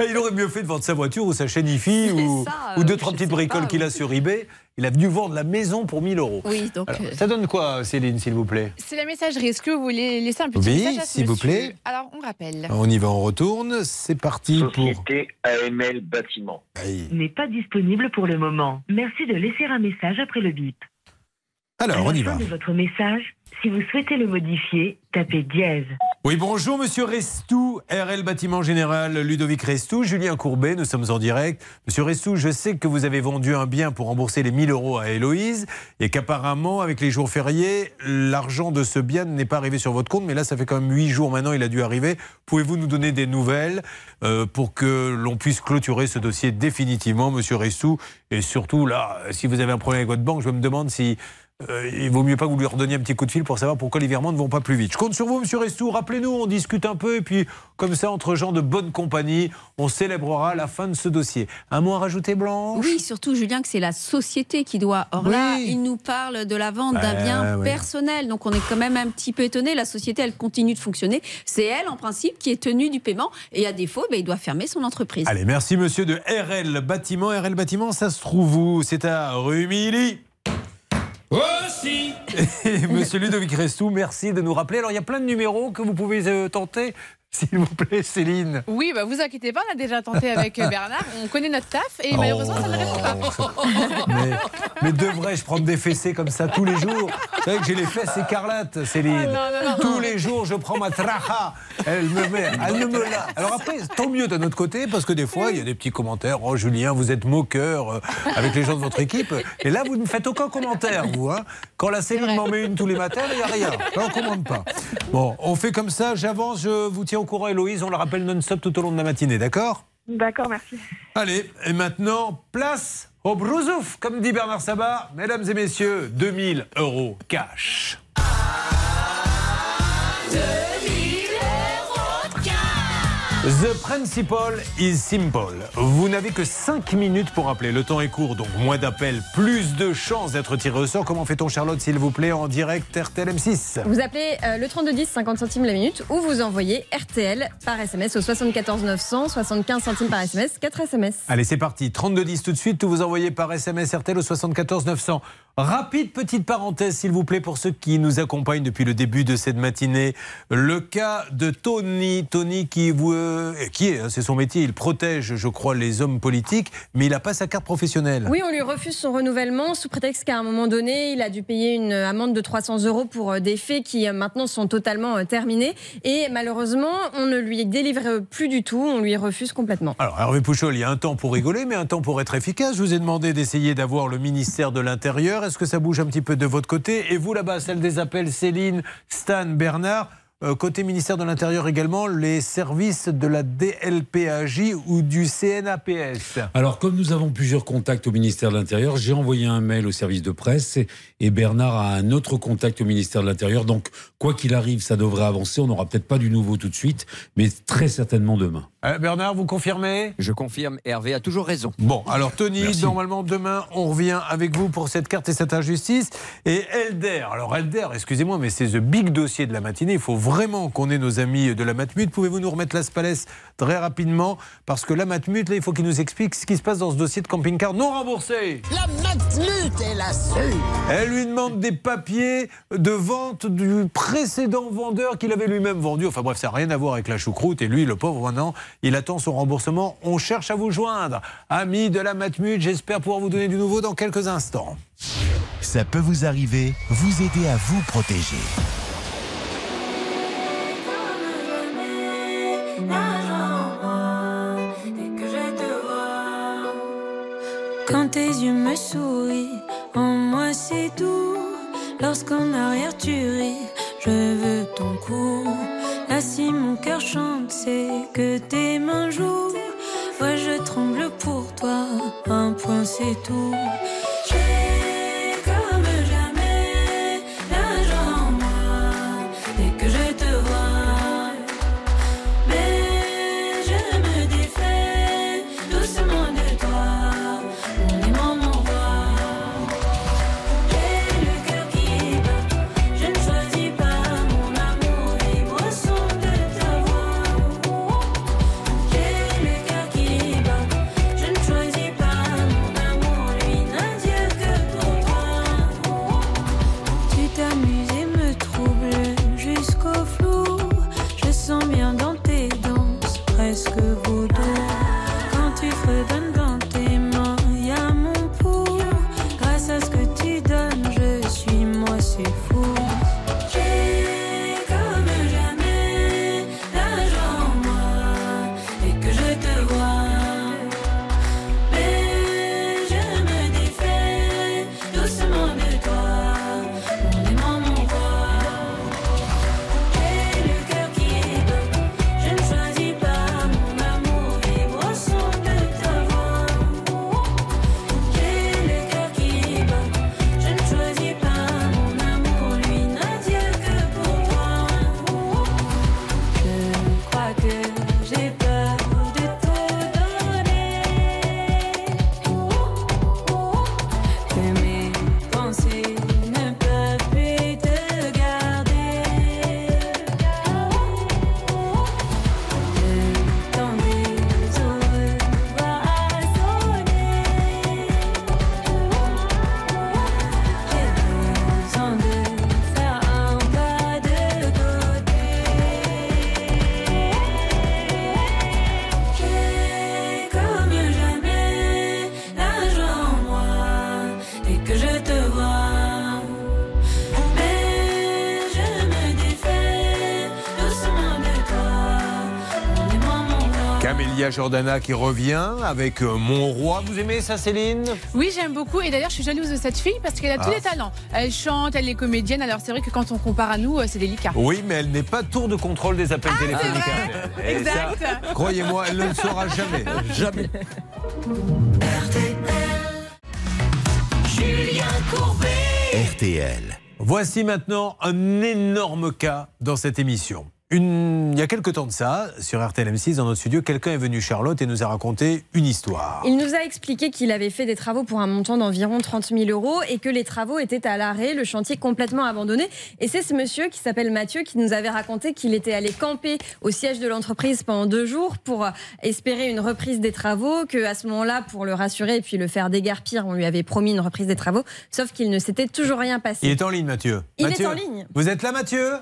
S7: [LAUGHS]
S3: Il aurait mieux fait de vendre sa voiture ou sa chaîne IFI ou,
S7: ça,
S3: ou
S7: euh,
S3: deux,
S7: je
S3: trois petites
S7: pas,
S3: bricoles qu'il a sur eBay. Il a dû vendre la maison pour 1000 euros.
S7: Oui, donc.
S3: Alors,
S7: euh,
S3: ça donne quoi, Céline, s'il vous plaît?
S10: C'est la messagerie. Est-ce que vous voulez laisser un petit
S3: Oui,
S10: message
S3: s'il vous plaît.
S10: Alors, on rappelle.
S3: On y va, on retourne. C'est parti pour.
S23: Société AML Bâtiment.
S24: n'est pas disponible pour le moment. Merci de laisser un message après le bip.
S3: Alors,
S24: à
S3: on y
S24: fin
S3: va.
S24: de votre message, si vous souhaitez le modifier, tapez dièse.
S3: Oui, bonjour, monsieur Restou, RL Bâtiment Général, Ludovic Restou, Julien Courbet, nous sommes en direct. Monsieur Restou, je sais que vous avez vendu un bien pour rembourser les 1000 euros à Héloïse et qu'apparemment, avec les jours fériés, l'argent de ce bien n'est pas arrivé sur votre compte, mais là, ça fait quand même 8 jours maintenant, il a dû arriver. Pouvez-vous nous donner des nouvelles euh, pour que l'on puisse clôturer ce dossier définitivement, monsieur Restou? Et surtout, là, si vous avez un problème avec votre banque, je me demande si euh, il vaut mieux pas que vous lui redonniez un petit coup de fil pour savoir pourquoi les virements ne vont pas plus vite. Je compte sur vous, monsieur Restou. Rappelez-nous, on discute un peu et puis, comme ça, entre gens de bonne compagnie, on célébrera la fin de ce dossier. Un mot à rajouter, Blanche?
S7: Oui, surtout, Julien, que c'est la société qui doit. Or là, il nous parle de la vente d'un
S3: Ouais,
S7: bien
S3: ouais.
S7: personnel. Donc, on est quand même un petit peu étonné. La société, elle continue de fonctionner. C'est elle, en principe, qui est tenue du paiement. Et à défaut, ben, il doit fermer son entreprise.
S3: Allez, merci, monsieur de RL Bâtiment. RL Bâtiment, ça se trouve où? C'est à rue Milly.
S15: Aussi [LAUGHS]
S3: monsieur Ludovic Restou, merci de nous rappeler. Alors, il y a plein de numéros que vous pouvez euh, tenter, [LAUGHS] s'il vous plaît, Céline.
S10: Oui, bah vous inquiétez pas, on a déjà tenté avec euh, Bernard. On connaît notre taf et
S3: Oh.
S10: malheureusement, ça ne répond pas. [LAUGHS]
S3: Mais, mais devrais-je prendre des fessées comme ça tous les jours Vous savez que j'ai les fesses écarlates, Céline.
S10: Oh, non, non, non.
S3: Tous les jours, je prends ma traha. Elle me met, elle ne me la. Alors après, tant mieux d'un autre côté, parce que des fois, il y a des petits commentaires. Oh, Julien, vous êtes moqueur euh, avec les gens de votre équipe. Et là, vous ne faites aucun commentaire, vous. hein. Quand la Céline m'en met une tous les matins, il n'y a rien. Là, on ne commande pas. Bon, on fait comme ça. J'avance, je vous tiens tient au courant, Héloïse. On le rappelle non-stop tout au long de la matinée, d'accord?
S17: D'accord, merci.
S3: Allez, et maintenant, place au brousouf, comme dit Bernard Sabat. Mesdames et messieurs, 2000 euros cash. The principle is simple. Vous n'avez que 5 minutes pour appeler. Le temps est court, donc moins d'appels, plus de chances d'être tiré au sort. Comment fait-on, Charlotte, s'il vous plaît, en direct RTL M6
S5: Vous appelez euh, le 3210, 50 centimes la minute, ou vous envoyez RTL par SMS au 74 900, 75 centimes par SMS, 4 SMS.
S3: Allez, c'est parti. 3210 tout de suite. Vous envoyez par SMS RTL au 74 900. Rapide petite parenthèse, s'il vous plaît, pour ceux qui nous accompagnent depuis le début de cette matinée. Le cas de Tony. Tony qui, euh, qui est, hein, c'est son métier, il protège, je crois, les hommes politiques, mais il n'a pas sa carte professionnelle.
S5: Oui, on lui refuse son renouvellement sous prétexte qu'à un moment donné, il a dû payer une amende de 300 euros pour euh, des faits qui euh, maintenant sont totalement terminés. Et malheureusement, on ne lui délivre plus du tout, on lui refuse complètement.
S3: Alors, Hervé Pouchol, il y a un temps pour rigoler, mais un temps pour être efficace. Je vous ai demandé d'essayer d'avoir le ministère de l'Intérieur. Est-ce que ça bouge un petit peu de votre côté Et vous, là-bas, celle des appels, Céline, Stan, Bernard euh, côté ministère de l'Intérieur également, les services de la DLPAJ ou du CNAPS.
S8: Alors, comme nous avons plusieurs contacts au ministère de l'Intérieur, j'ai envoyé un mail au service de presse et, et Bernard a un autre contact au ministère de l'Intérieur. Donc, quoi qu'il arrive, ça devrait avancer. On n'aura peut-être pas du nouveau tout de suite, mais très certainement demain.
S3: Euh, Bernard, vous confirmez
S9: Je confirme, Hervé a toujours raison.
S3: Bon, alors Tony,
S8: Merci.
S3: normalement demain, on revient avec vous pour cette carte et cette injustice. Et Elder, alors Elder, excusez-moi, mais c'est the big dossier de la matinée. Il faut vraiment qu'on ait nos amis de la Matmut. Pouvez-vous nous remettre la Spalès très rapidement? Parce que la Matmut, là, il faut qu'il nous explique ce qui se passe dans ce dossier de camping-car non remboursé.
S15: La Matmut est là-dessus.
S3: Elle lui demande des papiers de vente du précédent vendeur qu'il avait lui-même vendu. Enfin bref, ça n'a rien à voir avec la choucroute. Et lui, le pauvre, maintenant, il attend son remboursement. On cherche à vous joindre. Amis de la Matmut, j'espère pouvoir vous donner du nouveau dans quelques instants.
S1: Ça peut vous arriver, vous aider à vous protéger.
S25: Quand tes yeux me sourient, en moi c'est tout. Lorsqu'en arrière tu ris, je veux ton cou. Si mon cœur chante, c'est que tes mains jouent. Ouais, je tremble pour toi, un point c'est tout.
S3: Jordana qui revient avec euh, Mon Roi. Vous aimez ça, Céline?
S10: Oui, j'aime beaucoup. Et d'ailleurs, je suis jalouse de cette fille parce qu'elle a tous
S3: Ah.
S10: les talents. Elle chante, elle est comédienne. Alors, c'est vrai que quand on compare à nous, euh, c'est délicat.
S3: Oui, mais elle n'est pas tour de contrôle des appels téléphoniques. RTL. Et ça,
S10: Exact.
S3: Croyez-moi, elle ne le saura jamais. [LAUGHS] Jamais.
S1: Julien Courbet. RTL.
S3: Voici maintenant un énorme cas dans cette émission. Une- Il y a quelque temps de ça, sur RTL M6, dans notre studio, quelqu'un est venu, Charlotte, et nous a raconté une histoire.
S5: Il nous a expliqué qu'il avait fait des travaux pour un montant d'environ 30 000 euros et que les travaux étaient à l'arrêt, le chantier complètement abandonné. Et c'est ce monsieur qui s'appelle Mathieu qui nous avait raconté qu'il était allé camper au siège de l'entreprise pendant deux jours pour euh, espérer une reprise des travaux, que à ce moment-là, pour le rassurer et puis le faire déguerpir, on lui avait promis une reprise des travaux, sauf qu'il ne s'était toujours rien passé.
S3: Il est en ligne, Mathieu.
S5: Il est
S3: Mathieu,
S5: en ligne.
S3: Vous êtes là, Mathieu?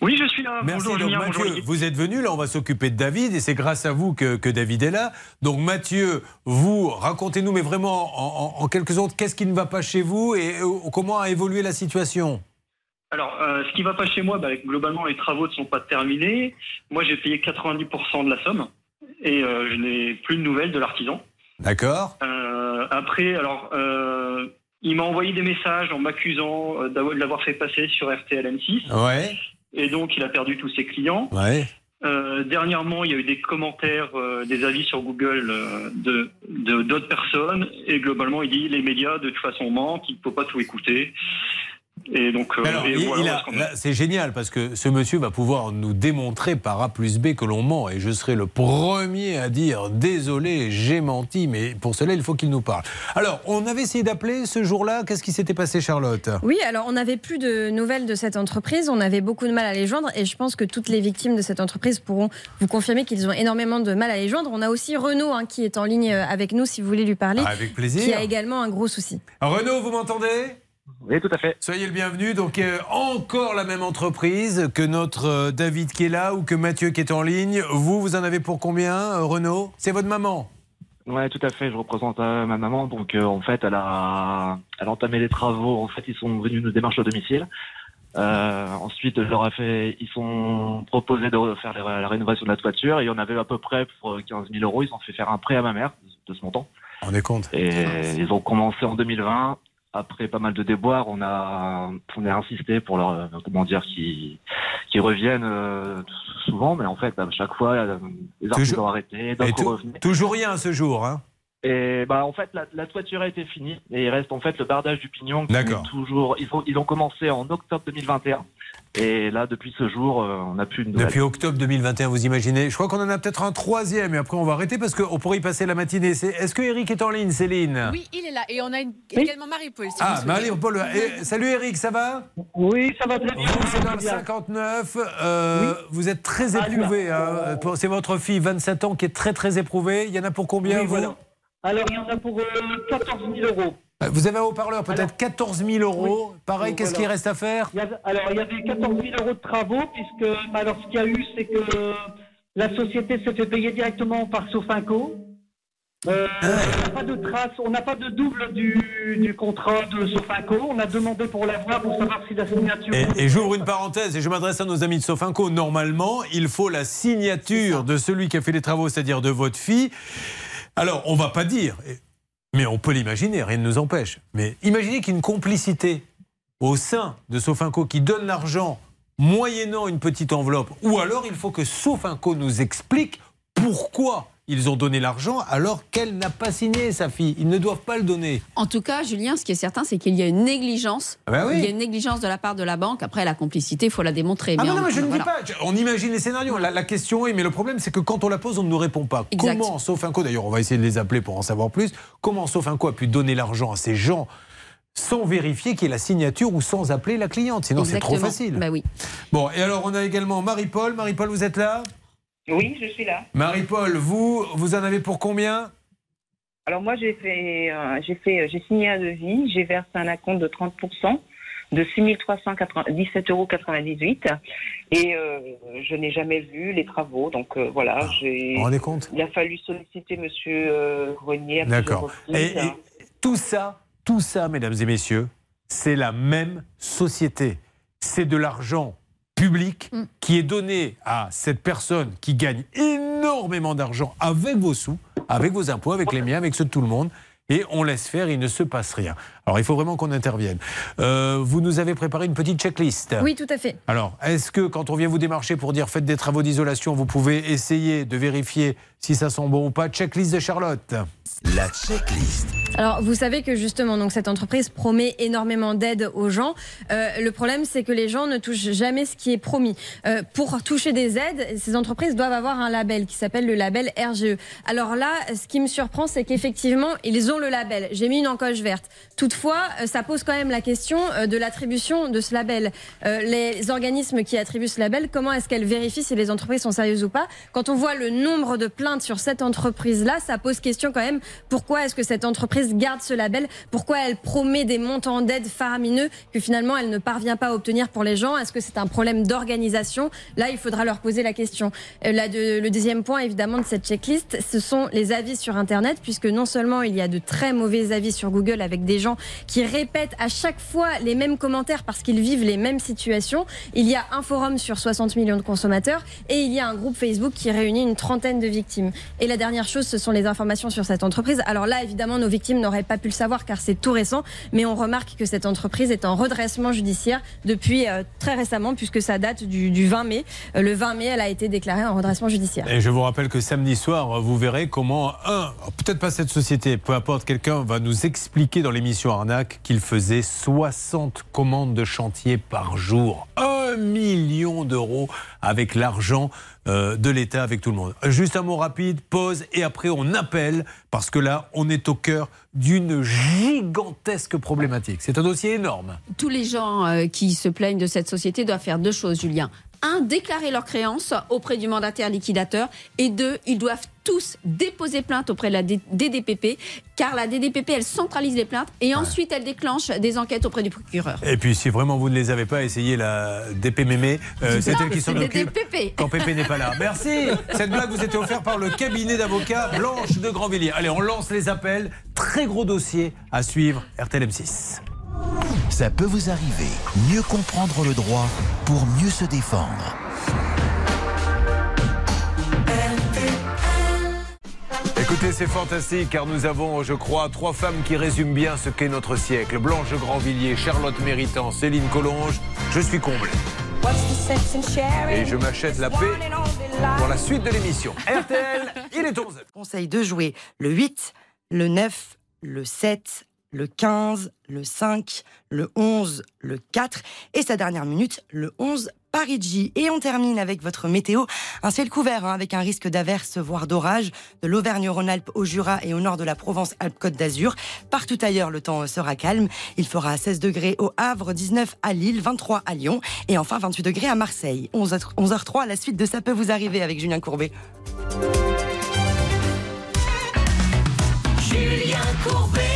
S26: Oui, je suis là.
S3: Merci.
S26: Bonjour,
S3: donc,
S26: Julien,
S3: Mathieu,
S26: bonjour,
S3: vous êtes venu, là on va s'occuper de David et c'est grâce à vous que, que David est là. Donc Mathieu, vous racontez-nous, mais vraiment en, en- en quelques secondes, qu'est-ce qui ne va pas chez vous et euh, comment a évolué la situation?
S26: Alors, euh, ce qui va pas chez moi, bah, globalement, les travaux ne sont pas terminés. Moi, j'ai payé 90% de la somme et euh, je n'ai plus de nouvelles de l'artisan.
S3: D'accord
S26: après, alors, il m'a envoyé des messages en m'accusant de l'avoir fait passer sur RTL M6.
S3: Ouais.
S26: Et donc, il a perdu tous ses clients.
S3: Ouais.
S26: Euh, dernièrement, il y a eu des commentaires, euh, des avis sur Google euh, de de- d'autres personnes. Et globalement, il dit les médias, de toute façon, mentent. Il ne faut pas tout écouter. Et donc, voilà,
S3: c'est génial parce que ce monsieur va pouvoir nous démontrer par A plus B que l'on ment et je serai le premier à dire désolé, j'ai menti, mais pour cela il faut qu'il nous parle. Alors, on avait essayé d'appeler ce jour-là, qu'est-ce qui s'était passé Charlotte?
S5: Oui, alors on n'avait plus de nouvelles de cette entreprise, on avait beaucoup de mal à les joindre et je pense que toutes les victimes de cette entreprise pourront vous confirmer qu'ils ont énormément de mal à les joindre. On a aussi Renaud hein, qui est en ligne avec nous si vous voulez lui parler.
S3: Ah, Avec plaisir.
S5: Qui a également un gros souci.
S3: Renaud, vous m'entendez?
S26: Oui, tout à fait.
S3: Soyez le bienvenu. Donc, euh, encore la même entreprise que notre euh, David qui est là ou que Mathieu qui est en ligne. Vous, vous en avez pour combien, euh, Renaud? C'est votre maman
S27: Ouais, tout à fait. Je représente euh, ma maman. Donc, euh, en fait, elle a, elle a entamé les travaux. En fait, ils sont venus nous démarcher au domicile. Euh, ensuite, je leur ai fait, ils sont proposés de faire la, la rénovation de la toiture. Et il y en avait à peu près pour euh, 15 000 euros. Ils ont fait faire un prêt à ma mère de ce montant.
S3: On est compte.
S27: Et ils ont commencé en 2020. Après pas mal de déboires, on a, on a insisté pour leur, comment dire, qu'ils, reviennent euh, souvent. Mais en fait, à chaque fois, euh, les
S3: Toujours-
S27: ont arrêté, d'autres.
S3: Toujours rien ce jour. Hein
S27: Et bah en fait la, la toiture a été finie et il reste en fait le bardage du pignon qui
S3: D'accord.
S27: est toujours ils ont ils ont commencé en octobre 2021 et là depuis ce jour euh, on n'a plus de nouvelles.
S3: Depuis octobre 2021, vous imaginez Je crois qu'on en a peut-être un troisième et après on va arrêter parce qu'on pourrait y passer la matinée. Est-ce que Eric est en ligne, Céline?
S10: Oui, il est là. Et on a une- également Marie-Paul. si
S3: Ah. Marie-Paul. eh, salut Eric, ça va?
S28: Oui, ça va très bien.
S3: Vous, c'est dans le 59. euh, Vous êtes très éprouvé. hein. C'est votre fille, 27 ans, qui est très très éprouvée. Il y en a pour combien
S28: Oui,
S3: vous?
S28: voilà. Alors, il y en a pour euh, 14 000 euros.
S3: Euh, Vous avez un haut-parleur, peut-être 14 000 euros. Pareil, qu'est-ce qu'il reste à faire
S28: Il y avait- alors, il y avait 14 000 euros de travaux, puisque bah, alors, ce qu'il y a eu, c'est que euh, la société s'est fait payer directement par Sofinco. Euh,
S3: Ah
S28: on n'a pas de trace, on n'a pas de double du, du contrat de Sofinco. On a demandé pour l'avoir pour savoir si la signature.
S3: Et, et j'ouvre une parenthèse et je m'adresse à nos amis de Sofinco. Normalement, il faut la signature de celui qui a fait les travaux, c'est-à-dire de votre fille. Alors, on va pas dire, mais on peut l'imaginer, rien ne nous empêche. Mais imaginez qu'il y ait une complicité au sein de Sofinco qui donne l'argent moyennant une petite enveloppe. Ou alors, il faut que Sofinco nous explique pourquoi ils ont donné l'argent alors qu'elle n'a pas signé sa fille. Ils ne doivent pas le donner.
S7: En tout cas, Julien, ce qui est certain, c'est qu'il y a une négligence.
S3: Ah bah oui.
S7: Il y a une négligence de la part de la banque. Après, la complicité, il faut la démontrer.
S3: Ah
S7: Mais
S3: non, non, mais je ne dis pas. On imagine les scénarios. La, la question est, mais le problème, c'est que quand on la pose, on ne nous répond pas.
S7: Exact.
S3: Comment Sofinco, d'ailleurs, on va essayer de les appeler pour en savoir plus, comment Sofinco a pu donner l'argent à ces gens sans vérifier qu'il y ait la signature ou sans appeler la cliente? Sinon, c'est trop facile.
S7: Bah oui.
S3: Bon, et alors, on a également Marie-Paul. Marie-Paul, vous êtes là?
S29: Oui, je suis là.
S3: Marie-Paul, vous, vous en avez pour combien?
S29: Alors moi, j'ai fait, euh, j'ai fait, euh, j'ai signé un devis, j'ai versé un acompte de 30% de 6 317,98 euros. Et euh, je n'ai jamais vu les travaux. Donc euh, voilà, j'ai.
S3: Vous vous rendez compte?
S29: Il a fallu solliciter Monsieur euh, Grenier
S3: D'accord. Et, et tout ça, tout ça, mesdames et messieurs, c'est la même société. C'est de l'argent public qui est donné à cette personne qui gagne énormément d'argent avec vos sous, avec vos impôts, avec les miens, avec ceux de tout le monde. Et on laisse faire, il ne se passe rien. Alors il faut vraiment qu'on intervienne. Euh, vous nous avez préparé une petite checklist.
S5: Oui, tout à fait.
S3: Alors, est-ce que quand on vient vous démarcher pour dire faites des travaux d'isolation, vous pouvez essayer de vérifier si ça sent bon ou pas? Checklist de Charlotte.
S1: La checklist.
S5: Alors, vous savez que justement, donc cette entreprise promet énormément d'aide aux gens. Euh, le problème, c'est que les gens ne touchent jamais ce qui est promis. Euh, pour toucher des aides, ces entreprises doivent avoir un label qui s'appelle le label RGE. Alors là, ce qui me surprend, c'est qu'effectivement, ils ont le label. J'ai mis une encoche verte. Toutefois, euh, ça pose quand même la question euh, de l'attribution de ce label. Euh, les organismes qui attribuent ce label, comment est-ce qu'elles vérifient si les entreprises sont sérieuses ou pas Quand on voit le nombre de plaintes sur cette entreprise-là, ça pose question quand même. Pourquoi est-ce que cette entreprise garde ce label Pourquoi elle promet des montants d'aide faramineux que finalement elle ne parvient pas à obtenir pour les gens Est-ce que c'est un problème d'organisation Là, il faudra leur poser la question. Le deuxième point, évidemment, de cette checklist, ce sont les avis sur Internet, puisque non seulement il y a de très mauvais avis sur Google avec des gens qui répètent à chaque fois les mêmes commentaires parce qu'ils vivent les mêmes situations. Il y a un forum sur 60 millions de consommateurs et il y a un groupe Facebook qui réunit une trentaine de victimes. Et la dernière chose, ce sont les informations sur cette entreprise. Alors là, évidemment, nos victimes n'auraient pas pu le savoir car c'est tout récent, mais on remarque que cette entreprise est en redressement judiciaire depuis euh, très récemment, puisque ça date du, du 20 mai. Euh, le 20 mai, elle a été déclarée en redressement judiciaire.
S3: Et je vous rappelle que samedi soir, vous verrez comment, un, peut-être pas cette société, peu importe, quelqu'un va nous expliquer dans l'émission Qu'il faisait 60 commandes de chantier par jour. Un million d'euros avec l'argent euh, de l'État, avec tout le monde. Juste un mot rapide, pause, et après on appelle, parce que là, on est au cœur d'une gigantesque problématique. C'est un dossier énorme.
S7: tous les gens euh, qui se plaignent de cette société doivent faire deux choses, Julien. Un, déclarer leurs créances auprès du mandataire liquidateur. Et deux, ils doivent tous déposer plainte auprès de la DDPP, car la DDPP, elle centralise les plaintes et ensuite elle déclenche des enquêtes auprès du procureur.
S3: Et puis, si vraiment vous ne les avez pas, essayez la DP Mémé. Euh, c'est elle qui s'en occupe.
S7: DDPP.
S3: Quand Pépé n'est pas là. Merci. Cette blague vous était offerte par le cabinet d'avocats Blanche de Grandvilliers. Allez, on lance les appels. Très gros dossier à suivre. RTL M6.
S1: Ça peut vous arriver. Mieux comprendre le droit pour mieux se défendre.
S3: Écoutez, c'est fantastique car nous avons, je crois, trois femmes qui résument bien ce qu'est notre siècle. Blanche Grandvilliers, Charlotte Méritant, Céline Collonge. Je suis comblé. Et je m'achète la paix pour la suite de l'émission. RTL, il est 11
S30: conseille de jouer le 8, le 9, le 7, le 15, le 5, le 11, le 4 et sa dernière minute, le 11 Parigi. Et on termine avec votre météo. Un ciel couvert hein, avec un risque d'averse, voire d'orage, de l'Auvergne-Rhône-Alpes au Jura et au nord de la Provence-Alpes-Côte d'Azur. Partout ailleurs, le temps sera calme. Il fera 16 degrés au Havre, 19 à Lille, 23 à Lyon et enfin 28 degrés à Marseille. 11 h 11h03, la suite de Ça peut vous arriver avec Julien Courbet.
S1: Julien Courbet.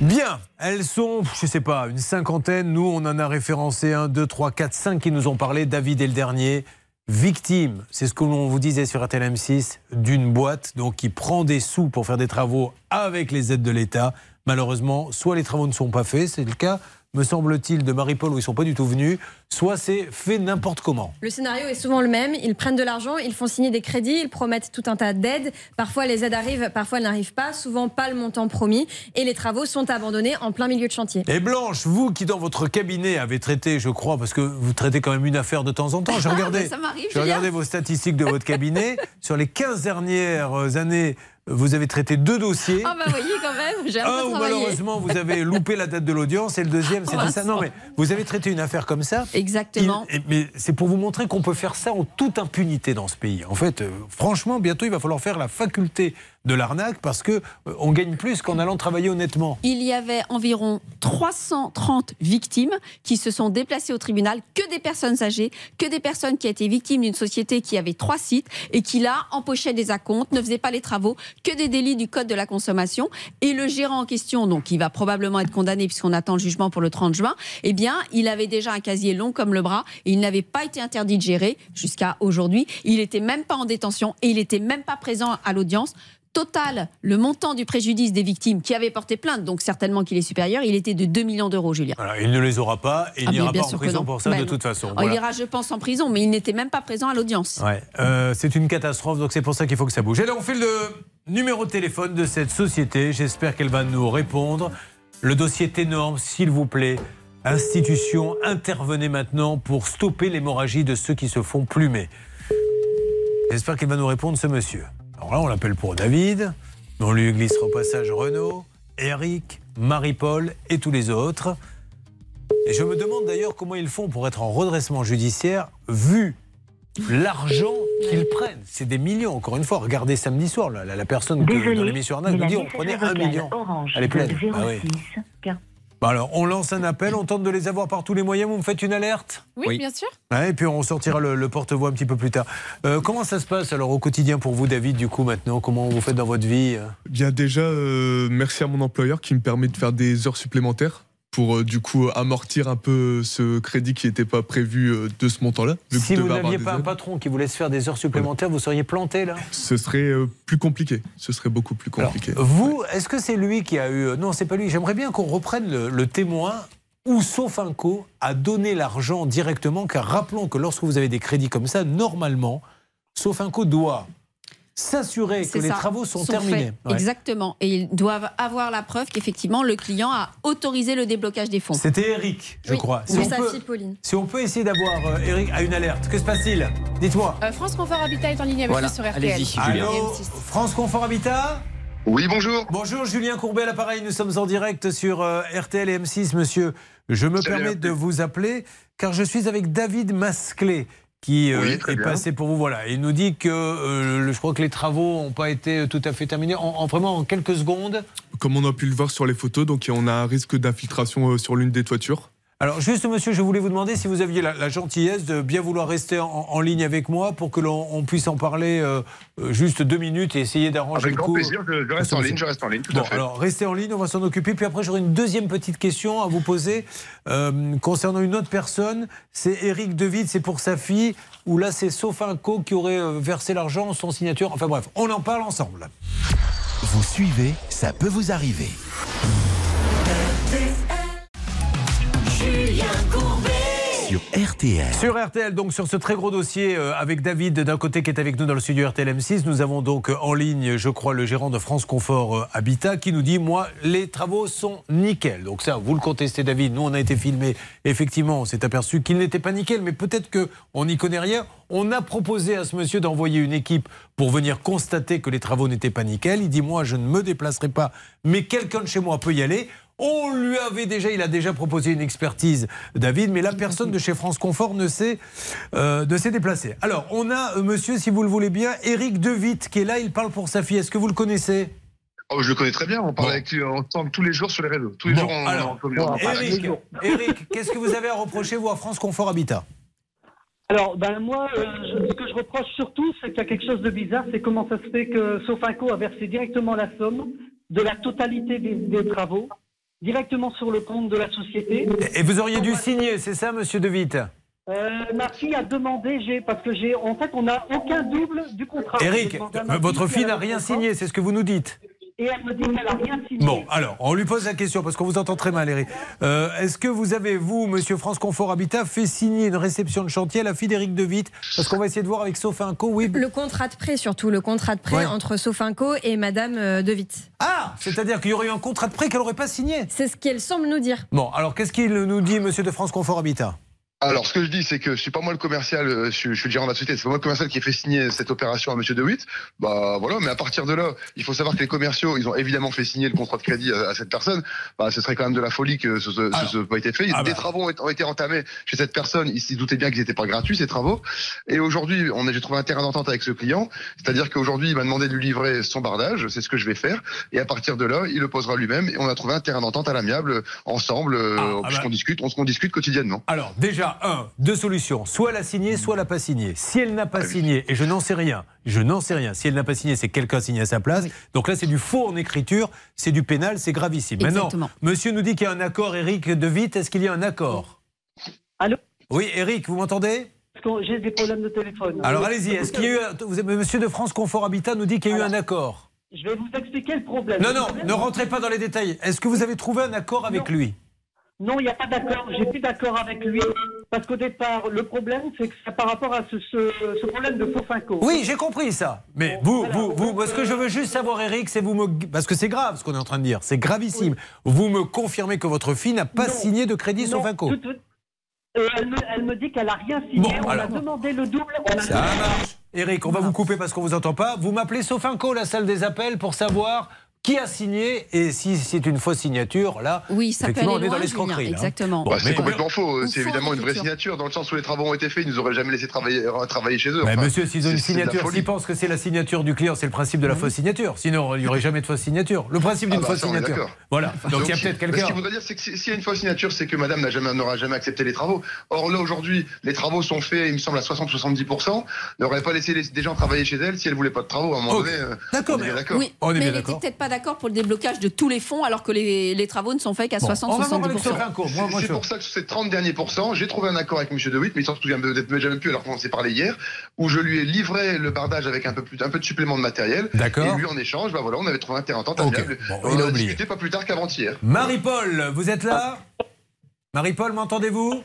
S3: Bien, elles sont, je sais pas, une cinquantaine. Nous, on en a référencé un, deux, trois, quatre, cinq qui nous ont parlé. David est le dernier. Victime, c'est ce que l'on vous disait sur RTL M6, d'une boîte donc qui prend des sous pour faire des travaux avec les aides de l'État. Malheureusement, soit les travaux ne sont pas faits, c'est le cas, me semble-t-il, de Marie-Paul où ils sont pas du tout venus, soit c'est fait n'importe comment.
S5: Le scénario est souvent le même. Ils prennent de l'argent, ils font signer des crédits, ils promettent tout un tas d'aides. Parfois, les aides arrivent, parfois elles n'arrivent pas. Souvent, pas le montant promis. Et les travaux sont abandonnés en plein milieu de chantier.
S3: Et Blanche, vous qui dans votre cabinet avez traité, je crois, parce que vous traitez quand même une affaire de temps en temps, j'ai regardé,
S7: Ça m'arrive,
S3: j'ai regardé
S7: Julien.
S3: vos statistiques de votre cabinet. [LAUGHS] Sur les 15 dernières années, vous avez traité deux dossiers.
S7: Ah bah voyez quand même, j'ai un
S3: où malheureusement vous avez loupé la date de l'audience et le deuxième c'était ça. Non mais vous avez traité une affaire comme ça.
S7: Exactement.
S3: Il- mais c'est pour vous montrer qu'on peut faire ça en toute impunité dans ce pays. En fait, euh, franchement, bientôt il va falloir faire la faculté de l'arnaque parce que euh, on gagne plus qu'en allant travailler honnêtement.
S7: Il y avait environ 330 victimes qui se sont déplacées au tribunal, que des personnes âgées, que des personnes qui étaient victimes d'une société qui avait trois sites et qui là empochait des acomptes, ne faisait pas les travaux, que des délits du code de la consommation. Et le gérant en question, donc qui va probablement être condamné puisqu'on attend le jugement pour le 30 juin, eh bien, il avait déjà un casier long comme le bras et il n'avait pas été interdit de gérer jusqu'à aujourd'hui. Il n'était même pas en détention et il n'était même pas présent à l'audience total, le montant du préjudice des victimes qui avaient porté plainte, donc certainement qu'il est supérieur, il était de 2 millions d'euros, Julien.
S3: Voilà, il ne les aura pas et il
S7: Ah,
S3: n'ira pas en prison pour ça
S7: Ben
S3: de
S7: non.
S3: toute façon.
S7: Oh,
S3: Voilà.
S7: Il ira, je pense, en prison, mais il n'était même pas présent à l'audience.
S3: Ouais, euh, c'est une catastrophe, donc c'est pour ça qu'il faut que ça bouge. Et là, on fait le numéro de téléphone de cette société. J'espère qu'elle va nous répondre. Le dossier est énorme, s'il vous plaît. Institution, intervenez maintenant pour stopper l'hémorragie de ceux qui se font plumer. J'espère qu'il va nous répondre, ce monsieur. Alors là, on l'appelle pour David. mais On lui glissera au passage Renaud, Eric, Marie-Paul et tous les autres. Et je me demande d'ailleurs comment ils font pour être en redressement judiciaire, vu l'argent qu'ils prennent. C'est des millions, encore une fois. Regardez samedi soir, la, la personne que,
S24: Désolé,
S3: dans l'émission Arnaque nous dit on prenait un million.
S24: Orange
S3: Elle est pleine.
S24: de
S3: Ah oui.
S24: 06 15.
S3: Bah alors, on lance un appel, on tente de les avoir par tous les moyens. Vous me faites une alerte
S10: Oui, bien sûr.
S3: Ouais, et puis on sortira le, le porte-voix un petit peu plus tard. Euh, comment ça se passe alors au quotidien pour vous, David, du coup, maintenant? Comment vous faites dans votre vie?
S31: Bien déjà, euh, merci à mon employeur qui me permet de faire des heures supplémentaires pour euh, du coup amortir un peu ce crédit qui n'était pas prévu euh, de ce montant-là.
S3: Si vous n'aviez pas un patron qui vous laisse faire des heures supplémentaires, vous seriez planté là
S31: Ce serait euh, plus compliqué. Ce serait beaucoup plus compliqué.
S3: Vous, est-ce que c'est lui qui a eu. Non, c'est pas lui. J'aimerais bien qu'on reprenne le, le témoin où Sofinco a donné l'argent directement, car rappelons que lorsque vous avez des crédits comme ça, normalement, Sofinco doit s'assurer que les
S7: ça,
S3: travaux sont,
S7: sont
S3: terminés. Ouais.
S7: Exactement. Et ils doivent avoir la preuve qu'effectivement, le client a autorisé le déblocage des fonds.
S3: C'était Eric, je
S7: Oui,
S3: crois.
S7: c'est
S3: on
S7: sa
S3: peut-
S7: fille, Pauline.
S3: Si on peut essayer d'avoir euh, Eric à une alerte, que se passe-t-il? Dites-moi.
S10: Euh, France Confort Habitat est en ligne avec
S3: Voilà,
S10: nous sur RTL.
S3: allez-y, Allô, France Confort Habitat?
S32: Oui, bonjour.
S3: Bonjour, Julien Courbet à l'appareil. Nous sommes en direct sur euh, RTL et M6, monsieur. Je me
S32: Salut,
S3: permets de vous appeler car je suis avec David Masclé qui euh,
S32: Oui,
S3: est
S32: bien.
S3: passé pour vous. Voilà, il nous dit que euh, le- je crois que les travaux n'ont pas été tout à fait terminés. En, en- vraiment en quelques secondes.
S31: Comme on a pu le voir sur les photos, donc on a un risque d'infiltration euh, sur l'une des toitures.
S3: Alors juste, monsieur, je voulais vous demander si vous aviez la, la gentillesse de bien vouloir rester en, en ligne avec moi pour que l'on on puisse en parler euh, juste deux minutes et essayer d'arranger
S32: Avec
S3: le
S32: grand
S3: coup.
S32: plaisir, je, je reste en ligne, je reste en ligne, tout
S3: Bon,
S32: à fait.
S3: alors restez en ligne, on va s'en occuper. Puis après, j'aurai une deuxième petite question à vous poser euh, concernant une autre personne. C'est Eric Devid, c'est pour sa fille, où là, c'est Sofinco qui aurait euh, versé l'argent, son signature. Enfin bref, on en parle ensemble.
S1: Vous suivez, ça peut vous arriver. Sur RTL.
S3: Sur RTL, donc sur ce très gros dossier euh, avec David d'un côté qui est avec nous dans le studio RTL M6, nous avons donc euh, en ligne, je crois, le gérant de France Confort euh, Habitat qui nous dit moi, les travaux sont nickel. Donc ça, vous le contestez, David. Nous, on a été filmé. Effectivement, on s'est aperçu qu'il n'était pas nickel, mais peut-être que on n'y connaît rien. On a proposé à ce monsieur d'envoyer une équipe pour venir constater que les travaux n'étaient pas nickel. Il dit moi, je ne me déplacerai pas, mais quelqu'un de chez moi peut y aller. On lui avait déjà, il a déjà proposé une expertise, David, mais la personne de chez France Confort ne s'est euh, déplacée. Alors, on a, euh, monsieur, si vous le voulez bien, Eric Devitte qui est là, il parle pour sa fille. Est-ce que vous le connaissez?
S32: Oh, je le connais très bien, on parle avec lui ensemble tous les jours sur les réseaux. Tous les
S3: Bon,
S32: jours, on,
S3: alors,
S32: on, on- on parle.
S3: Eric, Eric, qu'est-ce que vous avez à reprocher, vous, à France Confort Habitat?
S28: Alors, ben moi, euh, je- ce que je reproche surtout, c'est qu'il y a quelque chose de bizarre, c'est comment ça se fait que Sofinco a versé directement la somme de la totalité des, des travaux directement sur le compte de la société.
S3: Et vous auriez dû signer, c'est ça, monsieur Devitte
S28: Euh, ma fille a demandé, j'ai parce que j'ai, en fait, on n'a aucun double du contrat.
S3: Eric, votre fille n'a rien signé, c'est ce que vous nous dites
S28: Et elle me dit qu'elle n'a rien signé.
S3: Bon, alors, on lui pose la question parce qu'on vous entend très mal, Eric. Euh, Est-ce que vous avez, vous, monsieur France Confort Habitat, fait signer une réception de chantier à la fille d'Éric Devitte Parce qu'on va essayer de voir avec Sofinco, oui.
S5: Le contrat de prêt, surtout, le contrat de prêt
S3: Ouais.
S5: entre Sofinco et Madame euh, De Witt.
S3: Ah C'est-à-dire qu'il y aurait eu un contrat de prêt qu'elle n'aurait pas signé
S5: C'est ce qu'elle semble nous dire.
S3: Bon, alors qu'est-ce qu'il nous dit, monsieur de France Confort Habitat?
S32: Alors, ce que je dis, c'est que je suis pas moi le commercial, euh, je, suis- je suis le gérant de la société, c'est pas moi le commercial qui a fait signer cette opération à Monsieur DeWitt. Bah voilà, mais à partir de là, il faut savoir que les commerciaux, ils ont évidemment fait signer le contrat de crédit à, à cette personne. Bah, ce serait quand même de la folie que ce n'ait pas été fait.
S3: Ah
S32: Des
S3: bah.
S32: travaux ont été- entamés chez cette personne. Ils se doutaient bien qu'ils n'étaient pas gratuits ces travaux. Et aujourd'hui, on a j'ai trouvé un terrain d'entente avec ce client, c'est-à-dire qu'aujourd'hui, il m'a demandé de lui livrer son bardage. C'est ce que je vais faire. Et à partir de là, il le posera lui-même. Et on a trouvé un terrain d'entente à l'amiable ensemble, euh,
S3: ah
S32: puisqu'on
S3: bah.
S32: discute, on, qu'on discute quotidiennement.
S3: Alors, déjà, un, deux solutions. Soit elle a signé, soit elle n'a pas signé. Si elle n'a pas signé, et je n'en sais rien, je n'en sais rien. Si elle n'a pas signé, c'est que quelqu'un a signé à sa place. Donc là, c'est du faux en écriture, c'est du pénal, c'est gravissime.
S28: Exactement.
S3: Maintenant, monsieur nous dit qu'il y a un accord, Eric De Witt. Est-ce qu'il y a un accord?
S28: Allô?
S3: Oui, Eric, vous m'entendez?
S28: J'ai des problèmes de téléphone.
S3: Alors allez-y, est-ce qu'il y a eu. un- monsieur de France Confort Habitat nous dit qu'il y a eu un accord.
S28: Je vais vous expliquer le problème.
S26: Non, non,
S28: problème-
S26: ne rentrez pas dans les détails. Est-ce que vous avez trouvé un accord avec lui?
S28: Non, il n'y a pas d'accord. J'ai plus d'accord avec lui. Parce qu'au départ, le problème, c'est que c'est par rapport à ce, ce, ce problème de faux finco.
S26: Oui, j'ai compris ça. Mais vous, vous, vous, moi, ce que je veux juste savoir, Eric, c'est vous me. Parce que c'est grave ce qu'on est en train de dire. C'est gravissime. Vous me confirmez que votre fille n'a pas
S28: Non.
S26: signé de crédit
S28: tout- tout- Euh, elle, me, elle me dit qu'elle n'a rien signé.
S26: Bon,
S28: on
S26: alors.
S28: a demandé le double. On a
S26: Ça marche. Eric, on va vous couper parce qu'on vous entend pas. Vous m'appelez Sofinco, la salle des appels, pour savoir qui a signé et si c'est une fausse signature. Là,
S7: Oui, ça peut
S26: effectivement,
S7: aller
S26: on est dans l'escroquerie. Là.
S7: exactement.
S26: Bon,
S32: Bah, c'est complètement faux. C'est évidemment une vraie signature, dans le sens où les travaux ont été faits, ils nous auraient jamais laissé travailler, euh, travailler chez eux.
S26: Mais
S32: Enfin,
S26: monsieur, s'ils ont une signature, s'ils pensent que c'est la signature du client, c'est le principe de la fausse signature. Sinon, il n'y aurait jamais de fausse signature. Le principe d'une
S32: Ah bah,
S26: fausse
S32: ça,
S26: signature.
S32: d'accord.
S26: Voilà. Donc il y a peut-être
S32: mais Ce
S26: quelqu'un.
S32: qu'il voudrait dire, c'est que si- s'il y a une fausse signature, c'est que madame n'aura jamais accepté les travaux. Or là, aujourd'hui, les travaux sont faits, il me semble, à 60-70%. N'aurait pas laissé les- des gens travailler chez elle si elle voulait pas de travaux. À un moment donné, euh,
S26: D'accord,
S32: on est
S26: mais-
S32: bien d'accord.
S7: D'accord pour le déblocage de tous les fonds alors que les, les travaux ne sont faits qu'à 60-70%.
S32: C'est pour ça que sur ces 30 derniers pourcents, j'ai trouvé un accord avec M. De Witt, mais il s'en souvient peut-être jamais plus alors qu'on s'est parlé hier, où je lui ai livré le bardage avec un peu, plus, un peu de supplément de matériel.
S26: D'accord.
S32: Et lui, en échange, bah voilà, on avait trouvé un terrain d'entente
S26: Ok.
S32: amiable.
S26: Bon,
S32: on
S26: il a oublié.
S32: discuté pas plus tard qu'avant-hier.
S26: Marie-Paul, vous êtes là? Marie-Paul, m'entendez-vous?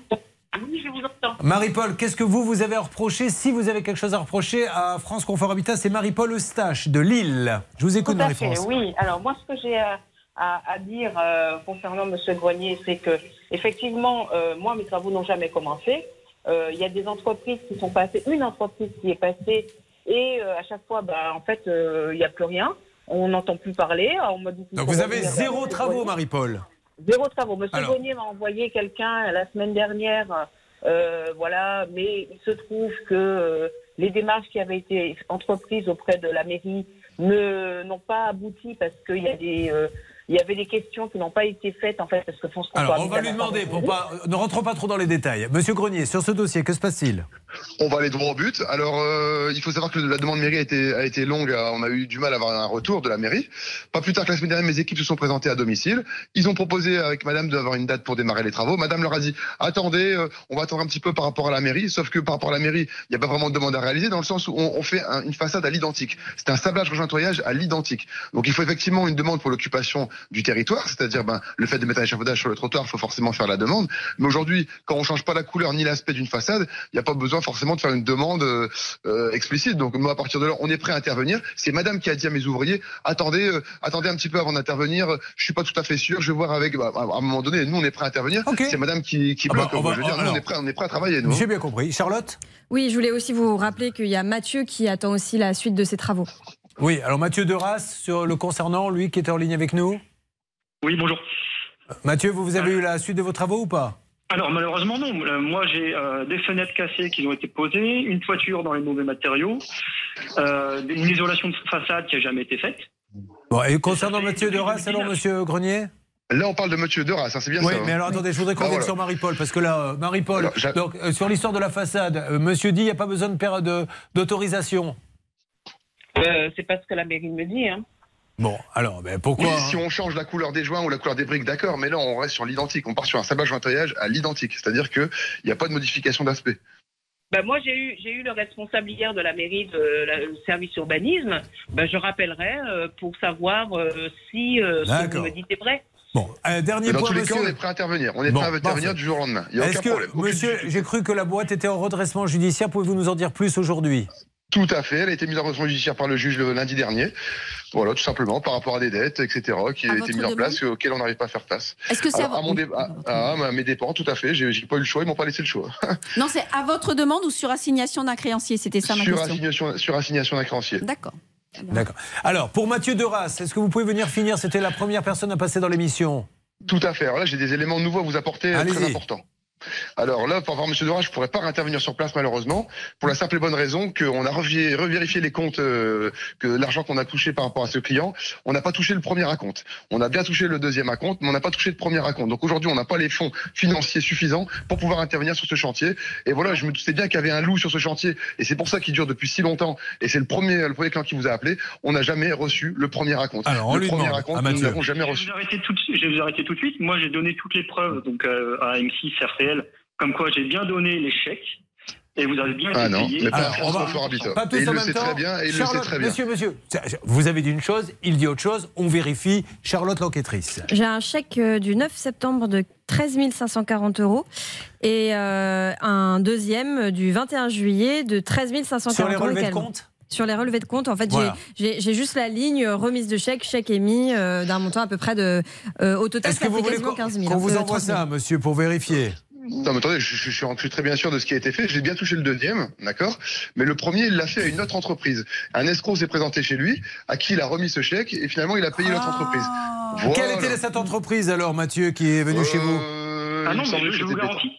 S29: Oui, je vous entends.
S26: Marie-Paul, qu'est-ce que vous, vous avez à reprocher Si vous avez quelque chose à reprocher à France Confort Habitat, c'est Marie-Paul Eustache de Lille. Je vous écoute, Marie-France.
S29: oui. Alors moi, ce que j'ai à, à- à dire euh, concernant Monsieur Grenier, c'est que effectivement, euh, moi, mes travaux n'ont jamais commencé. Euh, Il y a des entreprises qui sont passées, une entreprise qui est passée, et euh, à chaque fois, bah, en fait, euh, il n'y a plus rien. On n'entend plus parler. On dit
S26: Donc vous avez zéro travaux. Marie-Paul.
S29: Zéro travaux. Monsieur
S26: Alors.
S29: Grenier m'a envoyé quelqu'un la semaine dernière, euh, voilà, mais il se trouve que euh, les démarches qui avaient été entreprises auprès de la mairie ne n'ont pas abouti parce qu'il y a des euh, il y avait des questions qui n'ont pas été faites en fait parce que France
S26: Alors, on va lui demander, pour
S29: répondu.
S26: pas, ne rentrons pas trop dans les détails. Monsieur Grenier, sur ce dossier, que se passe-t-il?
S32: On va aller droit au but. Alors, euh, il faut savoir que la demande mairie a été, a été longue. euh, On a eu du mal à avoir un retour de la mairie. Pas plus tard que la semaine dernière, mes équipes se sont présentées à domicile. Ils ont proposé avec madame d'avoir une date pour démarrer les travaux. Madame leur a dit, attendez, euh, on va attendre un petit peu par rapport à la mairie. Sauf que par rapport à la mairie, il n'y a pas vraiment de demande à réaliser dans le sens où on, on fait un- une façade à l'identique. C'est un sablage rejointoyage à l'identique. Donc, il faut effectivement une demande pour l'occupation du territoire. C'est-à-dire, ben, le fait de mettre un échafaudage sur le trottoir, il faut forcément faire la demande. Mais aujourd'hui, quand on change pas la couleur ni l'aspect d'une façade, il n'y a pas besoin forcément de faire une demande euh, euh, explicite. Donc moi, à partir de là, on est prêt à intervenir. C'est Madame qui a dit à mes ouvriers attendez, euh, attendez un petit peu avant d'intervenir. Je suis pas tout à fait sûr. Je vais voir avec. bah, à un moment donné, nous, on est prêt à intervenir. C'est Madame qui, qui
S26: Ah bah,
S32: bloque.
S26: on va-
S32: je veux dire, nous, on est prêt, on est prêt à travailler. Nous.
S26: J'ai bien compris. Charlotte?
S5: Oui, je voulais aussi vous rappeler qu'il y a Mathieu qui attend aussi la suite de ses travaux.
S26: Oui, alors Mathieu Deras, sur le concernant, lui qui était en ligne avec nous?
S6: Oui, bonjour.
S26: Mathieu, vous, vous avez eu la suite de vos travaux ou pas
S6: Alors malheureusement non. Euh, Moi j'ai euh, des fenêtres cassées qui ont été posées, une toiture dans les mauvais matériaux, euh, une isolation de façade qui a jamais été faite.
S26: Bon, et concernant Mathieu Deras, alors, monsieur Grenier
S32: Là, on parle de Monsieur Deras, hein, c'est bien
S26: oui,
S32: ça.
S26: mais
S32: hein.
S26: alors attendez, je voudrais qu'on revienne
S32: voilà.
S26: sur Marie-Paul, parce que là, euh, Marie-Paul, donc, euh, sur l'histoire de la façade, euh, monsieur dit il n'y a pas besoin de d'autorisation.
S29: Euh, c'est pas ce que la mairie me dit. Hein.
S26: Bon, alors, ben, pourquoi
S32: Oui, si on change la couleur des joints ou la couleur des briques, d'accord, mais là on reste sur l'identique. On part sur un sablage jointoyage à l'identique, c'est-à-dire que il n'y a pas de modification d'aspect.
S29: Bah, moi, j'ai eu, j'ai eu le responsable hier de la mairie de la, le service urbanisme. Bah, je rappellerai euh, pour savoir euh, si euh, ce que vous me dites est vrai.
S26: Bon, euh, dernier
S32: dans
S26: point,
S32: tous les cas, on est prêt à intervenir. On est
S26: Bon,
S32: prêt à intervenir
S26: parfait.
S32: du jour au lendemain. Il n'y a
S26: Est-ce
S32: aucun
S26: que,
S32: problème.
S26: Monsieur, j'ai cru que la boîte était en redressement judiciaire, pouvez-vous nous en dire plus aujourd'hui?
S32: Tout à fait. Elle a été mise en redressement judiciaire par le juge le lundi dernier. Voilà, tout simplement, par rapport à des dettes, etc., qui
S7: À
S32: ont été mises en place, auxquelles on n'arrive pas à faire face.
S7: Est-ce que c'est à
S32: à, mon dé- à- à- à mes dépens, tout à fait. J'ai j'ai pas eu le choix, ils m'ont pas laissé le choix. [LAUGHS]
S7: Non, c'est à votre demande ou sur assignation d'un créancier? C'était ça ma
S32: sur,
S7: question.
S32: assignation, sur assignation d'un créancier.
S7: D'accord.
S26: D'accord. Alors, pour Mathieu Deras, est-ce que vous pouvez venir finir? C'était la première personne à passer dans l'émission.
S32: Tout à fait. Alors là, j'ai des éléments nouveaux à vous apporter euh, très importants. Alors là, pour voir M. Dora, je pourrais pas intervenir sur place malheureusement, pour la simple et bonne raison qu'on a revérifié les comptes, euh, que l'argent qu'on a touché par rapport à ce client, on n'a pas touché le premier acompte. On a bien touché le deuxième acompte, mais on n'a pas touché le premier acompte. Donc aujourd'hui, on n'a pas les fonds financiers suffisants pour pouvoir intervenir sur ce chantier. Et voilà, je me doutais bien qu'il y avait un loup sur ce chantier, et c'est pour ça qu'il dure depuis si longtemps. Et c'est le premier, le premier client qui vous a appelé. On n'a jamais reçu le premier acompte.
S26: Alors, on
S32: le
S26: lui
S32: premier
S26: demande
S32: acompte,
S26: à
S32: nous n'avons jamais
S6: Je vais
S32: reçu.
S6: Je vais vous arrêter tout de suite. Moi, j'ai donné toutes les preuves donc euh, à M6 RTL, comme quoi j'ai bien donné les chèques.
S26: Et vous avez bien
S32: Ah non,
S26: payé.
S32: mais pas
S3: Alors,
S32: France
S3: on va-. Pas tous
S32: Et il
S3: en
S32: le
S3: même
S32: sait
S3: temps.
S32: très bien, et il le sait très bien.
S3: Monsieur, monsieur, vous avez dit une chose, il dit autre chose, on vérifie. Charlotte l'enquêtrice.
S5: J'ai un chèque euh, du 9 septembre de 13 540 euros et euh, un deuxième du 21 juillet de 13 540
S3: Sur les
S5: euros
S3: relevés de compte
S5: Sur les relevés de compte, en fait, j'ai-
S3: Voilà.
S5: j'ai j'ai juste la ligne euh, remise de chèque, chèque émis euh, d'un montant à peu près de. euh, au total,
S3: Est-ce
S5: ça
S3: que vous
S5: fait
S3: voulez
S5: quasiment
S3: qu'on
S5: 15 000.
S3: qu'on vous
S5: euh,
S3: envoie
S5: 30 000.
S3: ça, monsieur, pour vérifier?
S32: Non, mais attendez, je, je- je suis très bien sûr de ce qui a été fait. J'ai bien touché le deuxième, d'accord? Mais le premier, il l'a fait à une autre entreprise. Un escroc s'est présenté chez lui, à qui il a remis ce chèque, et finalement, il a payé l'autre entreprise. Voilà.
S3: Quelle était cette entreprise alors, Mathieu, qui est venu chez vous?
S26: Ah non, mais je, vous garantis.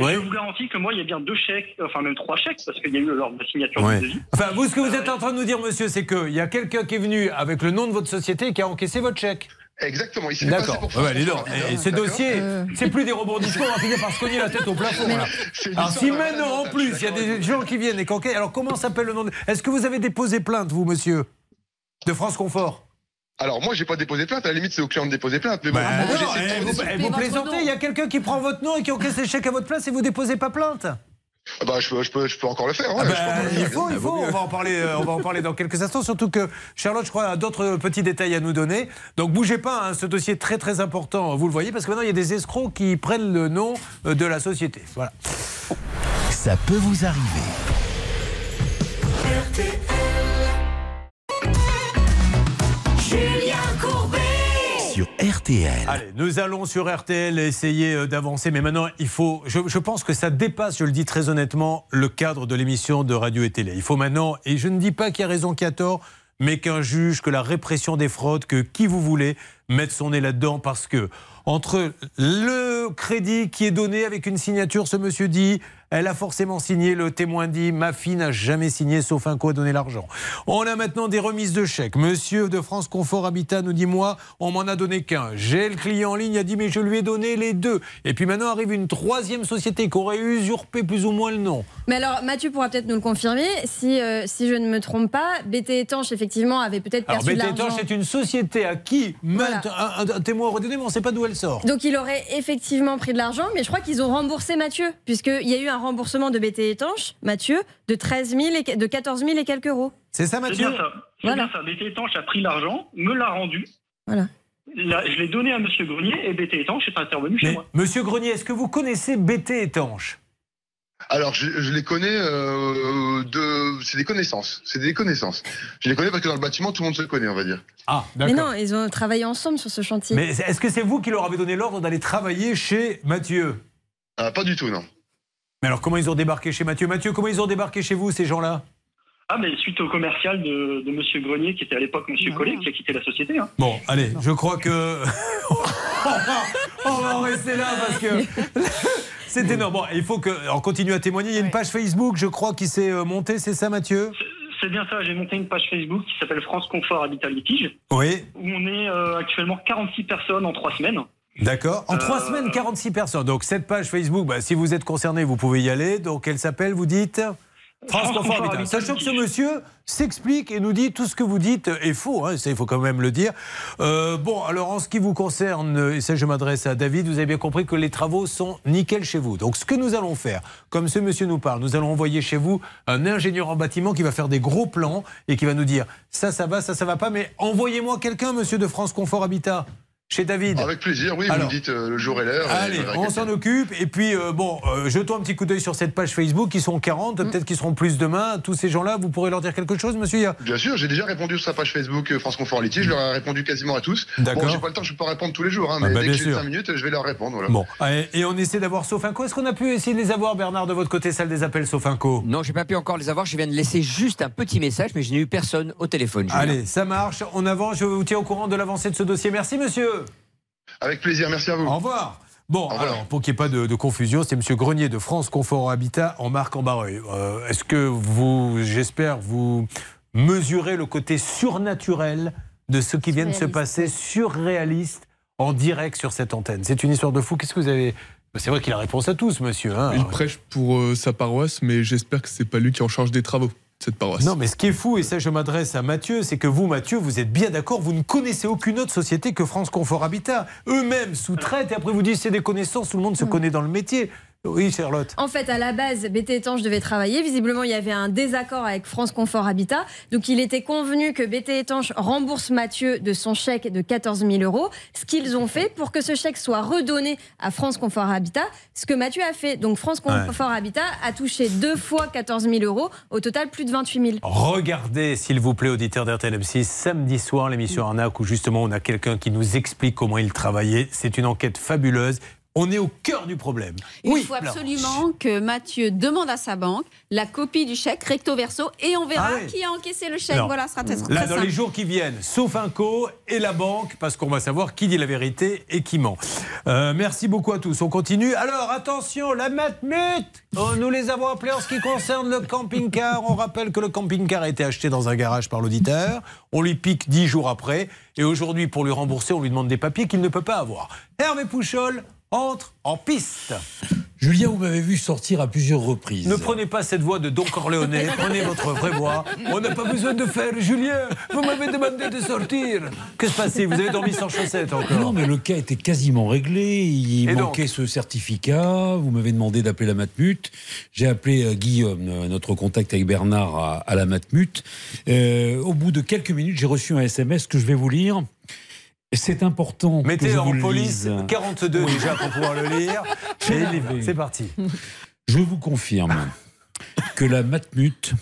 S26: Je vous garantis que moi, il y a bien deux chèques, enfin même trois chèques, parce qu'il y a eu lors de la signature
S3: Ouais.
S26: du devis.
S3: Enfin, vous, ce que vous êtes en train de nous dire, monsieur, c'est qu'il y a quelqu'un qui est venu avec le nom de votre société et qui a encaissé votre chèque.
S32: Exactement, il s'est pour
S3: Ouais.
S32: Confort Habitat,
S3: Et ces
S32: d'accord
S3: dossiers, c'est plus des rebondissements, on va finir par se cogner la tête au plafond. là. Alors, si maintenant, en plus, il y a des gens qui viennent et qu'enquêtent, alors comment s'appelle le nom de... Est-ce que vous avez déposé plainte, vous, monsieur De France Confort?
S32: Alors moi, j'ai pas déposé plainte. À la limite, c'est au client de déposer plainte. Mais bon,
S3: Bah, non,
S32: de
S3: eh, vous, eh, vous plaisantez, il y a quelqu'un qui prend votre nom et qui encaisse les chèques à votre place et vous déposez pas plainte
S32: bah, je peux, je peux, je peux encore le faire. ouais,
S3: Ah
S32: je
S3: bah,
S32: peux encore le
S3: il faut, il
S32: sûr.
S3: faut. On va en parler, euh, on va en parler dans quelques instants. Surtout que Charlotte, je crois, a d'autres petits détails à nous donner. Donc bougez pas, hein, ce dossier est très très important. Vous le voyez parce que maintenant il y a des escrocs qui prennent le nom euh, de la société. Voilà.
S1: Ça peut vous arriver.
S15: Julien
S1: RTL.
S3: Allez, nous allons sur RTL essayer euh, d'avancer, mais maintenant il faut. Je, pense que ça dépasse, je le dis très honnêtement, le cadre de l'émission de radio et télé. Il faut maintenant, et je ne dis pas qui a raison, qui a tort, mais qu'un juge, que la répression des fraudes, que qui vous voulez mette son nez là-dedans, parce que entre le crédit qui est donné avec une signature, ce monsieur dit, elle a forcément signé, le témoin dit, ma fille n'a jamais signé, sauf un coup à donner l'argent. On a maintenant des remises de chèques. Monsieur de France Confort Habitat nous dit, moi, on m'en a donné qu'un. J'ai le client en ligne, a dit, mais je lui ai donné les deux. Et puis maintenant arrive une troisième société qui aurait usurpé plus ou moins le nom.
S5: Mais alors, Mathieu pourra peut-être nous le confirmer. Si, euh, si je ne me trompe pas, BT Étanche, effectivement, avait peut-être perçu
S3: BT. Étanche est une société à qui
S5: Voilà.
S3: un, un- un témoin aurait donné, mais on ne sait pas d'où elle sort.
S5: Donc il aurait effectivement pris de l'argent, mais je crois qu'ils ont remboursé Mathieu, puisqu'il y a eu un remboursement de BT Étanche, Mathieu, de 13 000 et, de 14 000 et quelques euros.
S3: C'est ça,
S26: C'est bien ça. C'est
S5: Voilà.
S26: bien ça. BT Étanche a pris l'argent, me l'a rendu.
S5: Voilà.
S26: Là, je l'ai donné à Monsieur Grenier et BT Étanche est intervenu chez
S3: Mais,
S26: moi.
S3: Monsieur Grenier, est-ce que vous connaissez BT Étanche
S32: Alors, je, je les connais euh, de. C'est des connaissances. C'est des connaissances. Je les connais parce que dans le bâtiment, tout le monde se connaît, on va dire.
S3: Ah,
S5: Mais non, ils ont travaillé ensemble sur ce chantier.
S3: Mais est-ce que c'est vous qui leur avez donné l'ordre d'aller travailler chez Mathieu?
S32: Ah, Pas du tout, non.
S3: Mais alors comment ils ont débarqué chez Mathieu? Mathieu, comment ils ont débarqué chez vous, ces gens-là?
S26: Ah, mais suite au commercial de, de Monsieur Grenier, qui était à l'époque Monsieur Collet, qui a quitté la société. hein.
S3: Bon, allez, je crois que... [LAUGHS] on, va, en rester là parce que... [LAUGHS] C'est énorme. Bon, il faut qu'on continue à témoigner. Il y a une page Facebook, je crois, qui s'est euh, montée, c'est ça Mathieu?
S26: C'est bien ça, j'ai monté une page Facebook qui s'appelle France Confort Habitat Litige,
S3: Oui.
S26: où on est euh, actuellement 46 personnes en trois semaines.
S3: D'accord. En trois
S26: Euh,
S3: semaines, 46 personnes. Donc cette page Facebook, bah, si vous êtes concerné, vous pouvez y aller. Donc elle s'appelle, vous dites France Confort Habitat. Sachant que ce monsieur s'explique et nous dit tout ce que vous dites est faux. Hein, ça, il faut quand même le dire. Euh, bon, alors en ce qui vous concerne, et ça je m'adresse à David, vous avez bien compris que les travaux sont nickel chez vous. Donc ce que nous allons faire, comme ce monsieur nous parle, nous allons envoyer chez vous un ingénieur en bâtiment qui va faire des gros plans et qui va nous dire ça, ça va, ça, ça va pas, mais envoyez-moi quelqu'un, monsieur de France Confort Habitat. Chez David.
S32: Avec plaisir, oui,
S3: Alors,
S32: vous me dites euh, le jour et l'heure.
S3: Allez, on s'en occupe. Et puis, euh, bon, euh, jetons un petit coup d'œil sur cette page Facebook. Ils sont 40, peut-être qu'ils seront plus demain. Tous ces gens-là, vous pourrez leur dire quelque chose, monsieur
S32: Bien sûr, j'ai déjà répondu sur sa page Facebook euh, France Confort Litige. Je leur ai répondu quasiment à tous.
S3: D'accord.
S32: Bon, j'ai pas le temps, je peux pas répondre tous les jours, hein,
S3: Ah
S32: mais
S3: bah,
S32: dès que j'ai
S3: sûr.
S32: 5 minutes, je vais leur répondre. Voilà.
S3: Bon, allez, et on essaie d'avoir Sofinco. Est-ce qu'on a pu essayer de les avoir, Bernard, de votre côté, salle des appels Sofinco
S9: Non, j'ai pas pu encore les avoir. Je viens de laisser juste un petit message, mais je n'ai eu personne au téléphone. Julien.
S3: Allez, ça marche. On avance. Je vous tiens au courant de l'avancée de ce dossier. Merci, monsieur.
S32: Avec plaisir, merci à vous.
S3: Au revoir. Bon, alors, pour qu'il n'y ait pas de, de confusion, c'est Monsieur Grenier de France Confort Habitat en marque en Barreuil. Euh, Est-ce que vous, j'espère, vous mesurez le côté surnaturel de ce qui vient de se passer, surréaliste, en direct sur cette antenne? C'est une histoire de fou. Qu'est-ce que vous avez? C'est vrai qu'il a réponse à tous, monsieur. hein.
S31: Il prêche pour euh, sa paroisse, mais j'espère que c'est pas lui qui est en charge des travaux cette paroisse.
S3: Non, mais ce qui est fou, et ça je m'adresse à Mathieu, c'est que vous, Mathieu, vous êtes bien d'accord, vous ne connaissez aucune autre société que France Confort Habitat. Eux-mêmes sous-traitent et après vous dites c'est des connaissances, tout le monde se connaît dans le métier. Oui, Charlotte.
S5: En fait, à la base, BT Étanche devait travailler. Visiblement, il y avait un désaccord avec France Confort Habitat. Donc, il était convenu que BT Étanche rembourse Mathieu de son chèque de 14 000 euros. Ce qu'ils ont fait pour que ce chèque soit redonné à France Confort Habitat, ce que Mathieu a fait. Donc, France Confort Habitat a touché deux fois 14 000 euros. Au total, plus de 28 000.
S3: Regardez, s'il vous plaît, auditeur d'RTL M6, samedi soir, l'émission Arnaque, où justement on a quelqu'un qui nous explique comment il travaillait. C'est une enquête fabuleuse. On est au cœur du problème.
S7: Il faut absolument que Mathieu demande à sa banque la copie du chèque recto verso et on verra
S3: Ah oui.
S7: qui a encaissé le chèque. Voilà, ce sera très, très
S3: Là, dans
S7: simple.
S3: les jours qui viennent, sauf Inco et la banque, parce qu'on va savoir qui dit la vérité et qui ment. Euh, merci beaucoup à tous. On continue. Alors, attention, la matmute Oh, Nous les avons appelés en ce qui concerne le camping-car. On rappelle que le camping-car a été acheté dans un garage par l'auditeur. On lui pique dix jours après. Et aujourd'hui, pour lui rembourser, on lui demande des papiers qu'il ne peut pas avoir. Hervé Pouchol entre en piste.
S8: Julien, vous m'avez vu sortir à plusieurs reprises.
S3: Ne prenez pas cette voix de Don Corleone, [LAUGHS] prenez votre vraie voix. On n'a pas besoin de faire. Julien, vous m'avez demandé de sortir. Que se passe-t-il? Vous avez dormi sans chaussettes encore
S8: Non, mais le cas était quasiment réglé. Il
S3: Et
S8: manquait ce certificat. Vous m'avez demandé d'appeler la Matmut. J'ai appelé euh, Guillaume, euh, notre contact avec Bernard à, à la Matmut. Euh, au bout de quelques minutes, j'ai reçu un SMS que je vais vous lire. Et C'est important. que
S3: Mettez en police
S8: lise.
S3: 42 déjà pour pouvoir le lire. [LAUGHS] C'est parti.
S8: Je vous confirme que la Matmut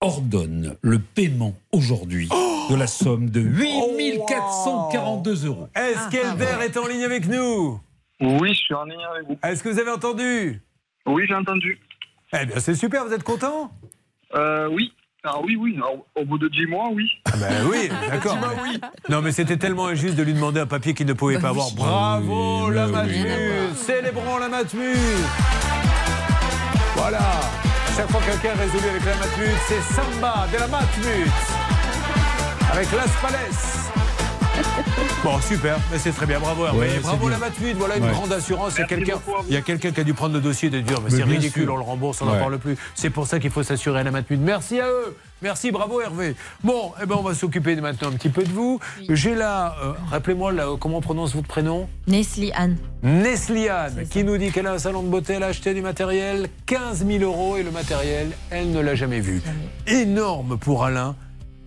S8: ordonne le paiement aujourd'hui de la somme de 8442 euros.
S3: Est-ce qu'Elder est en ligne avec nous
S33: Oui, je suis en ligne avec vous.
S3: Est-ce que vous avez entendu
S33: Oui, j'ai entendu.
S3: Eh bien, c'est super, vous êtes content
S33: Euh, oui. Ah oui, oui. Alors, au bout de 10 mois, oui.
S3: Ah ben oui, [LAUGHS] d'accord.
S33: Oui.
S3: Non, mais c'était tellement injuste de lui demander un papier qu'il ne pouvait pas avoir. Bravo, la Matmut Célébrons la Matmut Voilà Chaque fois que quelqu'un résolu avec la Matmut, c'est Samba de la Matmut Avec Las Palais Bon, super, mais c'est très bien, bravo Hervé.
S8: Ouais,
S3: bravo la Matmut, voilà une
S8: Ouais.
S3: grande assurance. Il y a
S33: Merci
S3: quelqu'un
S33: beaucoup à vous.
S3: il y a quelqu'un qui a dû prendre le dossier et de dire, mais,
S8: Mais
S3: c'est ridicule,
S8: sûr.
S3: on le rembourse, on n'en
S8: Ouais.
S3: parle plus. C'est pour ça qu'il faut s'assurer à la Matmut. Merci à eux. Merci, bravo Hervé. Bon, eh ben on va s'occuper maintenant un petit peu de vous. J'ai là, euh, rappelez-moi là, comment on prononce votre prénom?
S5: Nestlé Anne.
S3: Nesliane, qui nous dit qu'elle a un salon de beauté, elle a acheté du matériel, 15 000 euros, et le matériel, elle ne l'a jamais vu. Énorme pour Alain,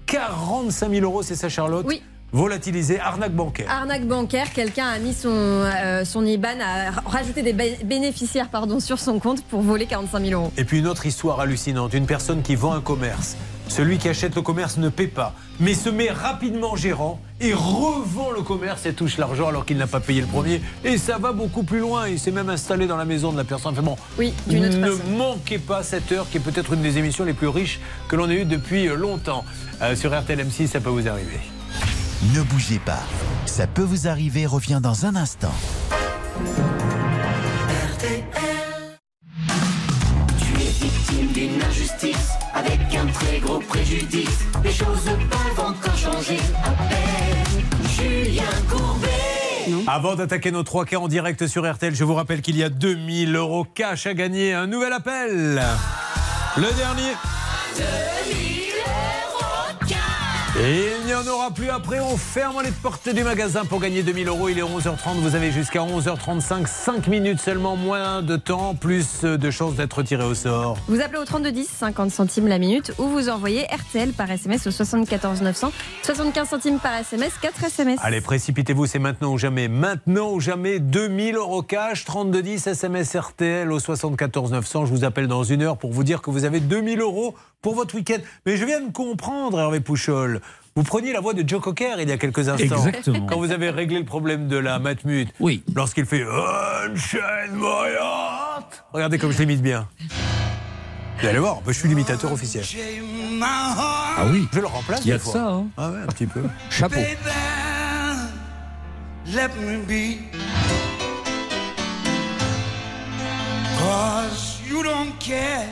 S3: 45 000 euros, c'est ça Charlotte?
S5: Oui.
S3: Volatilisé, arnaque bancaire.
S5: Arnaque bancaire, quelqu'un a mis son, euh, son IBAN, a rajouté des bé- bénéficiaires pardon, sur son compte pour voler 45 000 euros.
S3: Et puis une autre histoire hallucinante, une personne qui vend un commerce. Celui qui achète le commerce ne paie pas, mais se met rapidement gérant et revend le commerce et touche l'argent alors qu'il n'a pas payé le premier. Et ça va beaucoup plus loin. Il s'est même installé dans la maison de la personne. Enfin bon,
S5: Oui, d'une autre
S3: ne
S5: façon.
S3: manquez pas cette heure qui est peut-être une des émissions les plus riches que l'on ait eues depuis longtemps. Euh, sur RTL M6, ça peut vous arriver.
S1: Ne bougez pas. Ça peut vous arriver revient dans un instant.
S15: Tu es victime d'une injustice avec un très gros préjudice. Les choses peuvent encore changer. Appelle Julien Courbet.
S3: Avant d'attaquer nos trois cas en direct sur RTL, je vous rappelle qu'il y a 2000 euros cash à gagner. Un nouvel appel. Le dernier. Et il n'y en aura plus après. On ferme les portes du magasin pour gagner 2000 euros. Il est 11h30. Vous avez jusqu'à 11h35. 5 minutes seulement, moins de temps, plus de chances d'être tiré au sort.
S5: Vous appelez au 3210, 50 centimes la minute, ou vous envoyez RTL par SMS au 74 900, 75 centimes par SMS, 4 SMS.
S3: Allez, précipitez-vous, c'est maintenant ou jamais. Maintenant ou jamais, 2000 euros cash, 3210 SMS RTL au 74 900. Je vous appelle dans une heure pour vous dire que vous avez 2000 euros pour votre week-end. Mais je viens de comprendre, Hervé Pouchol. Vous preniez la voix de Joe Cocker il y a quelques instants.
S8: Exactement.
S3: Quand vous avez réglé le problème de la matmute.
S8: Oui.
S3: Lorsqu'il fait Unchain my heart. Regardez comme je l'imite bien. Vous allez voir, je suis l'imitateur officiel.
S8: Ah oui.
S3: Je le remplace.
S8: Il y a
S3: des fois.
S8: ça, hein.
S3: Ah ouais, un petit peu.
S8: Chapeau.
S15: Let me be. Cause you don't care.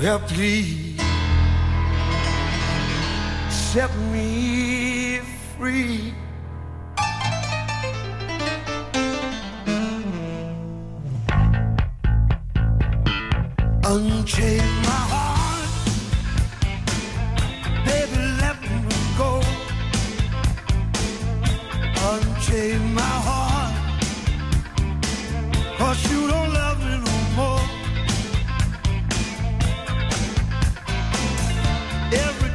S15: Well, please set me free. Unchain my heart, baby, let me go. Unchain my heart,
S34: Unchain
S3: every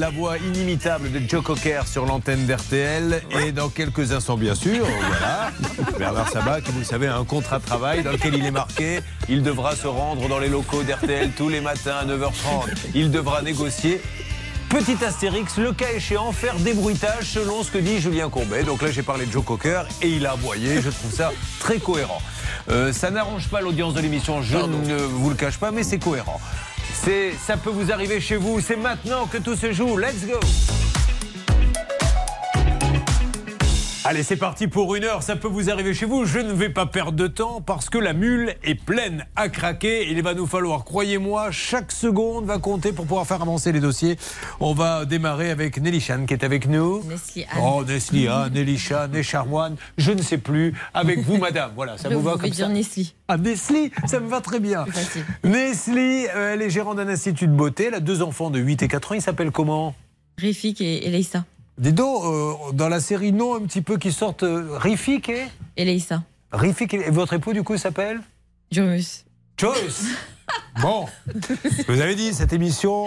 S3: la voix inimitable de Joe Cocker sur l'antenne d'RTL. Et dans quelques instants, bien sûr, [LAUGHS] voilà, Bernard Sabat, qui vous le savez, a un contrat de travail dans lequel il est marqué il devra se rendre dans les locaux d'RTL tous les matins à 9h30. Il devra négocier. Petit astérix, le cas échéant, faire des bruitages selon ce que dit Julien Courbet. Donc là, j'ai parlé de Joe Cocker et il a aboyé. Je trouve ça très cohérent. Euh, ça n'arrange pas l'audience de l'émission, je ne vous le cache pas, mais c'est cohérent. C'est, ça peut vous arriver chez vous. C'est maintenant que tout se joue. Let's go. Allez, c'est parti pour une heure. Ça peut vous arriver chez vous. Je ne vais pas perdre de temps parce que la mule est pleine à craquer. Il va nous falloir, croyez-moi, chaque seconde va compter pour pouvoir faire avancer les dossiers. On va démarrer avec Nelly Chan qui est avec nous. Oh, Nestlé Anne, Nelly Chan, Charmoine, je ne sais plus. Avec vous, [LAUGHS] madame. Voilà, ça
S35: Je
S3: vous va comme ça
S35: dire Nestlé.
S3: ah, Nestlé, ça me va très bien. Nestlé, euh, elle est gérante d'un institut de beauté. Elle a deux enfants de 8 et 4 ans. Ils s'appellent comment?
S35: Rifik et Eleissa.
S3: Dis donc, euh, dans la série non un petit peu qui sortent, euh, Rifik et
S35: Eleissa.
S3: Rifik et votre époux du coup s'appelle
S35: Jomus.
S3: Joyce. [LAUGHS] Bon, vous avez dit, cette émission,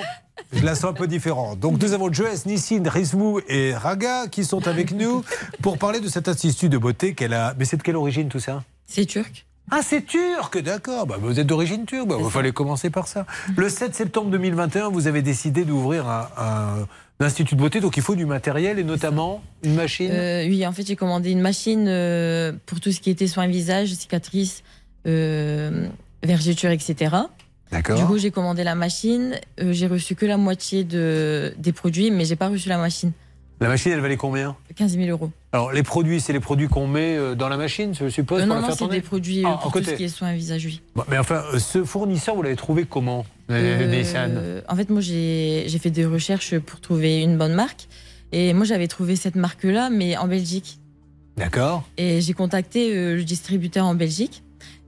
S3: je la sens un peu différente. Donc nous avons Joyce, Nissine, Rizvou et Raga qui sont avec nous pour parler de cet institut de beauté qu'elle a. Mais c'est de quelle origine tout ça?
S35: C'est turc.
S3: Ah, c'est turc, d'accord. Bah, vous êtes d'origine turque. Bah, il fallait commencer par ça. Le 7 septembre 2021, vous avez décidé d'ouvrir un, un- un institut de beauté, donc il faut du matériel et notamment une machine.
S35: Euh, oui, en fait, j'ai commandé une machine euh, pour tout ce qui était soins visage, cicatrices, euh, vergetures, etc.
S3: D'accord.
S35: Du coup, j'ai commandé la machine. euh, j'ai reçu que la moitié de, des produits, mais j'ai pas reçu la machine.
S3: La machine, elle valait combien
S35: 15 000 euros.
S3: Alors, les produits, c'est les produits qu'on met euh, dans la machine, je suppose,
S35: Euh,
S3: pour
S35: non, non, c'est des produits euh,
S3: Ah, à
S35: pour tout
S3: côté.
S35: ce qui est soins visage, oui.
S3: Bon, mais enfin, euh, ce fournisseur, vous l'avez trouvé comment
S35: Euh,
S3: Nissan
S35: en fait, moi, j'ai fait des recherches pour trouver une bonne marque. Et moi, j'avais trouvé cette marque-là, mais en Belgique.
S3: D'accord.
S35: Et j'ai contacté euh, le distributeur en Belgique.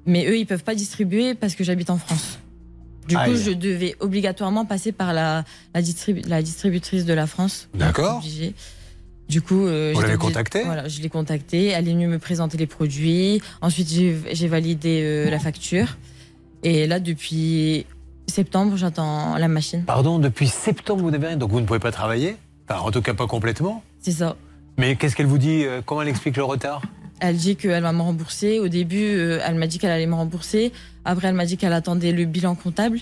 S35: Mais eux, ils peuvent pas distribuer parce que j'habite en France. Du coup, je devais obligatoirement passer par la, la, distribu- la distributrice de la France.
S3: D'accord.
S35: Du coup, euh,
S3: Vous l'avez contactée?
S35: Voilà, je l'ai contactée. Elle est venue me présenter les produits. Ensuite, j'ai validé euh, la facture. Et là, depuis septembre, j'attends la machine.
S3: Pardon, depuis septembre, vous n'avez rien, donc vous ne pouvez pas travailler? Enfin, en tout cas, pas complètement.
S35: C'est ça.
S3: Mais qu'est-ce qu'elle vous dit? Euh, Comment elle explique le retard?
S35: Elle dit qu'elle va me rembourser. Au début, euh, elle m'a dit qu'elle allait me rembourser. Après, elle m'a dit qu'elle attendait le bilan comptable.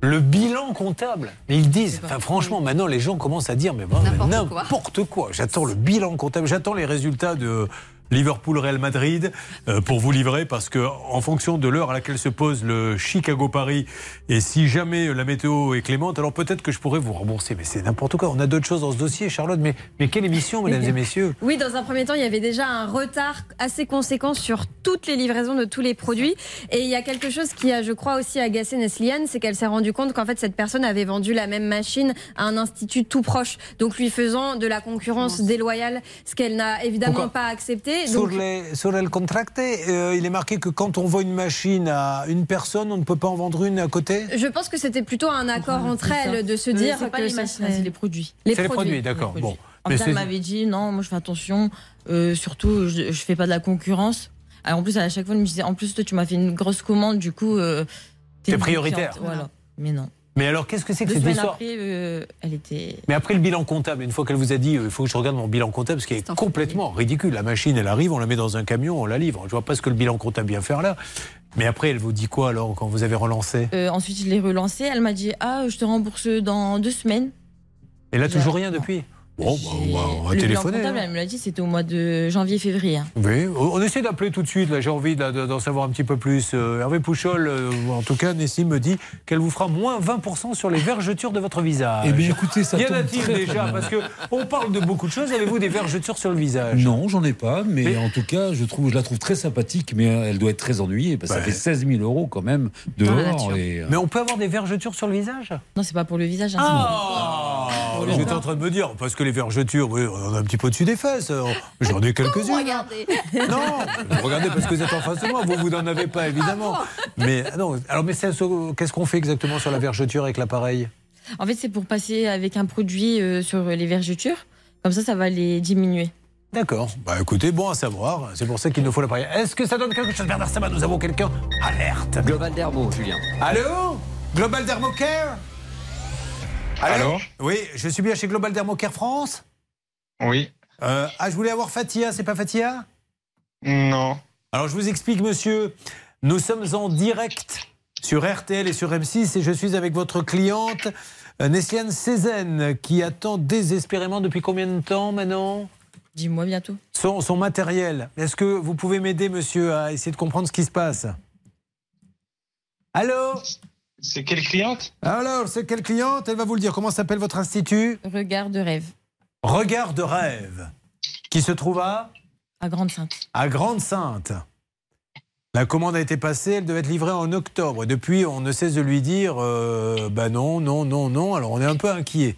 S3: Le bilan comptable. Mais ils disent, enfin, franchement, maintenant les gens commencent à dire, mais bon, mais n'importe quoi. J'attends le bilan comptable, j'attends les résultats de Liverpool-Real Madrid euh, pour vous livrer parce que en fonction de l'heure à laquelle se pose le Chicago-Paris et si jamais la météo est clémente, alors peut-être que je pourrais vous rembourser. Mais c'est n'importe quoi. On a d'autres choses dans ce dossier, Charlotte. Mais, mais quelle émission, mesdames et messieurs
S35: Oui, dans un premier temps, il y avait déjà un retard assez conséquent sur toutes les livraisons de tous les produits. Et il y a quelque chose qui a, je crois, aussi agacé Nesliane, c'est qu'elle s'est rendue compte qu'en fait, cette personne avait vendu la même machine à un institut tout proche, donc lui faisant de la concurrence déloyale, ce qu'elle n'a évidemment
S3: Pourquoi
S35: pas accepté.
S5: Donc,
S3: Sur, les, sur le contract, euh, il est marqué que quand on vend une machine à une personne, on ne peut pas en vendre une à côté
S5: je pense que c'était plutôt un accord entre
S35: ça.
S5: elles de se
S35: Euh,
S5: dire
S35: c'est pas
S5: que
S35: les machines, c'est les produits.
S5: Les
S3: C'est les produits, d'accord.
S35: Les
S3: Bon.
S35: produits. En
S3: Mais
S35: fait, elle
S3: c'est-
S35: m'avait dit non, moi je fais attention. euh, surtout, je, je fais pas de la concurrence. Alors, en plus, à chaque fois, elle me disait en plus, toi, tu m'as fait une grosse commande, du coup. euh,
S3: T'es prioritaire.
S35: Voilà. Mais non.
S3: Mais alors, qu'est-ce que c'est que
S35: Deux
S3: cette
S35: semaines
S3: histoire
S35: après, euh, elle était.
S3: Mais après le bilan comptable, une fois qu'elle vous a dit, euh, il faut que je regarde mon bilan comptable, ce qui est complètement ridicule. La machine, elle arrive, on la met dans un camion, on la livre. Je vois pas ce que le bilan comptable vient faire là. Mais après, elle vous dit quoi alors quand vous avez relancé?
S35: Euh, ensuite, je l'ai relancée. Elle m'a dit Ah, je te rembourse dans deux semaines.
S3: Et là, toujours rien depuis? Bon, bah, on va, on va
S35: le bilan
S3: téléphoner.
S35: comptable,
S3: hein.
S35: elle me l'a dit, c'était au mois de janvier-février. hein.
S3: Oui, on essaie d'appeler tout de suite. Là, j'ai envie d'en savoir un petit peu plus. Euh, Hervé Pouchol, euh, en tout cas, Nessim me dit qu'elle vous fera moins 20% sur les vergetures de votre visage.
S8: Eh bien, écoutez, ça
S3: Y en a-t-il déjà. Parce que on parle de beaucoup de choses. Avez-vous des vergetures sur le visage?
S8: Non, j'en ai pas, mais, en tout cas, je, trouve, je la trouve très sympathique, mais elle doit être très ennuyée, parce que ça fait 16 000 euros quand même dehors. Et, euh,
S3: Mais on peut avoir des vergetures sur le visage?
S35: Non, c'est pas pour le visage. hein,
S3: Ah J'étais en train de me dire, parce que les vergetures, oui, on en a un petit peu dessus des fesses. Euh, J'en ai quelques-unes.
S7: Regardez.
S3: Non, vous regardez parce que vous êtes en face de moi, vous, vous n'en avez pas évidemment. Mais ah non, alors mais qu'est-ce qu'on fait exactement sur la vergeture avec l'appareil?
S35: En fait, c'est pour passer avec un produit euh, sur les vergetures. Comme ça, ça va les diminuer.
S3: D'accord. Bah écoutez, bon à savoir. C'est pour ça qu'il nous faut l'appareil. Est-ce que ça donne quelque chose, Bernard Sabat Nous avons quelqu'un Alerte.
S9: Global Dermo, Julien.
S3: Allô? Global Dermocare Allô Oui, je suis bien chez Global Dermocare France
S33: Oui.
S3: Euh, ah, je voulais avoir Fatia, c'est pas Fatia
S33: Non.
S3: Alors je vous explique, monsieur. Nous sommes en direct sur RTL et sur M6 et je suis avec votre cliente, euh, Nesliane Cézanne, qui attend désespérément depuis combien de temps maintenant
S35: Dis-moi bientôt.
S3: son, son matériel. Est-ce que vous pouvez m'aider, monsieur, à essayer de comprendre ce qui se passe? Allô?
S33: C'est quelle cliente?
S3: Alors, c'est quelle cliente? Elle va vous le dire. Comment s'appelle votre institut?
S35: Regard de rêve.
S3: Regard de rêve, qui se trouve à?
S35: À Grande Sainte.
S3: à Grande-Sainte. La commande a été passée, elle devait être livrée en octobre. Et depuis, on ne cesse de lui dire euh, bah non, non, non, non. Alors on est un peu inquiet.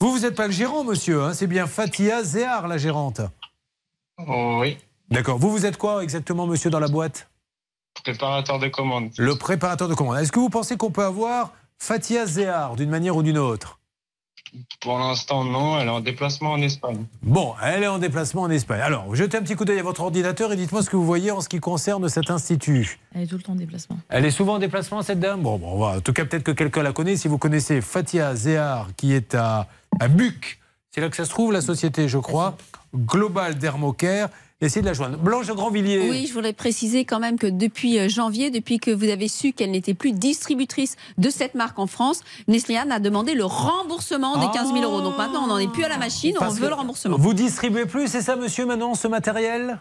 S3: Vous, vous n'êtes pas le gérant, monsieur, hein c'est bien Fatia Zéar, la gérante.
S33: Oh, Oui.
S3: D'accord. Vous, vous êtes quoi exactement, monsieur, dans la boîte?
S33: Préparateur de commande.
S3: Le préparateur de commande. Est-ce que vous pensez qu'on peut avoir Fatia Zéar d'une manière ou d'une autre?
S33: Pour l'instant, non. Elle est en déplacement en Espagne.
S3: Bon, elle est en déplacement en Espagne. Alors, jetez un petit coup d'œil à votre ordinateur et dites-moi ce que vous voyez en ce qui concerne cet institut.
S35: Elle est tout le temps en déplacement.
S3: Elle est souvent en déplacement, cette dame? Bon, bon, on va- en tout cas, peut-être que quelqu'un la connaît. Si vous connaissez Fatia Zéar, qui est à, à Buc, c'est là que ça se trouve, la société, je crois. Global Dermocare. Essayez de la joindre. Blanche Grandvilliers.
S7: Oui, je voudrais préciser quand même que depuis euh, janvier, depuis que vous avez su qu'elle n'était plus distributrice de cette marque en France, Neslian a demandé le remboursement des 15 000 euros. Donc maintenant, on n'en est plus à la machine, on
S3: Parce
S7: veut le remboursement.
S3: Vous distribuez plus, c'est ça, monsieur, maintenant, ce matériel?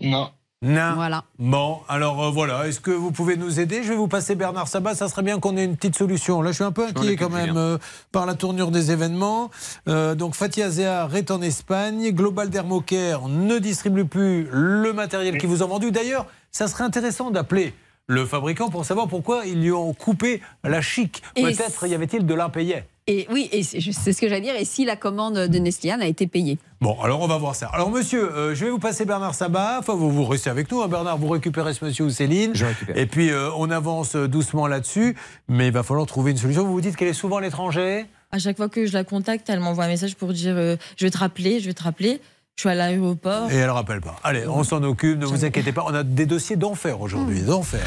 S33: Non.
S3: Non.
S7: Voilà.
S3: Bon, alors euh, voilà, est-ce que vous pouvez nous aider? Je vais vous passer Bernard Sabat, ça serait bien qu'on ait une petite solution. Là, je suis un peu inquiet quand même euh, par la tournure des événements. Euh, donc, Fatia Zéar est en Espagne. Global Dermocare ne distribue plus le matériel qu'ils vous ont vendu. D'ailleurs, ça serait intéressant d'appeler le fabricant pour savoir pourquoi ils lui ont coupé la chic. Peut-être y avait-il de l'impayé.
S7: Et oui, et c'est ce que j'allais dire. Et si la commande de Neslian a été payée
S3: Bon, alors on va voir ça. Alors monsieur, euh, je vais vous passer Bernard Sabat. Enfin, vous, vous restez avec nous, hein, Bernard. Vous récupérez ce monsieur ou Céline.
S9: Je récupère.
S3: Et puis euh, on avance euh, doucement là-dessus. Mais il va falloir trouver une solution. Vous vous dites qu'elle est souvent à l'étranger?
S35: À chaque fois que je la contacte, elle m'envoie un message pour dire euh, Je vais te rappeler, je vais te rappeler. Je suis à l'aéroport.
S3: et elle ne rappelle pas. Allez, on s'en occupe. Ne vous inquiétez pas. On a des dossiers d'enfer aujourd'hui. D'enfer.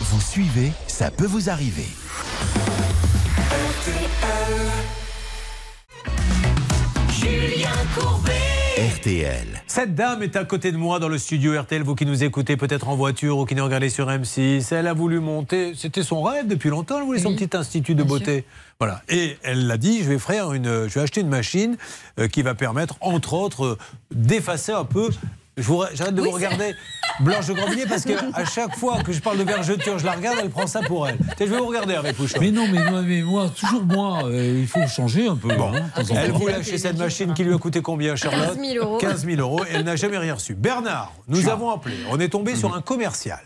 S1: Vous suivez, ça peut vous arriver.
S15: Julien Courbet.
S1: RTL.
S3: Cette dame est à côté de moi dans le studio RTL, vous qui nous écoutez peut-être en voiture ou qui nous regardez sur M6. Elle a voulu monter, c'était son rêve depuis longtemps, elle voulait son petit institut de beauté. Voilà. Et elle l'a dit, je vais, faire une, je vais acheter une machine euh, qui va permettre, entre autres, euh, d'effacer un peu. Je vous- J'arrête de
S7: Oui,
S3: vous regarder. Blanche de Grandvilliers parce qu'à chaque fois que je parle de vergeture, je la regarde, elle prend ça pour elle. Je vais vous regarder Hervé Pouchon.
S8: Mais non, mais moi, mais moi toujours moi, euh, il faut changer un peu. hein,
S3: Elle voulait acheter cette machine qui lui a coûté combien, Charlotte
S5: 15 000 euros.
S3: 15 000 euros. Et elle n'a jamais rien reçu. Bernard, nous avons appelé. On est tombé sur un commercial.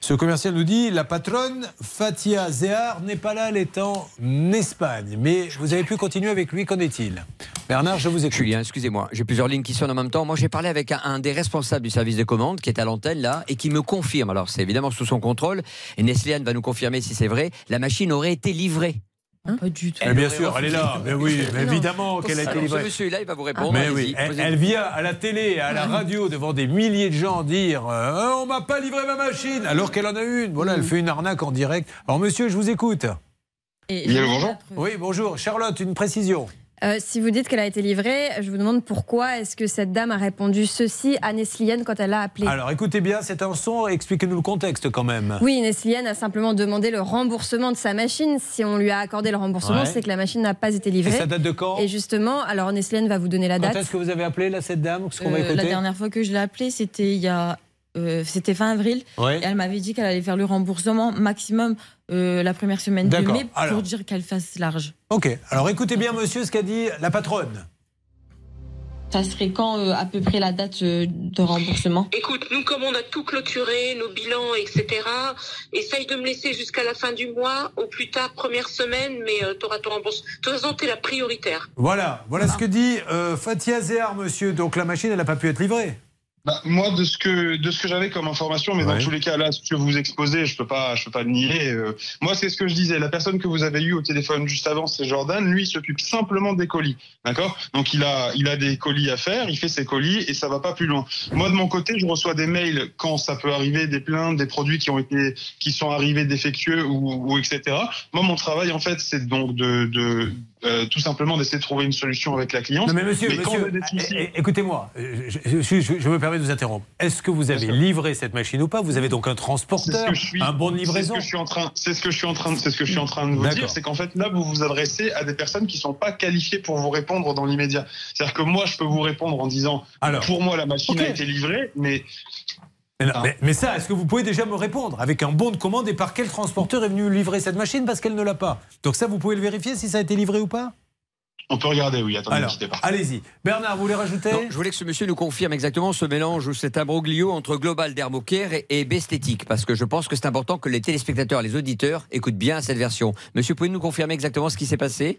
S3: Ce commercial nous dit la patronne Fatia Zehar n'est pas là, elle est en Espagne. Mais vous avez pu continuer avec lui, qu'en est-il? Bernard, je vous écoute.
S9: Julien, excusez-moi, j'ai plusieurs lignes qui sonnent en même temps. Moi, j'ai parlé avec un, un des responsables du service de commande qui est à l'antenne là et qui me confirme. Alors, c'est évidemment sous son contrôle. Et Nestlé va nous confirmer si c'est vrai. La machine aurait été livrée.
S35: Pas du tout.
S3: Eh bien sûr, elle est là. Mais oui, mais évidemment qu'elle a été livrée.
S9: Ce monsieur est là, il va vous répondre.
S3: Mais oui, elle, vient à la télé, à la radio, devant des milliers de gens dire euh, On m'a pas livré ma machine alors qu'elle en a une. Voilà, elle fait une arnaque en direct. Alors, monsieur, je vous écoute.
S35: Et
S32: Oui, bonjour.
S3: Oui, bonjour. Charlotte, une précision.
S5: Euh, si vous dites qu'elle a été livrée, je vous demande pourquoi est-ce que cette dame a répondu ceci à Neslienne quand elle l'a appelée?
S3: Alors, écoutez bien, c'est un son. Expliquez-nous le contexte quand même.
S5: Oui, Neslienne a simplement demandé le remboursement de sa machine. Si on lui a accordé le remboursement,
S3: Ouais.
S5: c'est que la machine n'a pas été
S3: Et
S5: livrée.
S3: ça date de quand?
S5: Et justement, alors Neslienne va vous donner la
S3: Quand
S5: date.
S3: est-ce que vous avez appelé là, cette dame? Ce qu'on va
S35: Euh,
S3: écouter
S35: la dernière fois que je l'ai appelée, c'était il y a, euh, c'était fin avril.
S3: Ouais.
S35: Et elle m'avait dit qu'elle allait faire le remboursement maximum euh, la première semaine de mai pour
S3: Alors.
S35: dire qu'elle fasse large.
S3: Ok, alors écoutez bien, monsieur, ce qu'a dit la patronne.
S35: Ça serait quand euh, à peu près la date euh, de remboursement?
S36: Écoute, nous, comme on a tout clôturé, nos bilans, etc., essaye de me laisser jusqu'à la fin du mois, au plus tard, première semaine, mais tu auras ton remboursement. De toute façon, t'es la prioritaire.
S3: Voilà, voilà ce que dit euh, Fatia Zehar, monsieur. Donc, la machine, elle n'a pas pu être livrée.
S33: Bah, moi, de ce que de ce que j'avais comme information, mais dans tous les cas là, ce que vous exposez, je peux pas, je peux pas le nier. euh, moi, c'est ce que je disais. La personne que vous avez eue au téléphone juste avant, c'est Jordan. Lui, il s'occupe simplement des colis, d'accord? Donc, il a il a des colis à faire, il fait ses colis et ça va pas plus loin. Moi, de mon côté, je reçois des mails quand ça peut arriver, des plaintes, des produits qui ont été qui sont arrivés défectueux ou, ou etc. Moi, mon travail en fait, c'est donc de, de euh, tout simplement d'essayer de trouver une solution avec la cliente.
S3: Non mais monsieur,
S33: soucis-
S3: é- é- écoutez-moi, je, je- je- je- je me permets de vous interrompre. Est-ce que vous avez livré cette machine ou pas? Vous avez donc un transporteur,
S33: suis-
S3: un bon de
S33: c'est ce
S3: livraison
S33: que je suis en train, c'est ce que je suis en train, de- c'est ce que je suis en train de vous dire, c'est qu'en fait là vous vous adressez à des personnes qui sont pas qualifiées pour vous répondre dans l'immédiat. C'est-à-dire que moi je peux vous répondre en disant,
S3: Alors,
S33: pour moi la machine a été livrée, mais
S3: mais, non, mais- mais ça, est-ce que vous pouvez déjà me répondre avec un bon de commande et par quel transporteur est venu livrer cette machine parce qu'elle ne l'a pas? Donc ça, vous pouvez le vérifier si ça a été livré ou pas?
S33: On peut regarder. Oui, attendez,
S3: Alors, allez-y. Bernard, vous voulez rajouter?
S9: Non, je voulais que ce monsieur nous confirme exactement ce mélange ou cet imbroglio entre Global Dermocare et, et Besthétique, parce que je pense que c'est important que les téléspectateurs, les auditeurs écoutent bien cette version. Monsieur, pouvez-vous nous confirmer exactement ce qui s'est passé?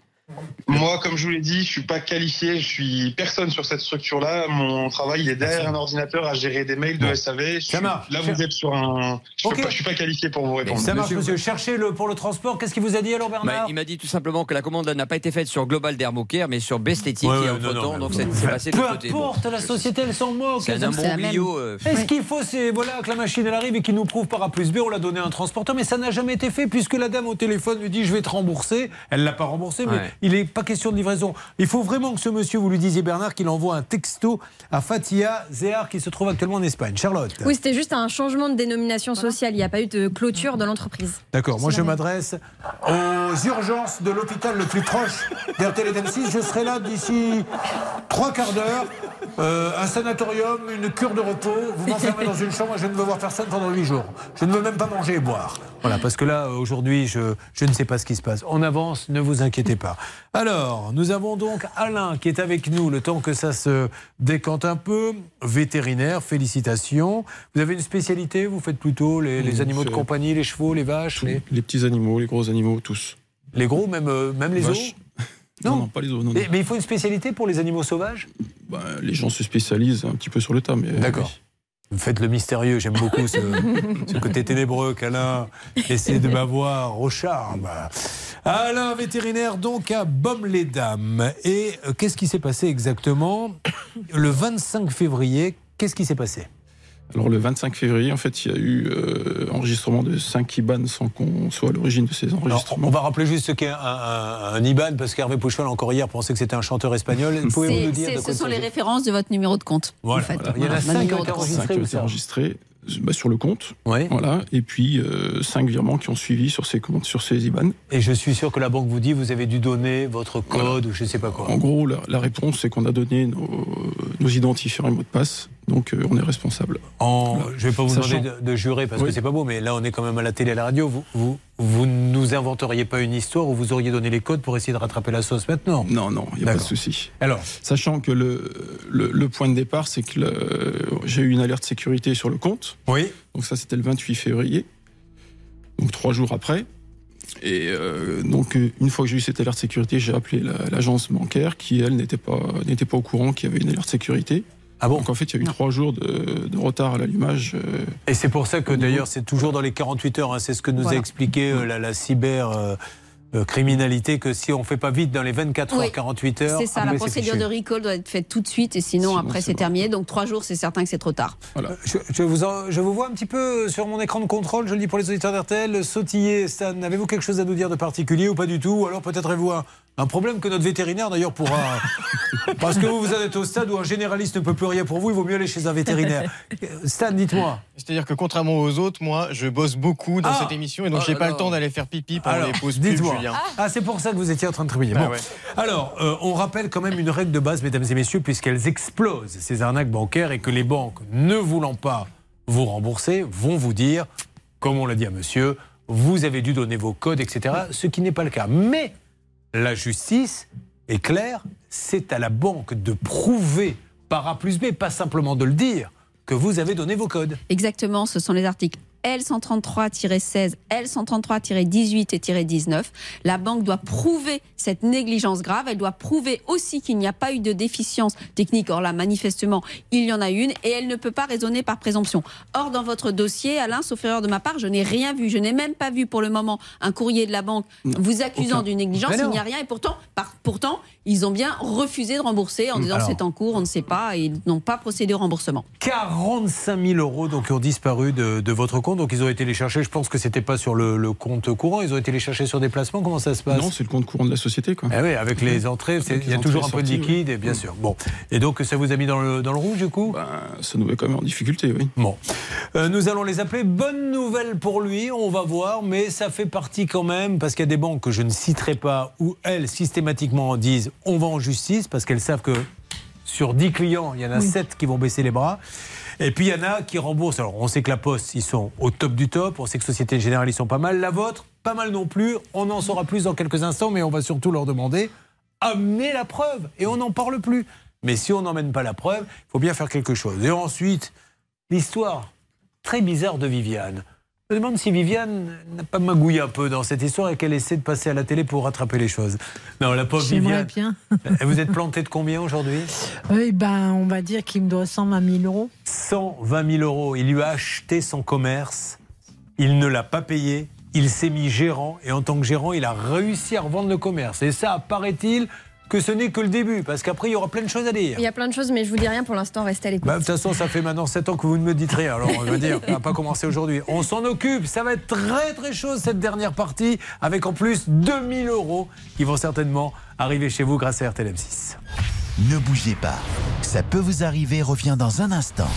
S33: Moi, comme je vous l'ai dit, je suis pas qualifié, je suis personne sur cette structure-là. Mon travail il est derrière un ordinateur à gérer des mails de SAV. Je suis-
S3: Ça marche.
S33: Là, vous êtes sur un. Je, peux
S3: Ok.
S33: pas, je suis pas qualifié pour vous répondre.
S3: Ça marche, monsieur. Cherchez le, pour le transport. Qu'est-ce qu'il vous a dit alors,
S9: Bah,
S3: Bernard
S9: Il m'a dit tout simplement que la commande n'a pas été faite sur Global Dermocare, mais sur Besthétique
S3: Ouais,
S9: et entre temps,
S3: non,
S9: donc c'est passé de
S3: Peu.
S9: Bon.
S3: importe, la société, elle s'en moque.
S9: C'est un imbroglio. euh,
S3: Et ce qu'il faut, c'est voilà, que la machine elle arrive et qu'il nous prouve par A plus B, on l'a donné à un transporteur, mais ça n'a jamais été fait puisque la dame au téléphone lui dit je vais te rembourser. Elle l'a pas remboursé, mais. Il n'est pas question de livraison. Il faut vraiment que ce monsieur, vous lui disiez Bernard, qu'il envoie un texto à Fatia Zehar qui se trouve actuellement en Espagne. Charlotte.
S5: Oui, c'était juste un changement de dénomination sociale. Il n'y a pas eu de clôture de l'entreprise.
S3: D'accord, moi je m'adresse aux urgences de l'hôpital le plus proche d'RTL d'M6. Je serai là d'ici trois quarts d'heure. Euh, un sanatorium, une cure de repos. Vous m'enfermez dans une chambre et je ne veux voir personne pendant huit jours. Je ne veux même pas manger et boire. Voilà, parce que là, aujourd'hui, je, je ne sais pas ce qui se passe. On avance, ne vous inquiétez pas. Alors, nous avons donc Alain qui est avec nous le temps que ça se décante un peu. Vétérinaire, félicitations. Vous avez une spécialité Vous faites plutôt les, animaux de compagnie, les chevaux, les vaches les...
S37: Les petits animaux, les gros animaux, tous.
S3: Les gros, même, euh, même les os [LAUGHS]
S37: Non, non, pas les os. non,
S3: mais, il faut une spécialité pour les animaux sauvages?
S37: Bah, les gens se spécialisent un petit peu sur le tas, mais.
S3: D'accord. Vous faites le mystérieux, j'aime beaucoup ce, [LAUGHS] ce côté ténébreux qu'Alain essaie de m'avoir au charme. Alain, vétérinaire donc à Baume-les-Dames. Et euh, qu'est-ce qui s'est passé exactement le 25 février? Qu'est-ce qui s'est passé?
S37: Alors, le 25 février, en fait, il y a eu euh, enregistrement de 5 IBAN sans qu'on soit à l'origine de ces
S3: Alors,
S37: enregistrements.
S3: On va rappeler juste ce qu'est un, un, un IBAN, parce qu'Hervé Pouchol, encore hier, pensait que c'était un chanteur espagnol. [LAUGHS] Pouvez-vous nous dire
S7: ce sont les références de votre numéro de compte.
S3: Voilà.
S7: en fait.
S3: Il y en a
S7: Voilà,
S3: cinq
S7: votre
S3: qui ont
S7: numéro
S3: été
S7: de compte.
S3: enregistrés.
S37: Bah, sur le compte. Voilà. Et puis euh, cinq virements qui ont suivi sur ces comptes, sur ces IBAN.
S3: Et je suis sûr que la banque vous dit vous avez dû donner votre code ou je ne sais pas quoi.
S37: En gros, la, la réponse c'est qu'on a donné nos, nos identifiants et mots de passe. Donc euh, on est responsable.
S3: En,
S37: Voilà.
S3: je ne vais pas vous
S37: Sachant-
S3: demander de, de jurer parce que
S37: Oui.
S3: c'est pas beau, mais là on est quand même à la télé et à la radio. Vous, vous, vous nous inventeriez pas une histoire où vous auriez donné les codes pour essayer de rattraper la sauce maintenant
S37: Non, non, il n'y a pas de souci.
S3: Alors
S37: Sachant que le, le, le point de départ, c'est que le- j'ai eu une alerte sécurité sur le compte.
S3: Oui.
S37: Donc ça, c'était le 28 février. Donc trois jours après. Et euh, donc une fois que j'ai eu cette alerte sécurité, j'ai appelé la- l'agence bancaire qui, elle, n'était pas, n'était pas au courant qu'il y avait une alerte sécurité.
S3: Ah bon
S37: Donc en fait, il y a eu trois jours de, de retard à l'allumage. euh,
S3: Et c'est pour ça que d'ailleurs c'est toujours dans les 48 heures, hein, c'est ce que nous
S37: Voilà.
S3: a expliqué euh, la, la cyber euh, euh, criminalité, que si on fait pas vite dans les 24
S7: Oui.
S3: heures, 48 heures,
S7: C'est ça,
S3: après,
S7: la procédure de recall doit être faite tout de suite et sinon,
S3: Sinon,
S7: après
S3: c'est bon.
S7: terminé. Donc trois jours, c'est certain que c'est trop tard.
S3: Je, je vous en- je vous vois un petit peu sur mon écran de contrôle, je le dis pour les auditeurs d'RTL, sautiller. Stan, avez-vous quelque chose à nous dire de particulier ou pas du tout? Ou alors peut-être avez-vous un, un problème que notre vétérinaire d'ailleurs pourra. [LAUGHS] Parce que vous, vous êtes au stade où un généraliste ne peut plus rien pour vous, il vaut mieux aller chez un vétérinaire. [LAUGHS] Stan, dites-moi.
S38: C'est-à-dire que contrairement aux autres, moi, je bosse beaucoup dans
S3: Ah
S38: cette émission et donc
S3: Oh
S38: j'ai pas le temps d'aller faire pipi pendant
S3: Alors,
S38: les pauses
S3: dites-moi.
S38: Julien.
S3: Ah, c'est pour ça que vous étiez en train de tribouiller.
S38: Ah
S3: Bon.
S38: ouais.
S3: Alors, euh, on rappelle quand même une règle de base, mesdames et messieurs, puisqu'elles explosent, ces arnaques bancaires, et que les banques, ne voulant pas vous rembourser, vont vous dire, comme on l'a dit à monsieur, vous avez dû donner vos codes, etc. Ce qui n'est pas le cas. Mais la justice est claire, c'est à la banque de prouver par A plus B, pas simplement de le dire, que vous avez donné vos codes.
S7: Exactement, ce sont les articles L133-16, L133-18 et 19. La banque doit prouver cette négligence grave. Elle doit prouver aussi qu'il n'y a pas eu de déficience technique. Or là, manifestement, il y en a une et elle ne peut pas raisonner par présomption. Or, dans votre dossier, Alain, sauf erreur de ma part, je n'ai rien vu. Je n'ai même pas vu pour le moment un courrier de la banque vous accusant d'une négligence. Il n'y a rien et pourtant, par- pourtant, ils ont bien refusé de rembourser en disant
S3: Alors.
S7: c'est en cours, on ne sait pas et ils n'ont pas procédé au remboursement.
S3: 45 000 euros donc, ont disparu de, de votre compte. Donc ils ont été les chercher. Je pense que c'était pas sur le, le compte courant. Ils ont été les chercher sur des placements. Comment ça se passe?
S37: Non, c'est le compte courant de la société. Quoi.
S3: Ah oui, avec les entrées, il y a toujours un peu de liquide,
S37: oui.
S3: et bien sûr. Bon. Et donc ça vous a mis dans le, dans le rouge du coup?
S37: Ça nous met quand même en difficulté, oui.
S3: Bon. Euh, nous allons les appeler. Bonne nouvelle pour lui, on va voir, mais ça fait partie quand même, parce qu'il y a des banques que je ne citerai pas, où elles systématiquement disent on va en justice, parce qu'elles savent que sur 10 clients, il y en a
S39: Oui.
S3: 7 qui vont baisser les bras. Et puis il y en a qui remboursent. Alors on sait que la Poste, ils sont au top du top, on sait que Société Générale, ils sont pas mal. La vôtre, pas mal non plus. On en saura plus dans quelques instants, mais on va surtout leur demander amenez la preuve et on n'en parle plus. Mais si on n'emmène pas la preuve, il faut bien faire quelque chose. Et ensuite, l'histoire très bizarre de Viviane. Je me demande si Viviane n'a pas magouillé un peu dans cette histoire et qu'elle essaie de passer à la télé pour rattraper les choses. Non, la pauvre Viviane.
S40: bien.
S3: Et [LAUGHS] Vous êtes planté de combien aujourd'hui?
S40: Oui, ben, on va dire qu'il me doit 120 000 euros.
S3: 120 000 euros. Il lui a acheté son commerce. Il ne l'a pas payé. Il s'est mis gérant. Et en tant que gérant, il a réussi à revendre le commerce. Et ça, paraît-il, que ce n'est que le début. Parce qu'après, il y aura plein de choses à dire.
S5: Il y a plein de choses, mais je vous dis rien pour l'instant, restez à l'écoute.
S3: Bah, de toute façon, ça fait maintenant 7 ans que vous ne me dites rien. Alors, on va dire, ça n'a pas commencé aujourd'hui. On s'en occupe. Ça va être très, très chaud cette dernière partie. Avec en plus 2000 euros qui vont certainement arriver chez vous grâce à RTL M6.
S1: Ne bougez pas. Ça peut vous arriver revient dans un instant.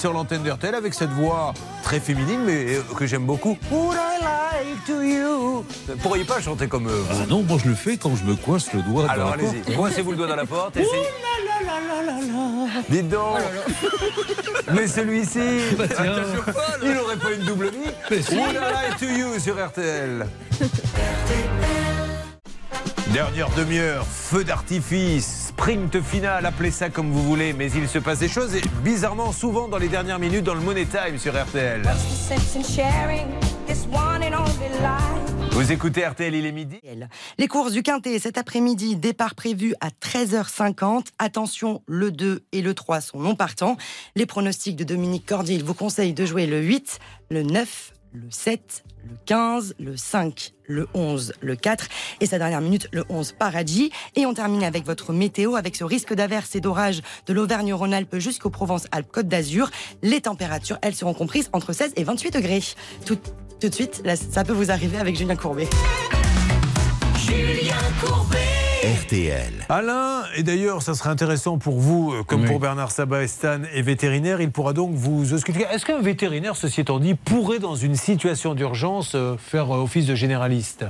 S3: Sur l'antenne d'RTL avec cette voix très féminine mais euh, que j'aime beaucoup. Would I lie to you? Vous ne pourriez pas chanter comme eux vous
S8: Ah non, moi je le fais quand je me coince le doigt
S3: Alors
S8: dans la porte.
S3: allez-y, coincez-vous le doigt dans la porte.
S26: la.
S3: Dites donc [LAUGHS] Mais celui-ci
S8: Bah, tiens.
S3: Il n'aurait pas une double vie
S8: Mais si.
S3: Would I lie to you sur RTL [LAUGHS] Dernière demi-heure, feu d'artifice, sprint final, appelez ça comme vous voulez, mais il se passe des choses et bizarrement souvent dans les dernières minutes dans le Money Time sur RTL. Vous écoutez RTL, il est midi
S12: Les courses du Quintet cet après-midi, départ prévu à 13h50. Attention, le 2 et le 3 sont non partants. Les pronostics de Dominique Cordier vous conseillent de jouer le 8, le 9, le 7, le 15, le 5, le 11, le 4 et sa dernière minute, le 11 Paradis. Et on termine avec votre météo, avec ce risque d'averse et d'orage de l'Auvergne-Rhône-Alpes jusqu'aux Provence-Alpes-Côte d'Azur. Les températures, elles seront comprises entre 16 et 28 degrés. Tout, de suite, ça peut vous arriver avec Julien Courbet.
S26: Julien Courbet.
S3: RTL. Alain, et d'ailleurs, ça serait intéressant pour vous, euh, comme
S8: Oui.
S3: pour Bernard Sabat et Stan, est vétérinaire. Il pourra donc vous expliquer. Est-ce qu'un vétérinaire, ceci étant dit, pourrait, dans une situation d'urgence, euh, faire euh, office de généraliste?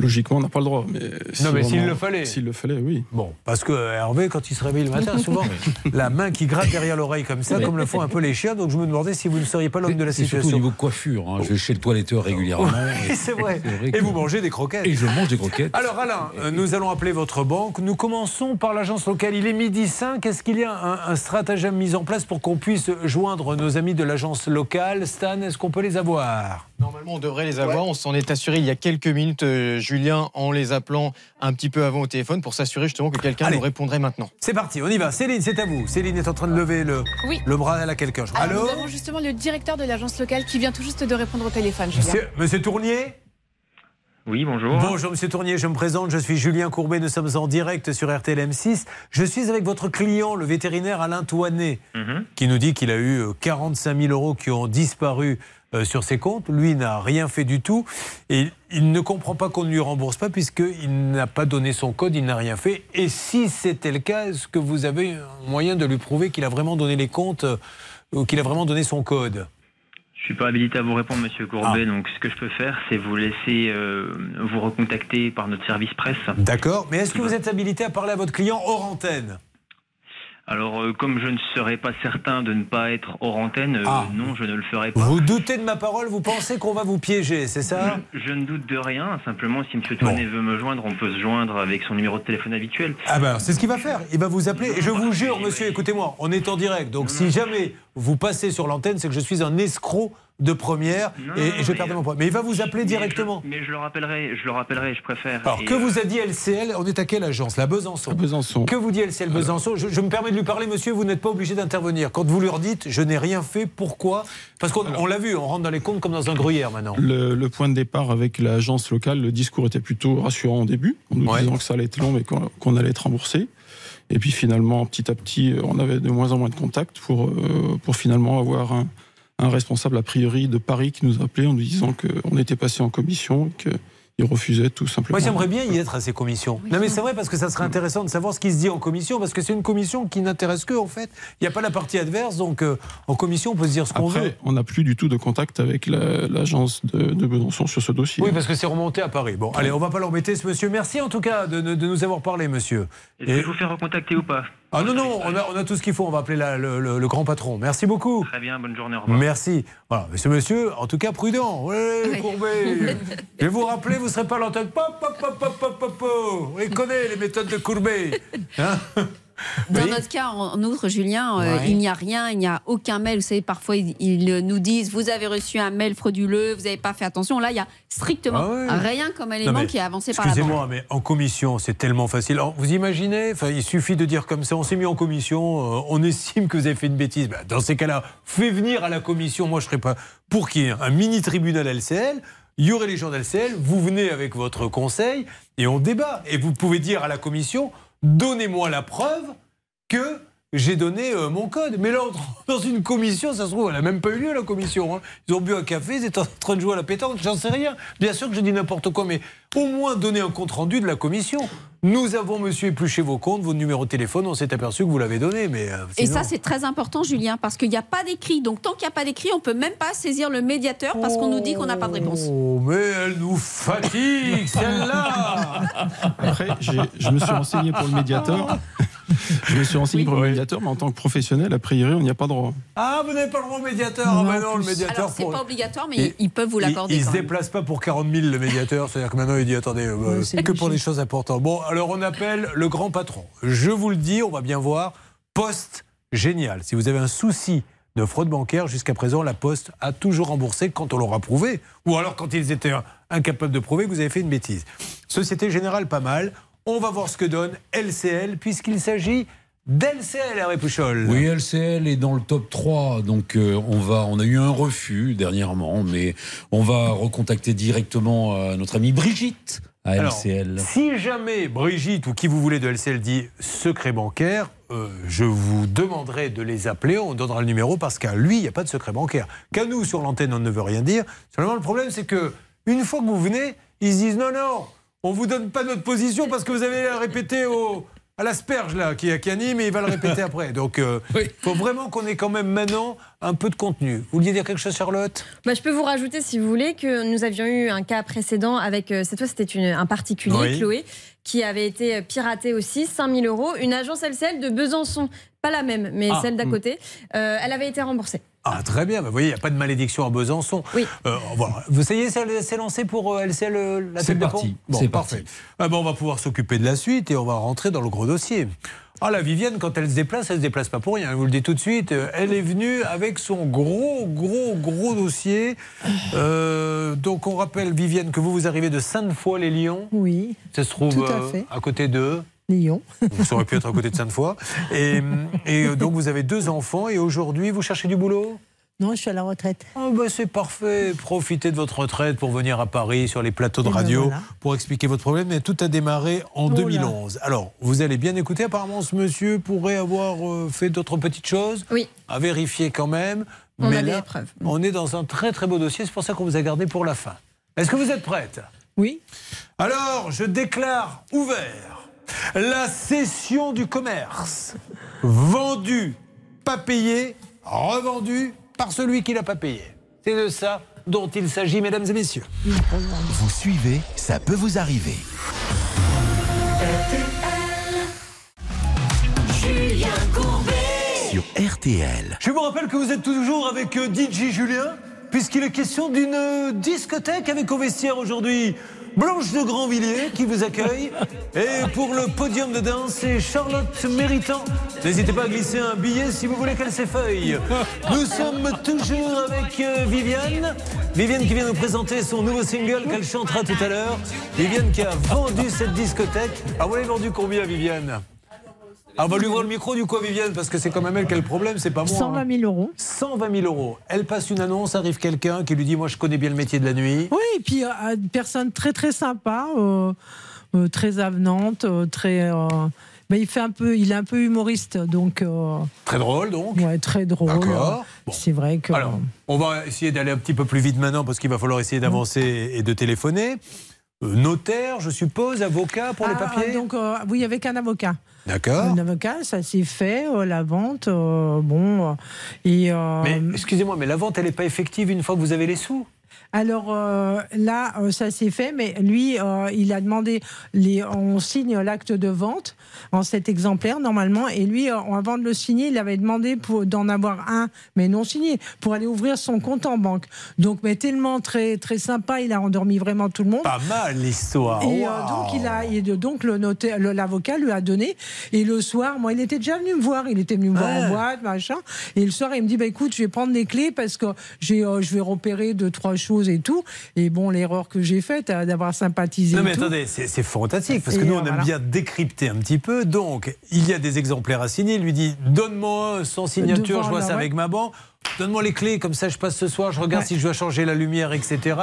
S37: Logiquement, on n'a pas le droit. Mais
S3: Non, mais s'il le fallait.
S37: S'il le fallait, oui.
S3: Bon, parce que Hervé, quand il se réveille le matin, souvent, [LAUGHS] la main qui gratte derrière l'oreille comme ça,
S8: Oui.
S3: comme le font un peu les chiens. Donc je me demandais si vous ne seriez pas l'homme de la
S8: C'est surtout au
S3: situation.
S8: niveau coiffure. hein. Je vais chez le toiletteur régulièrement. [LAUGHS]
S3: C'est vrai. Et
S8: que-
S3: vous mangez des croquettes.
S8: Et je mange des croquettes.
S3: Alors Alain, euh, nous allons appeler votre banque. Nous commençons par l'agence locale. Il est midi 5. Est-ce qu'il y a un, un stratagème mis en place pour qu'on puisse joindre nos amis de l'agence locale? Stan, est-ce qu'on peut les avoir?
S13: Normalement, on devrait les avoir. On s'en est assuré il y a quelques minutes, euh, Julien, en les appelant un petit peu avant au téléphone pour s'assurer justement que quelqu'un nous répondrait maintenant.
S3: C'est parti, on y va. Céline, c'est à vous. Céline est en train de lever le,
S10: Oui.
S3: le bras à quelqu'un.
S10: Alors,
S3: Allô
S10: nous avons justement le directeur de l'agence locale qui vient tout juste de répondre au téléphone. Julien.
S3: Monsieur, Monsieur Tournier
S39: Oui, bonjour.
S3: Bonjour Monsieur Tournier, je me présente, je suis Julien Courbet, nous sommes en direct sur RTL M6. Je suis avec votre client, le vétérinaire Alain Touanet,
S39: Mhm.
S3: qui nous dit qu'il a eu euh, 45 000 euros qui ont disparu euh, sur ses comptes. Lui n'a rien fait du tout et il ne comprend pas qu'on ne lui rembourse pas puisqu'il n'a pas donné son code, il n'a rien fait. Et si c'était le cas, est-ce que vous avez un moyen de lui prouver qu'il a vraiment donné les comptes euh, ou qu'il a vraiment donné son code?
S39: Je suis pas habilité à vous répondre, Monsieur
S3: Ah.
S39: Courbet. Donc, ce que je peux faire, c'est vous laisser euh, vous recontacter par notre service presse.
S3: D'accord, mais est-ce que vous êtes habilité à parler à votre client hors antenne?
S39: Alors, euh, comme je ne serais pas certain de ne pas être hors antenne, euh,
S3: Ah.
S39: non, je ne le ferai pas.
S3: Vous doutez de ma parole, vous pensez qu'on va vous piéger, c'est ça
S39: Je, je ne doute de rien. Simplement, si Monsieur Toinet veut me joindre, on peut se joindre avec son numéro de téléphone habituel.
S3: Ah ben, c'est ce qu'il va faire. Il va vous appeler. Et je vous jure, monsieur, écoutez-moi, on est en direct. Donc si jamais vous passez sur l'antenne, c'est que je suis un escroc de première
S39: Non,
S3: et,
S39: non,
S3: et je perds mon poids. Mais il va vous appeler
S39: Mais je-
S3: directement.
S39: Mais je le rappellerai, je le rappellerai, je préfère.
S3: Alors,
S39: Et,
S3: que
S39: euh,
S3: vous a dit LCL On est à quelle agence? La Besançon.
S37: Besançon.
S3: Que vous dit LCL Besançon? Je, je me permets de lui parler, monsieur, vous n'êtes pas obligé d'intervenir. Quand vous leur dites, je n'ai rien fait, pourquoi? Parce qu'on on l'a vu, on rentre dans les comptes comme dans un gruyère maintenant.
S37: Le, le point de départ avec l'agence locale, le discours était plutôt rassurant au début, en nous disant que ça allait être long mais qu'on qu'on allait être remboursé. Et puis finalement, petit à petit, on avait de moins en moins de contacts pour, euh, pour finalement avoir un, un responsable a priori de Paris qui nous appelait en nous disant qu'on était passé en commission et qu'il refusait tout simplement.
S3: Moi, j'aimerais bien y être à ces commissions. Non, mais c'est vrai parce que ça serait intéressant de savoir ce qui se dit en commission, parce que c'est une commission qui n'intéresse que, en fait. Il n'y a pas la partie adverse, donc euh, en commission, on peut se dire ce qu'on veut.
S37: Après, on n'a plus du tout de contact avec la- l'agence de, de Besançon sur ce dossier.
S3: Oui, parce que c'est remonté à Paris. Bon, allez, on va pas l'embêter, ce monsieur. Merci en tout cas de, de nous avoir parlé, monsieur.
S39: Est-ce que je vous fais recontacter ou pas
S3: Ah non, non, on a, on a tout ce qu'il faut. On va appeler la- le, le- le grand patron. Merci beaucoup.
S39: Très bien, bonne journée, au revoir.
S3: Merci. Voilà, mais ce monsieur, en tout cas, prudent. Ouais, Courbet. Je vais vous rappeler, vous ne serez pas à l'antenne. Pop, pop, pop, pop, pop, pop, pop. Il connaît les méthodes de Courbet. Hein?
S7: Dans
S3: Oui.
S7: notre cas, en outre, Julien, euh, il n'y a rien, il n'y a aucun mail. Vous savez, parfois, ils, ils nous disent vous avez reçu un mail frauduleux, vous n'avez pas fait attention. Là, il y a strictement
S3: Ah ouais.
S7: rien comme élément qui est avancé par la banque.
S3: Excusez-moi, mais en commission, c'est tellement facile. Alors, vous imaginez, il suffit de dire comme ça, on s'est mis en commission, euh, on estime que vous avez fait une bêtise. Ben, dans ces cas-là, faites venir à la commission, moi je ne serais pas pour qu'il y ait un mini tribunal LCL. Il y aurait les gens d'LCL, vous venez avec votre conseil et on débat. Et vous pouvez dire à la commission, donnez-moi la preuve que j'ai donné euh, mon code. Mais là, [LAUGHS] dans une commission, ça se trouve, elle n'a même pas eu lieu, la commission. hein. Ils ont bu un café, ils étaient en train de jouer à la pétanque, j'en sais rien. Bien sûr que je dis n'importe quoi, mais au moins donner un compte-rendu de la commission. Nous avons, monsieur, épluché vos comptes, vos numéros de téléphone, on s'est aperçu que vous l'avez donné. Mais, euh,
S7: Et ça, c'est très important, Julien, parce qu'il n'y a pas d'écrit. Donc, tant qu'il n'y a pas d'écrit, on peut même pas saisir le médiateur parce qu'on nous dit qu'on n'a pas de réponse.
S3: Oh, mais elle nous fatigue, celle-là
S37: Après, je me suis renseigné pour le médiateur. [LAUGHS] Je me suis renseigné pour le médiateur, mais en tant que professionnel, a priori, on n'y a pas droit.
S3: Ah, vous n'avez pas le droit au médiateur Ah, ben non, le médiateur.
S7: Alors, c'est
S3: pour-
S7: pas obligatoire, mais
S3: Et-
S7: ils peuvent vous l'accorder.
S3: il
S7: quand
S3: se déplace pas pour 40 000 le médiateur, [LAUGHS] c'est-à-dire que maintenant il dit attendez, euh,
S7: c'est
S3: que pour des choses importantes. Bon, alors on appelle le grand patron. Je vous le dis, on va bien voir. Poste génial. Si vous avez un souci de fraude bancaire, jusqu'à présent la Poste a toujours remboursé quand on l'aura prouvé, ou alors quand ils étaient incapables de prouver que vous avez fait une bêtise. Société Générale, pas mal. On va voir ce que donne LCL, puisqu'il s'agit d'LCL, Hervé Pouchol.
S8: Oui, LCL est dans le top 3, donc euh, on va, on a eu un refus dernièrement, mais on va recontacter directement euh, notre amie Brigitte à
S3: Alors,
S8: LCL.
S3: si jamais Brigitte ou qui vous voulez de LCL dit secret bancaire, euh, je vous demanderai de les appeler, on donnera le numéro parce qu'à lui, il n'y a pas de secret bancaire. Qu'à nous, sur l'antenne, on ne veut rien dire. Seulement, le problème, c'est que une fois que vous venez, ils se disent non, non, on vous donne pas notre position parce que vous avez répété au, à l'asperge là qui, qui anime et il va le répéter après. Donc, [LAUGHS] il faut vraiment qu'on ait quand même maintenant un peu de contenu. Vous vouliez dire quelque chose, Charlotte?
S5: Bah, je peux vous rajouter, si vous voulez, que nous avions eu un cas précédent avec, euh, cette fois c'était un particulier,
S3: Oui.
S5: Chloé, qui avait été piraté aussi, 5000 euros. Une agence LCL de Besançon, pas la même, mais
S3: Ah,
S5: celle d'à
S3: hmm.
S5: côté, euh, elle avait été remboursée.
S3: Ah, très bien. Vous voyez, il n'y a pas de malédiction à Besançon.
S5: Oui.
S3: Euh, voilà. Vous savez, c'est lancé pour euh, LCL euh, la
S8: C'est
S3: tête de
S8: parti,
S3: Bon,
S8: c'est
S3: parfait. Ah, ben, on va pouvoir s'occuper de la suite et on va rentrer dans le gros dossier. Ah, la Vivienne, quand elle se déplace, elle se déplace pas pour rien. Je vous le dis tout de suite. Euh, Elle est venue avec son gros, gros, gros dossier. Euh, donc, on rappelle, Vivienne, que vous, vous arrivez de Sainte-Foy-les-Lyons.
S40: Oui.
S3: Ça se trouve
S40: Tout à
S3: euh,
S40: fait.
S3: à côté de.
S40: Lyon.
S3: Ça aurait pu être à côté de Sainte-Foy. Et, et donc, vous avez deux enfants et aujourd'hui, vous cherchez du boulot?
S40: Non, je suis à la retraite.
S3: Oh bah c'est parfait. Profitez de votre retraite pour venir à Paris sur les plateaux de
S40: ben
S3: radio
S40: voilà.
S3: pour expliquer votre problème. Mais tout a démarré en
S40: Oh là.
S3: 2011. Alors, vous allez bien écouter. Apparemment, ce monsieur pourrait avoir euh, fait d'autres petites choses.
S5: Oui.
S3: À vérifier quand même.
S5: On
S3: Mais
S5: a des
S3: là,
S5: preuves.
S3: on est dans un très très beau dossier. C'est pour ça qu'on vous a gardé pour la fin. Est-ce que vous êtes prête?
S40: Oui.
S3: Alors, je déclare ouvert la session du commerce. Vendu, pas payé, revendu par celui qui l'a pas payé. C'est de ça dont il s'agit, mesdames et messieurs.
S1: Vous suivez, ça peut vous arriver.
S15: Julien Courbet.
S1: Sur RTL.
S3: Je vous rappelle que vous êtes toujours avec euh, DJ Julien, puisqu'il est question d'une euh, discothèque avec au vestiaire aujourd'hui. Blanche de Grandvilliers qui vous accueille. Et pour le podium de danse, c'est Charlotte Méritant. N'hésitez pas à glisser un billet si vous voulez qu'elle s'effeuille. Nous sommes toujours avec euh, Viviane. Viviane qui vient nous présenter son nouveau single qu'elle chantera tout à l'heure. Viviane qui a vendu cette discothèque. Ah, vous l'avez vendu combien, Viviane? Ah, on va lui ouvrir le micro du coup à Viviane parce que c'est quand même elle qui a le problème, c'est pas moi.
S40: 120 000 euros.
S3: 120 000 euros. Elle passe une annonce, arrive quelqu'un qui lui dit Moi je connais bien le métier de la nuit.
S40: Oui, et puis euh, une personne très très sympa, euh, euh, très avenante, euh, très. ben, il fait un peu, il est un peu humoriste, donc. euh,
S3: Très drôle donc.
S40: ouais, très drôle.
S3: D'accord.
S40: C'est vrai que.
S3: Alors, on va essayer d'aller un petit peu plus vite maintenant parce qu'il va falloir essayer d'avancer et de téléphoner. Euh, notaire, je suppose, avocat pour les
S40: Ah,
S3: papiers
S40: Donc euh, oui, avec un avocat.
S3: D'accord.
S40: Un avocat, ça s'est fait, euh, la vente, euh, bon, et.
S3: Mais excusez-moi, mais la vente, elle n'est pas effective une fois que vous avez les sous?
S40: Alors euh, là, euh, ça s'est fait, mais lui, euh, il a demandé, les, on signe l'acte de vente en cet exemplaire normalement, et lui, euh, avant de le signer, il avait demandé d'en avoir un, mais non signé, pour aller ouvrir son compte en banque. Donc, mais tellement très très sympa, il a endormi vraiment tout le monde.
S3: Pas mal l'histoire.
S40: Et donc, il a, et donc le notaire, l'avocat lui a donné. Et le soir, moi, il était déjà venu me voir. Il était venu me voir
S3: Ouais.
S40: en boîte, machin. Et le soir, il me dit, bah écoute, je vais prendre les clés parce que j'ai, je vais repérer deux trois choses et tout. Et bon, l'erreur que j'ai faite, euh, d'avoir sympathisé.
S3: Non mais
S40: tout.
S3: attendez, c'est fantastique parce que
S40: Et,
S3: nous
S40: euh,
S3: on aime
S40: voilà.
S3: bien décrypter un petit peu. Donc il y a des exemplaires à signer. Il lui dit donne-moi un sans signature,
S40: Devant
S3: je vois ça
S40: ouais.
S3: avec ma banque. Donne-moi les clés, comme ça je passe ce soir, je regarde
S40: Ouais.
S3: si je dois changer la lumière, etc.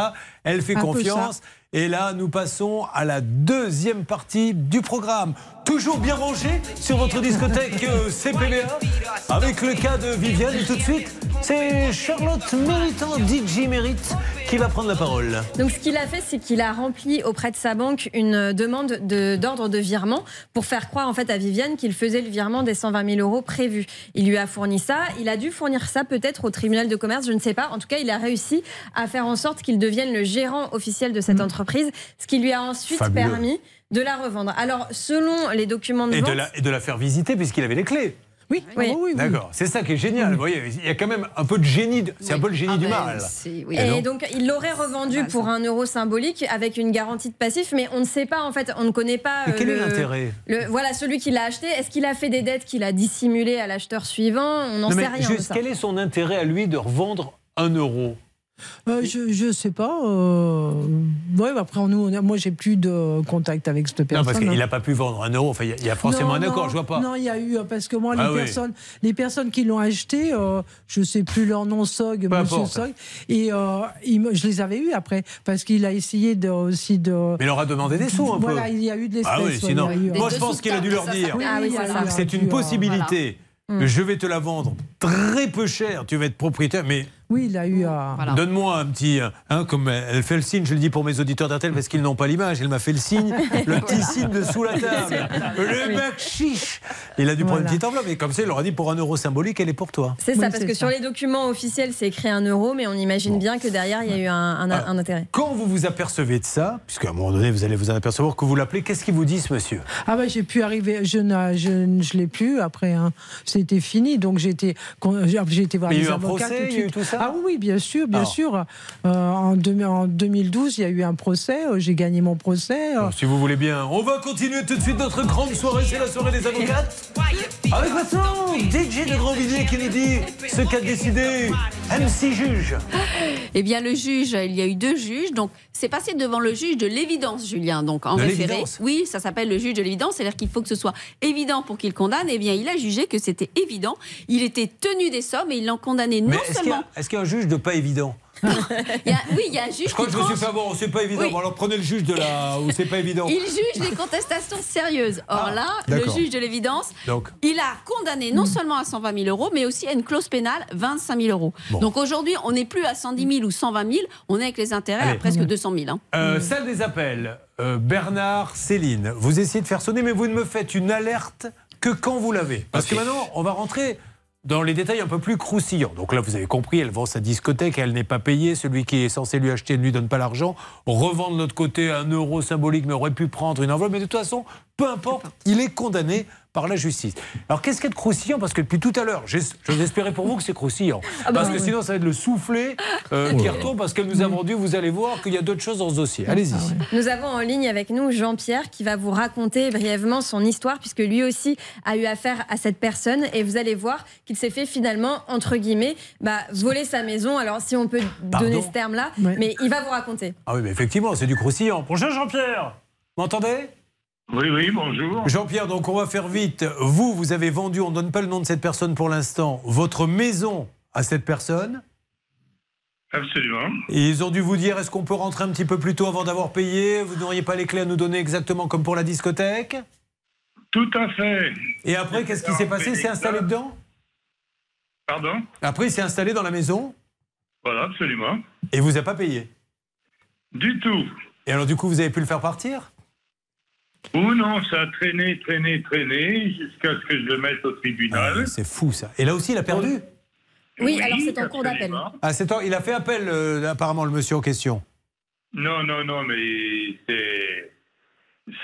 S3: Elle fait
S40: Un
S3: confiance. Et là, nous passons à la deuxième partie du programme. Toujours bien rangé sur votre discothèque euh, CPBA, avec le cas de Viviane. Et tout de suite, c'est Charlotte Méritant, DJ Mérite, qui va prendre la parole.
S5: Donc ce qu'il a fait, c'est qu'il a rempli auprès de sa banque une demande de- d'ordre de, virement pour faire croire en fait à Viviane qu'il faisait le virement des 120 000 euros prévus. Il lui a fourni ça. Il a dû fournir ça peut-être au tribunal de commerce, je ne sais pas. En tout cas, il a réussi à faire en sorte qu'il devienne le gérant officiel de cette entreprise, ce qui lui a ensuite
S3: Fabuleux.
S5: permis de la revendre. Alors selon les documents de
S3: Et
S5: vente,
S3: de, la, et de la faire visiter puisqu'il avait les clés.
S40: Oui,
S5: Oui.
S40: oh oui, oui.
S3: D'accord, c'est ça qui est génial. Vous voyez, il y a quand même un peu de génie, de- c'est un peu le génie
S7: Ah
S3: du
S7: ben,
S3: mal.
S5: Et donc, il l'aurait revendu pour un euro symbolique avec une garantie de passif, mais on ne sait pas, en fait, on ne connaît pas.
S3: Mais
S5: euh,
S3: quel est
S5: le-
S3: l'intérêt
S5: le- Voilà, celui qui l'a acheté. Est-ce qu'il a fait des dettes qu'il a dissimulées à l'acheteur suivant? On n'en sait rien. de
S3: juste,
S5: ça.
S3: quel est son intérêt à lui de revendre un euro?
S40: Euh, je, je sais pas. Euh... Ouais, après, nous, on moi, j'ai plus de contact avec cette
S3: Non,
S40: personne.
S3: parce qu'il
S40: hein.
S3: n'a pas pu vendre un euro. Enfin, il y a- il y a forcément un
S40: Non,
S3: accord,
S40: non,
S3: je vois pas.
S40: Non, il y a eu, euh, parce que moi, les,
S3: Ah oui.
S40: personnes, les personnes qui l'ont acheté, euh, je sais plus leur nom, Sog,
S3: Peu
S40: Monsieur
S3: importe.
S40: Sog, et euh, il je les avais eus après, parce qu'il a essayé de, aussi de.
S3: Mais il leur a demandé des sous un peu.
S40: Voilà, il y a eu de l'espèce.
S3: Ah oui, sinon,
S40: eu,
S3: moi je pense qu'il a dû leur dire
S5: Ah oui, c'est
S3: une possibilité. Je vais te la vendre très peu cher. Tu vas être propriétaire, mais
S40: Oui, il a eu. euh,
S3: Donne-moi un petit. Hein, comme elle fait le signe, je le dis pour mes auditeurs d'RTL parce qu'ils n'ont pas l'image. Elle m'a fait le signe, [LAUGHS] le petit signe de sous la table. Le mec chiche. Il a dû prendre une petite enveloppe. Et comme ça, il leur a dit pour un euro symbolique, elle est pour toi.
S5: C'est ça, parce que sur les documents officiels, c'est écrit un euro, mais on imagine bien que derrière, il y a eu un, un- un intérêt.
S3: Quand vous vous apercevez de ça, puisqu'à un moment donné, vous allez vous en apercevoir que vous l'appelez, qu'est-ce qu'il vous dit, ce monsieur?
S40: Ah bah j'ai pu arriver, je ne je, l'ai plus après, hein. c'était fini, donc été voir
S3: Mais il y a
S40: les
S3: eu un
S40: avocats
S3: procès,
S40: tout de
S3: il y a eu
S40: suite.
S3: tout ça
S40: Ah oui, bien sûr, bien
S3: Alors.
S40: sûr. Euh, en, deux- en 2012, il y a eu un procès, euh, j'ai gagné mon procès. euh.
S3: Si vous voulez bien, on va continuer tout de suite notre grande soirée. C'est la soirée des avocates. Avec maintenant DJ de Grandvilliers qui nous dit ce qu'a décidé MC Juge.
S7: Eh bien, le juge, il y a eu deux juges. Donc, c'est passé devant le juge de l'évidence, Julien. Donc, en
S3: De
S7: référé. Oui, ça s'appelle le juge de l'évidence. C'est-à-dire qu'il faut que ce soit évident pour qu'il condamne. Eh bien, il a jugé que c'était évident. Il était tenu des sommes et il l'en condamné non seulement.
S3: Est-ce qu'il y a un juge de pas évident [LAUGHS]
S7: Il y a- oui, il y a un juge
S3: Je crois
S7: qui
S3: que je me suis fait avoir, c'est pas évident.
S7: Oui.
S3: Bon, alors prenez le juge de là [LAUGHS] où c'est pas évident.
S7: Il juge les contestations sérieuses. Or là, le
S3: Ah,
S7: juge de l'évidence, il a condamné non seulement à 120 000 euros, mais aussi à une clause pénale 25 000 euros.
S3: Bon.
S7: Donc aujourd'hui, on n'est plus à 110 000 ou 120 000, on est avec les intérêts à presque 200 000. hein.
S3: Euh, Salle des appels, euh, Bernard, Céline, vous essayez de faire sonner, mais vous ne me faites une alerte que quand vous l'avez. Parce que maintenant, on va rentrer dans les détails un peu plus croustillants. Donc là, vous avez compris, elle vend sa discothèque, elle n'est pas payée. Celui qui est censé lui acheter ne lui donne pas l'argent. Revend de l'autre côté un euro symbolique, mais aurait pu prendre une enveloppe. Mais de toute façon, peu importe, il est condamné par la justice. Alors qu'est-ce qu'il y a de croustillant? Parce que depuis tout à l'heure, j'ose espérer pour vous que c'est croustillant.
S5: Ah bah
S3: parce que
S5: oui.
S3: sinon, ça va être le soufflet euh,
S5: Oh
S3: qui retombe parce qu'elle nous a vendu. Vous allez voir qu'il y a d'autres choses dans ce dossier. Allez-y.
S5: Nous avons en ligne avec nous Jean-Pierre qui va vous raconter brièvement son histoire puisque lui aussi a eu affaire à cette personne et vous allez voir qu'il s'est fait finalement, entre guillemets, bah, voler sa maison. Alors si on peut
S3: Pardon
S5: donner ce terme-là,
S3: Ouais.
S5: mais il va vous raconter.
S3: Ah oui, mais effectivement, c'est du croustillant. Bonjour Jean-Pierre Vous m'entendez?
S41: Oui, oui, bonjour.
S3: Jean-Pierre, donc on va faire vite. Vous, vous avez vendu, on ne donne pas le nom de cette personne pour l'instant, votre maison à cette personne.
S41: Absolument.
S3: Et ils ont dû vous dire est-ce qu'on peut rentrer un petit peu plus tôt avant d'avoir payé? Vous n'auriez pas les clés à nous donner exactement comme pour la discothèque?
S41: Tout à fait.
S3: Et après, qu'est-ce qui s'est passé? Il s'est installé dedans?
S41: Pardon?
S3: Après, il s'est installé dans la maison?
S41: Voilà, absolument.
S3: et vous n'avez pas payé?
S41: Du tout.
S3: Et alors, du coup, vous avez pu le faire partir?
S41: Ou non, ça a traîné, traîné, traîné, jusqu'à ce que je le mette au tribunal.
S3: Ah, C'est fou ça. Et là aussi, il a perdu?
S5: Oui, alors c'est en cours d'appel.
S3: Ah, c'est en- il a fait appel, euh, apparemment, le monsieur en question.
S41: Non, non, non, mais c'est.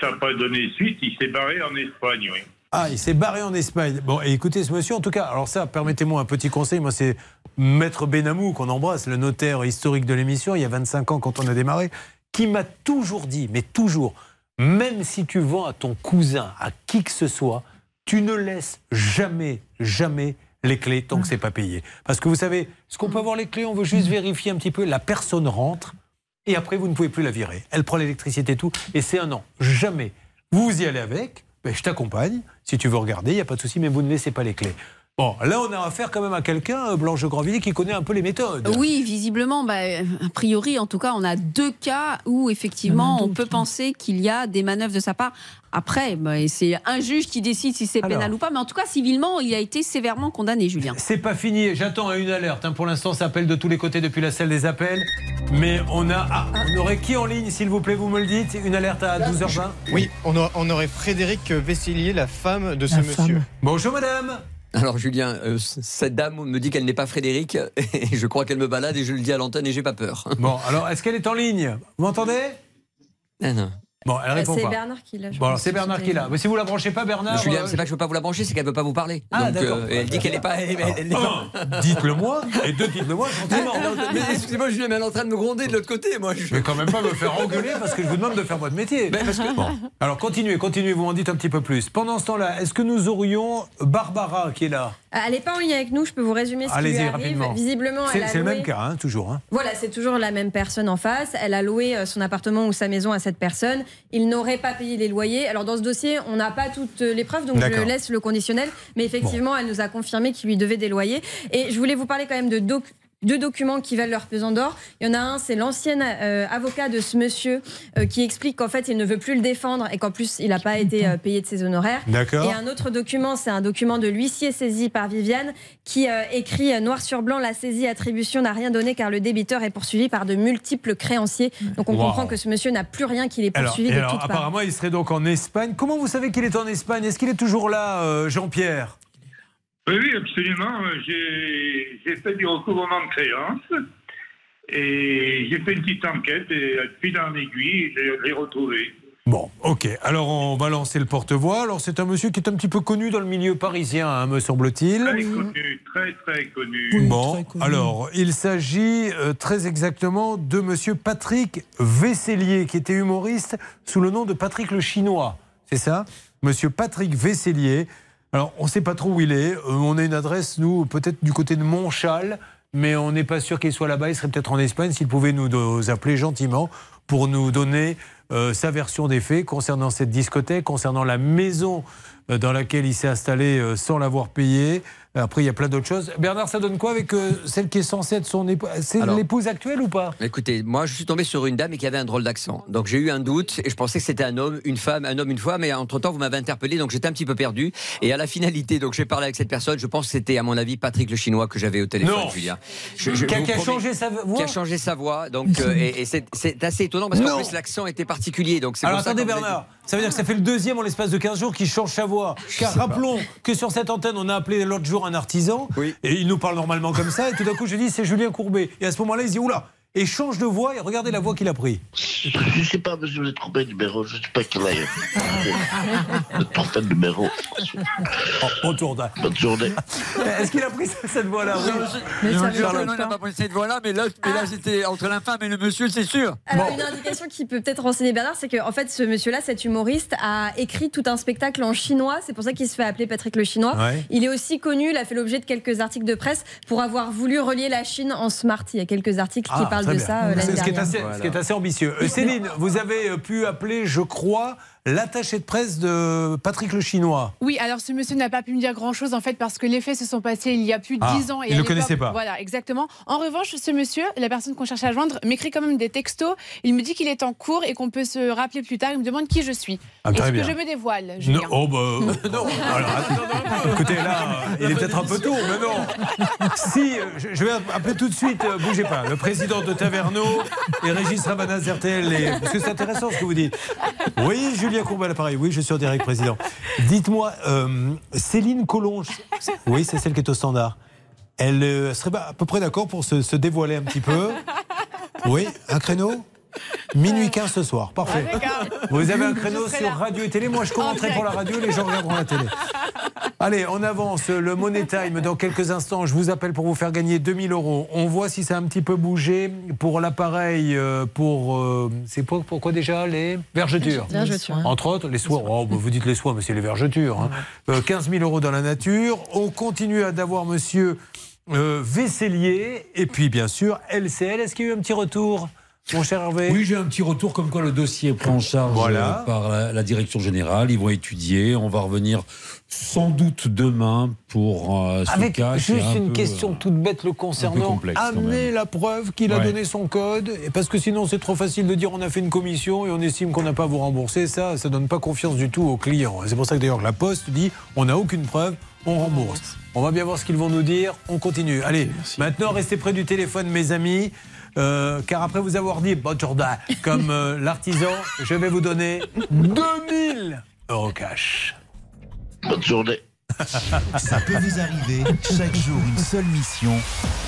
S41: Ça n'a pas donné suite. Il s'est barré en Espagne, oui.
S3: Ah, il s'est barré en Espagne. Bon, et écoutez, ce monsieur, en tout cas, alors ça, permettez-moi un petit conseil. Moi, c'est Maître Benamou qu'on embrasse, le notaire historique de l'émission, il y a 25 ans quand on a démarré, qui m'a toujours dit, mais toujours, même si tu vends à ton cousin, à qui que ce soit, tu ne laisses jamais, jamais les clés tant que c'est pas payé. Parce que vous savez, ce qu'on peut avoir les clés, on veut juste vérifier un petit peu, la personne rentre, et après, vous ne pouvez plus la virer. Elle prend l'électricité et tout, et c'est un an. Jamais. Vous y allez avec, ben, je t'accompagne. Si tu veux regarder, il n'y a pas de souci, mais vous ne laissez pas les clés. Bon, là, on a affaire quand même à quelqu'un, euh, Blanche Grandvilliers, qui connaît un peu les méthodes.
S7: Oui, visiblement, bah, a priori, en tout cas, on a deux cas où effectivement on peut penser qu'il y a des manœuvres de sa part. Après, bah, c'est un juge qui décide si c'est
S3: Alors.
S7: pénal ou pas, mais en tout cas, civilement, il a été sévèrement condamné, Julien.
S3: C'est pas fini, j'attends à une alerte. hein. Pour l'instant, ça appelle de tous les côtés depuis la salle des appels. Mais on a. Ah, on aurait qui en ligne, s'il vous plaît, vous me le dites? Une alerte à 12h20
S38: Oui, on, a- on aurait Frédéric Vessellier, la femme de ce monsieur.
S3: Bonjour madame.
S9: Alors Julien, euh, cette dame me dit qu'elle n'est pas Frédéric [LAUGHS] et je crois qu'elle me balade et je le dis à l'antenne et j'ai pas peur.
S3: Bon, alors, est-ce qu'elle est en ligne? Vous m'entendez?
S9: Ah non.
S3: Bon, elle répond
S5: C'est
S3: pas.
S5: Bernard qui l'a.
S3: Bon, c'est Bernard qui est là. Mais si vous la branchez pas, Bernard.
S9: Julien,
S3: euh,
S9: c'est pas que je veux pas vous la brancher, c'est qu'elle veut pas vous parler.
S3: Ah,
S9: Donc,
S3: d'accord.
S9: euh, elle dit qu'elle n'est pas. elle- elle- elle n'est pas-
S3: Un, dites-le moi, et deux, dites-le moi gentiment. [LAUGHS]
S9: Non, mais excusez-moi, Julien, mais elle est en train de me gronder de l'autre côté, moi.
S3: Je vais quand même pas me faire engueuler parce que je vous demande de faire votre métier.
S9: Ben,
S3: Bon. Alors continuez, continuez, vous en dites un petit peu plus. Pendant ce temps-là, est-ce que nous aurions Barbara qui est là?
S5: Elle n'est pas en ligne avec nous, je peux vous résumer ce qui lui arrive.
S3: rapidement.
S5: Visiblement,
S3: C'est le même cas, hein, toujours. hein.
S5: Voilà, c'est toujours la même personne en face. Elle a loué euh, son appartement ou sa maison à cette personne. Il n'aurait pas payé les loyers. Alors dans ce dossier, on n'a pas toutes les preuves, donc je laisse le conditionnel. Mais effectivement, elle nous a confirmé qu'il lui devait des loyers. Et je voulais vous parler quand même de doc- deux documents qui valent leur pesant d'or. Il y en a un, c'est l'ancien euh, avocat de ce monsieur euh, qui explique qu'en fait, il ne veut plus le défendre et qu'en plus, il n'a pas été euh, payé de ses honoraires.
S3: D'accord.
S5: Et un autre document, c'est un document de l'huissier saisi par Viviane qui écrit noir sur blanc la saisie attribution n'a rien donné car le débiteur est poursuivi par de multiples créanciers. Donc on
S3: Wow.
S5: comprend que ce monsieur n'a plus rien qu'il est
S3: Alors,
S5: poursuivi
S3: et
S5: de
S3: alors, apparemment, il serait donc en Espagne. Comment vous savez qu'il est en Espagne? Est-ce qu'il est toujours là, Jean-Pierre?
S41: Oui, oui, absolument. J'ai fait du recouvrement de créances et j'ai fait une petite enquête et de fil en aiguille, je l'ai retrouvé.
S3: Bon, ok. Alors, on va lancer le porte-voix. Alors, c'est un monsieur qui est un petit peu connu dans le milieu parisien, hein, me semble-t-il.
S41: Très connu, très très connu.
S3: Bon, alors, il s'agit euh, très exactement de monsieur Patrick Vessellier, qui était humoriste sous le nom de Patrick le Chinois. C'est ça? Monsieur Patrick Vessellier. Alors, on ne sait pas trop où il est. Euh, on a une adresse, nous, peut-être du côté de Montchal, mais on n'est pas sûr qu'il soit là-bas. Il serait peut-être en Espagne. S'il pouvait nous, nous appeler gentiment pour nous donner euh, sa version des faits concernant cette discothèque, concernant la maison euh, dans laquelle il s'est installé sans l'avoir payé. Après, il y a plein d'autres choses. Bernard, ça donne quoi avec euh, celle qui est censée être son épouse C'est l'épouse actuelle ou pas?
S9: Écoutez, moi je suis tombé sur une dame et qui avait un drôle d'accent. Donc j'ai eu un doute et je pensais que c'était un homme, une femme, un homme, une fois, mais entre-temps vous m'avez interpellé donc j'étais un petit peu perdu. Et à la finalité, donc j'ai parlé avec cette personne, je pense que c'était à mon avis Patrick le Chinois que j'avais au téléphone,
S3: Non.
S9: Julien.
S3: Qui a-
S9: vous
S3: qui a
S9: promets-
S3: changé sa voix
S9: Qui a changé sa voix, donc, euh, et, et c'est- assez étonnant parce qu'en plus l'accent était particulier. Donc
S3: Alors
S9: pour
S3: attendez Bernard, ça veut dire que ça fait le deuxième en l'espace de 15 jours qu'il change sa voix. Car
S9: pas.
S3: rappelons que sur cette antenne, on a appelé l'autre jour un artisan, et il nous parle normalement comme ça, et tout d'un coup je dis c'est Julien Courbet. Et à ce moment-là, il se dit oula, et change de voix, et regardez la voix qu'il a pris.
S42: Je ne sais pas, monsieur, vous êtes trompé de numéro. Je ne sais pas quel est. [LAUGHS] Vous êtes trompé de numéro.
S3: Bonne journée.
S42: Bonne journée.
S3: Est-ce qu'il a pris cette voix-là oui?
S43: Mais
S3: ça
S43: non, il n'a pas pris cette voix-là, mais là, mais là c'était entre la femme et le monsieur, c'est sûr.
S5: Alors, une indication qui peut peut-être renseigner Bernard, c'est qu'en fait, ce monsieur-là, cet humoriste, a écrit tout un spectacle en chinois. C'est pour ça qu'il se fait appeler Patrick le Chinois.
S3: Ouais.
S5: Il est aussi connu, il a fait l'objet de quelques articles de presse pour avoir voulu relier la Chine en smart. Il y a quelques articles qui
S3: Ah,
S5: parlent
S3: très
S5: de
S3: bien.
S5: ça euh, l'année
S3: ce, qui est
S5: dernière.
S3: assez, ce qui est assez ambitieux. Euh, Céline, vous avez euh, pu appeler, je crois, l'attaché de presse de Patrick le Chinois.
S44: Oui, alors ce monsieur n'a pas pu me dire grand-chose en fait parce que les faits se sont passés il y a plus de
S3: Ah,
S44: 10 ans.
S3: il
S44: à
S3: le connaissait pas.
S44: Voilà, exactement. En revanche, ce monsieur, la personne qu'on cherche à joindre, m'écrit quand même des textos. Il me dit qu'il est en cours et qu'on peut se rappeler plus tard. Il me demande qui je suis.
S3: Ah,
S44: Est-ce que je me dévoile, Julien
S3: Non, oh bah, [LAUGHS] non. Alors, attends, écoutez, là, euh, [LAUGHS] il est peut-être un peu tôt, mais non. Si, euh, je, vais appeler tout de suite, euh, bougez pas, le président de Taverneau et Régis Rabanaz RTL, et- parce que c'est intéressant ce que vous dites. Oui, Julien L'appareil, oui, je suis en direct, président. Dites-moi, euh, Céline Collonge, oui, c'est celle qui est au standard. Elle euh, serait à peu près d'accord pour se dévoiler un petit peu? Oui, un créneau? Minuit 15 ce soir, parfait. Vous avez un créneau sur
S15: là.
S3: radio et télé. Moi, je
S15: En
S3: commenterai pour la radio, les gens regarderont la télé. Allez, on avance. Le Money Time, dans quelques instants, je vous appelle pour vous faire gagner 2000 euros. On voit si ça a un petit peu bougé pour l'appareil, euh, pour. euh, c'est pour, pourquoi déjà Les vergetures?
S5: Vergetures.
S3: Entre autres, les soies. Oh, bah, vous dites les soies, mais c'est les vergetures. hein. Euh, 15 000 euros dans la nature. On continue à d'avoir monsieur euh, Vaisselier. Et puis, bien sûr, LCL. Est-ce qu'il y a eu un petit retour? Mon cher Hervé
S8: Oui, j'ai un petit retour comme quoi le dossier est pris en charge
S3: Voilà.
S8: euh, par la, la direction générale. Ils vont étudier. On va revenir sans doute demain pour euh, ce
S3: Avec
S8: cas.
S3: juste
S8: un
S3: une
S8: peu,
S3: question toute bête le concernant.
S8: complexe,
S3: Amener la preuve qu'il a
S8: Ouais.
S3: donné son code. Et parce que sinon, c'est trop facile de dire on a fait une commission et on estime qu'on n'a pas à vous rembourser. Ça, ça donne pas confiance du tout aux clients. C'est pour ça que d'ailleurs la Poste dit on n'a aucune preuve, on rembourse. On va bien voir ce qu'ils vont nous dire. On continue. Allez, maintenant, restez près du téléphone, mes amis. Euh, car après vous avoir dit, bon Jordan, comme euh, [LAUGHS] l'artisan, je vais vous donner 2000 euros cash.
S42: Bonne journée.
S1: Ça peut vous arriver. Chaque jour, une seule mission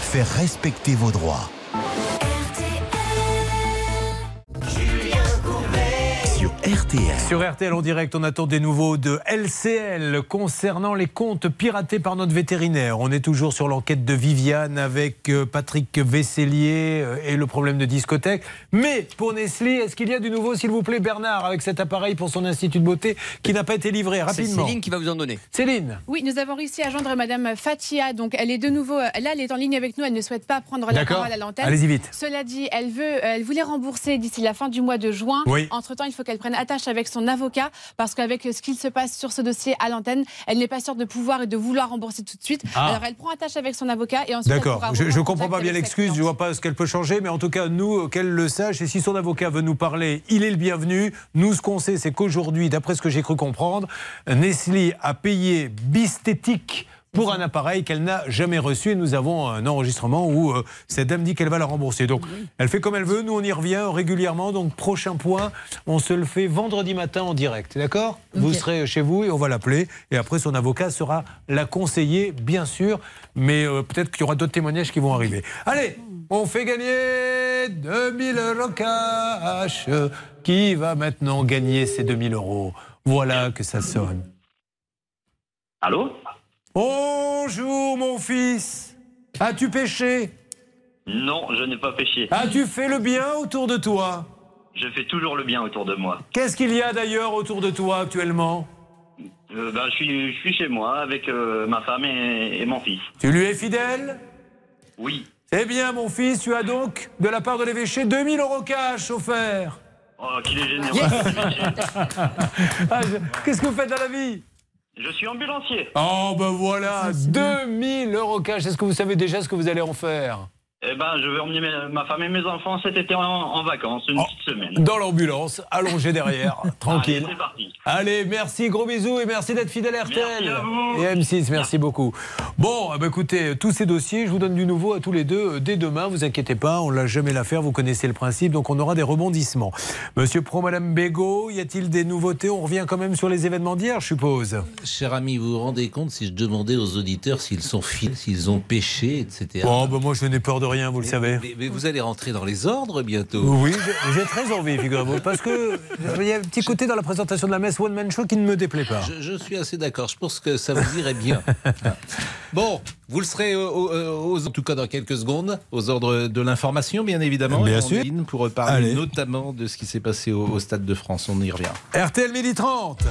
S1: faire respecter vos droits. RTL.
S3: Sur RTL en direct, on attend des nouveaux de LCL concernant les comptes piratés par notre vétérinaire. On est toujours sur l'enquête de Viviane avec euh, Patrick Vesselier euh, et le problème de discothèque. Mais pour Nestlé, est-ce qu'il y a du nouveau, s'il vous plaît, Bernard, avec cet appareil pour son institut de beauté qui n'a pas été livré
S9: C'est
S3: rapidement
S9: Céline qui va vous en donner.
S3: Céline
S44: Oui, nous avons réussi à joindre Madame Fatia. Donc, elle est de nouveau. Là, elle est en ligne avec nous. Elle ne souhaite pas prendre la
S3: D'accord.
S44: parole à l'antenne.
S3: Allez-y vite.
S44: Cela dit, elle veut, euh, elle voulait rembourser d'ici la fin du mois de juin.
S3: Oui.
S44: Entre temps, il faut qu'elle prenne attache avec son avocat parce qu'avec ce qu'il se passe sur ce dossier à l'antenne, elle n'est pas sûre de pouvoir et de vouloir rembourser tout de suite.
S3: Ah.
S44: Alors, elle prend attache avec son avocat et ensuite.
S3: D'accord, je ne comprends pas bien l'excuse, je ne vois pas ce qu'elle peut changer, mais en tout cas, nous, euh, qu'elle le sache, et si son avocat veut nous parler, il est le bienvenu. Nous, ce qu'on sait, c'est qu'aujourd'hui, d'après ce que j'ai cru comprendre, Nestlé a payé Bistétique pour un appareil qu'elle n'a jamais reçu. Et nous avons un enregistrement où euh, cette dame dit qu'elle va la rembourser. Donc, elle fait comme elle veut. Nous, on y revient régulièrement. Donc, prochain point, on se le fait vendredi matin en direct. D'accord? Vous serez chez vous et on va l'appeler. Et après, son avocat sera la conseiller, bien sûr. Mais euh, peut-être qu'il y aura d'autres témoignages qui vont arriver. Allez, on fait gagner 2000 euros cash. Qui va maintenant gagner ces 2000 euros? Voilà que ça sonne.
S45: Allô?
S3: Bonjour mon fils. As-tu péché
S45: Non, je n'ai pas péché.
S3: As-tu fait le bien autour de toi?
S45: Je fais toujours le bien autour de moi.
S3: Qu'est-ce qu'il y a d'ailleurs autour de toi actuellement?
S45: Euh, ben, je, suis, je suis chez moi avec euh, ma femme et, et mon fils.
S3: Tu lui es fidèle?
S45: Oui.
S3: Eh bien mon fils, tu as donc de la part de l'évêché 2000 euros cash offerts.
S45: Oh, qu'il est généreux. [LAUGHS]
S3: Ah, je- Qu'est-ce que vous faites dans la vie?
S45: Je suis ambulancier.
S3: Oh ben voilà, 2000 euros cash. Est-ce que vous savez déjà ce que vous allez en faire?
S45: Eh ben, je vais emmener ma femme et mes enfants cet été en, en vacances, une petite semaine.
S3: Dans l'ambulance, allongé derrière, [LAUGHS] tranquille.
S45: Allez, c'est parti.
S3: Allez, merci, gros bisous et merci d'être fidèle à RTL.
S45: Merci à vous.
S3: Et M6, merci beaucoup. Bon, eh ben, écoutez, tous ces dossiers, je vous donne du nouveau à tous les deux euh, dès demain, vous inquiétez pas, on l'a jamais l'affaire, vous connaissez le principe, donc on aura des rebondissements. Monsieur Pro, Madame Bégaud, y a-t-il des nouveautés? On revient quand même sur les événements d'hier, je suppose.
S46: Cher ami, vous vous rendez compte si je demandais aux auditeurs s'ils sont fils, s'ils ont péché, etc.
S3: Bon, ben, moi je n'ai peur de rien, vous le savez.
S46: Mais, mais vous allez rentrer dans les ordres bientôt.
S3: Oui, j'ai- très envie, figurez-vous, parce que il y a un petit côté dans la présentation de la messe One Man Show qui ne me déplaît pas.
S46: Je, je suis assez d'accord. Je pense que ça vous irait bien. [LAUGHS] bon, vous le serez au- au- aux, en tout cas dans quelques secondes, aux ordres de l'information, bien évidemment.
S3: Bien sûr.
S46: Pour parler
S3: Allez.
S46: notamment de ce qui s'est passé au, au Stade de France. On y revient.
S3: RTL Midi 30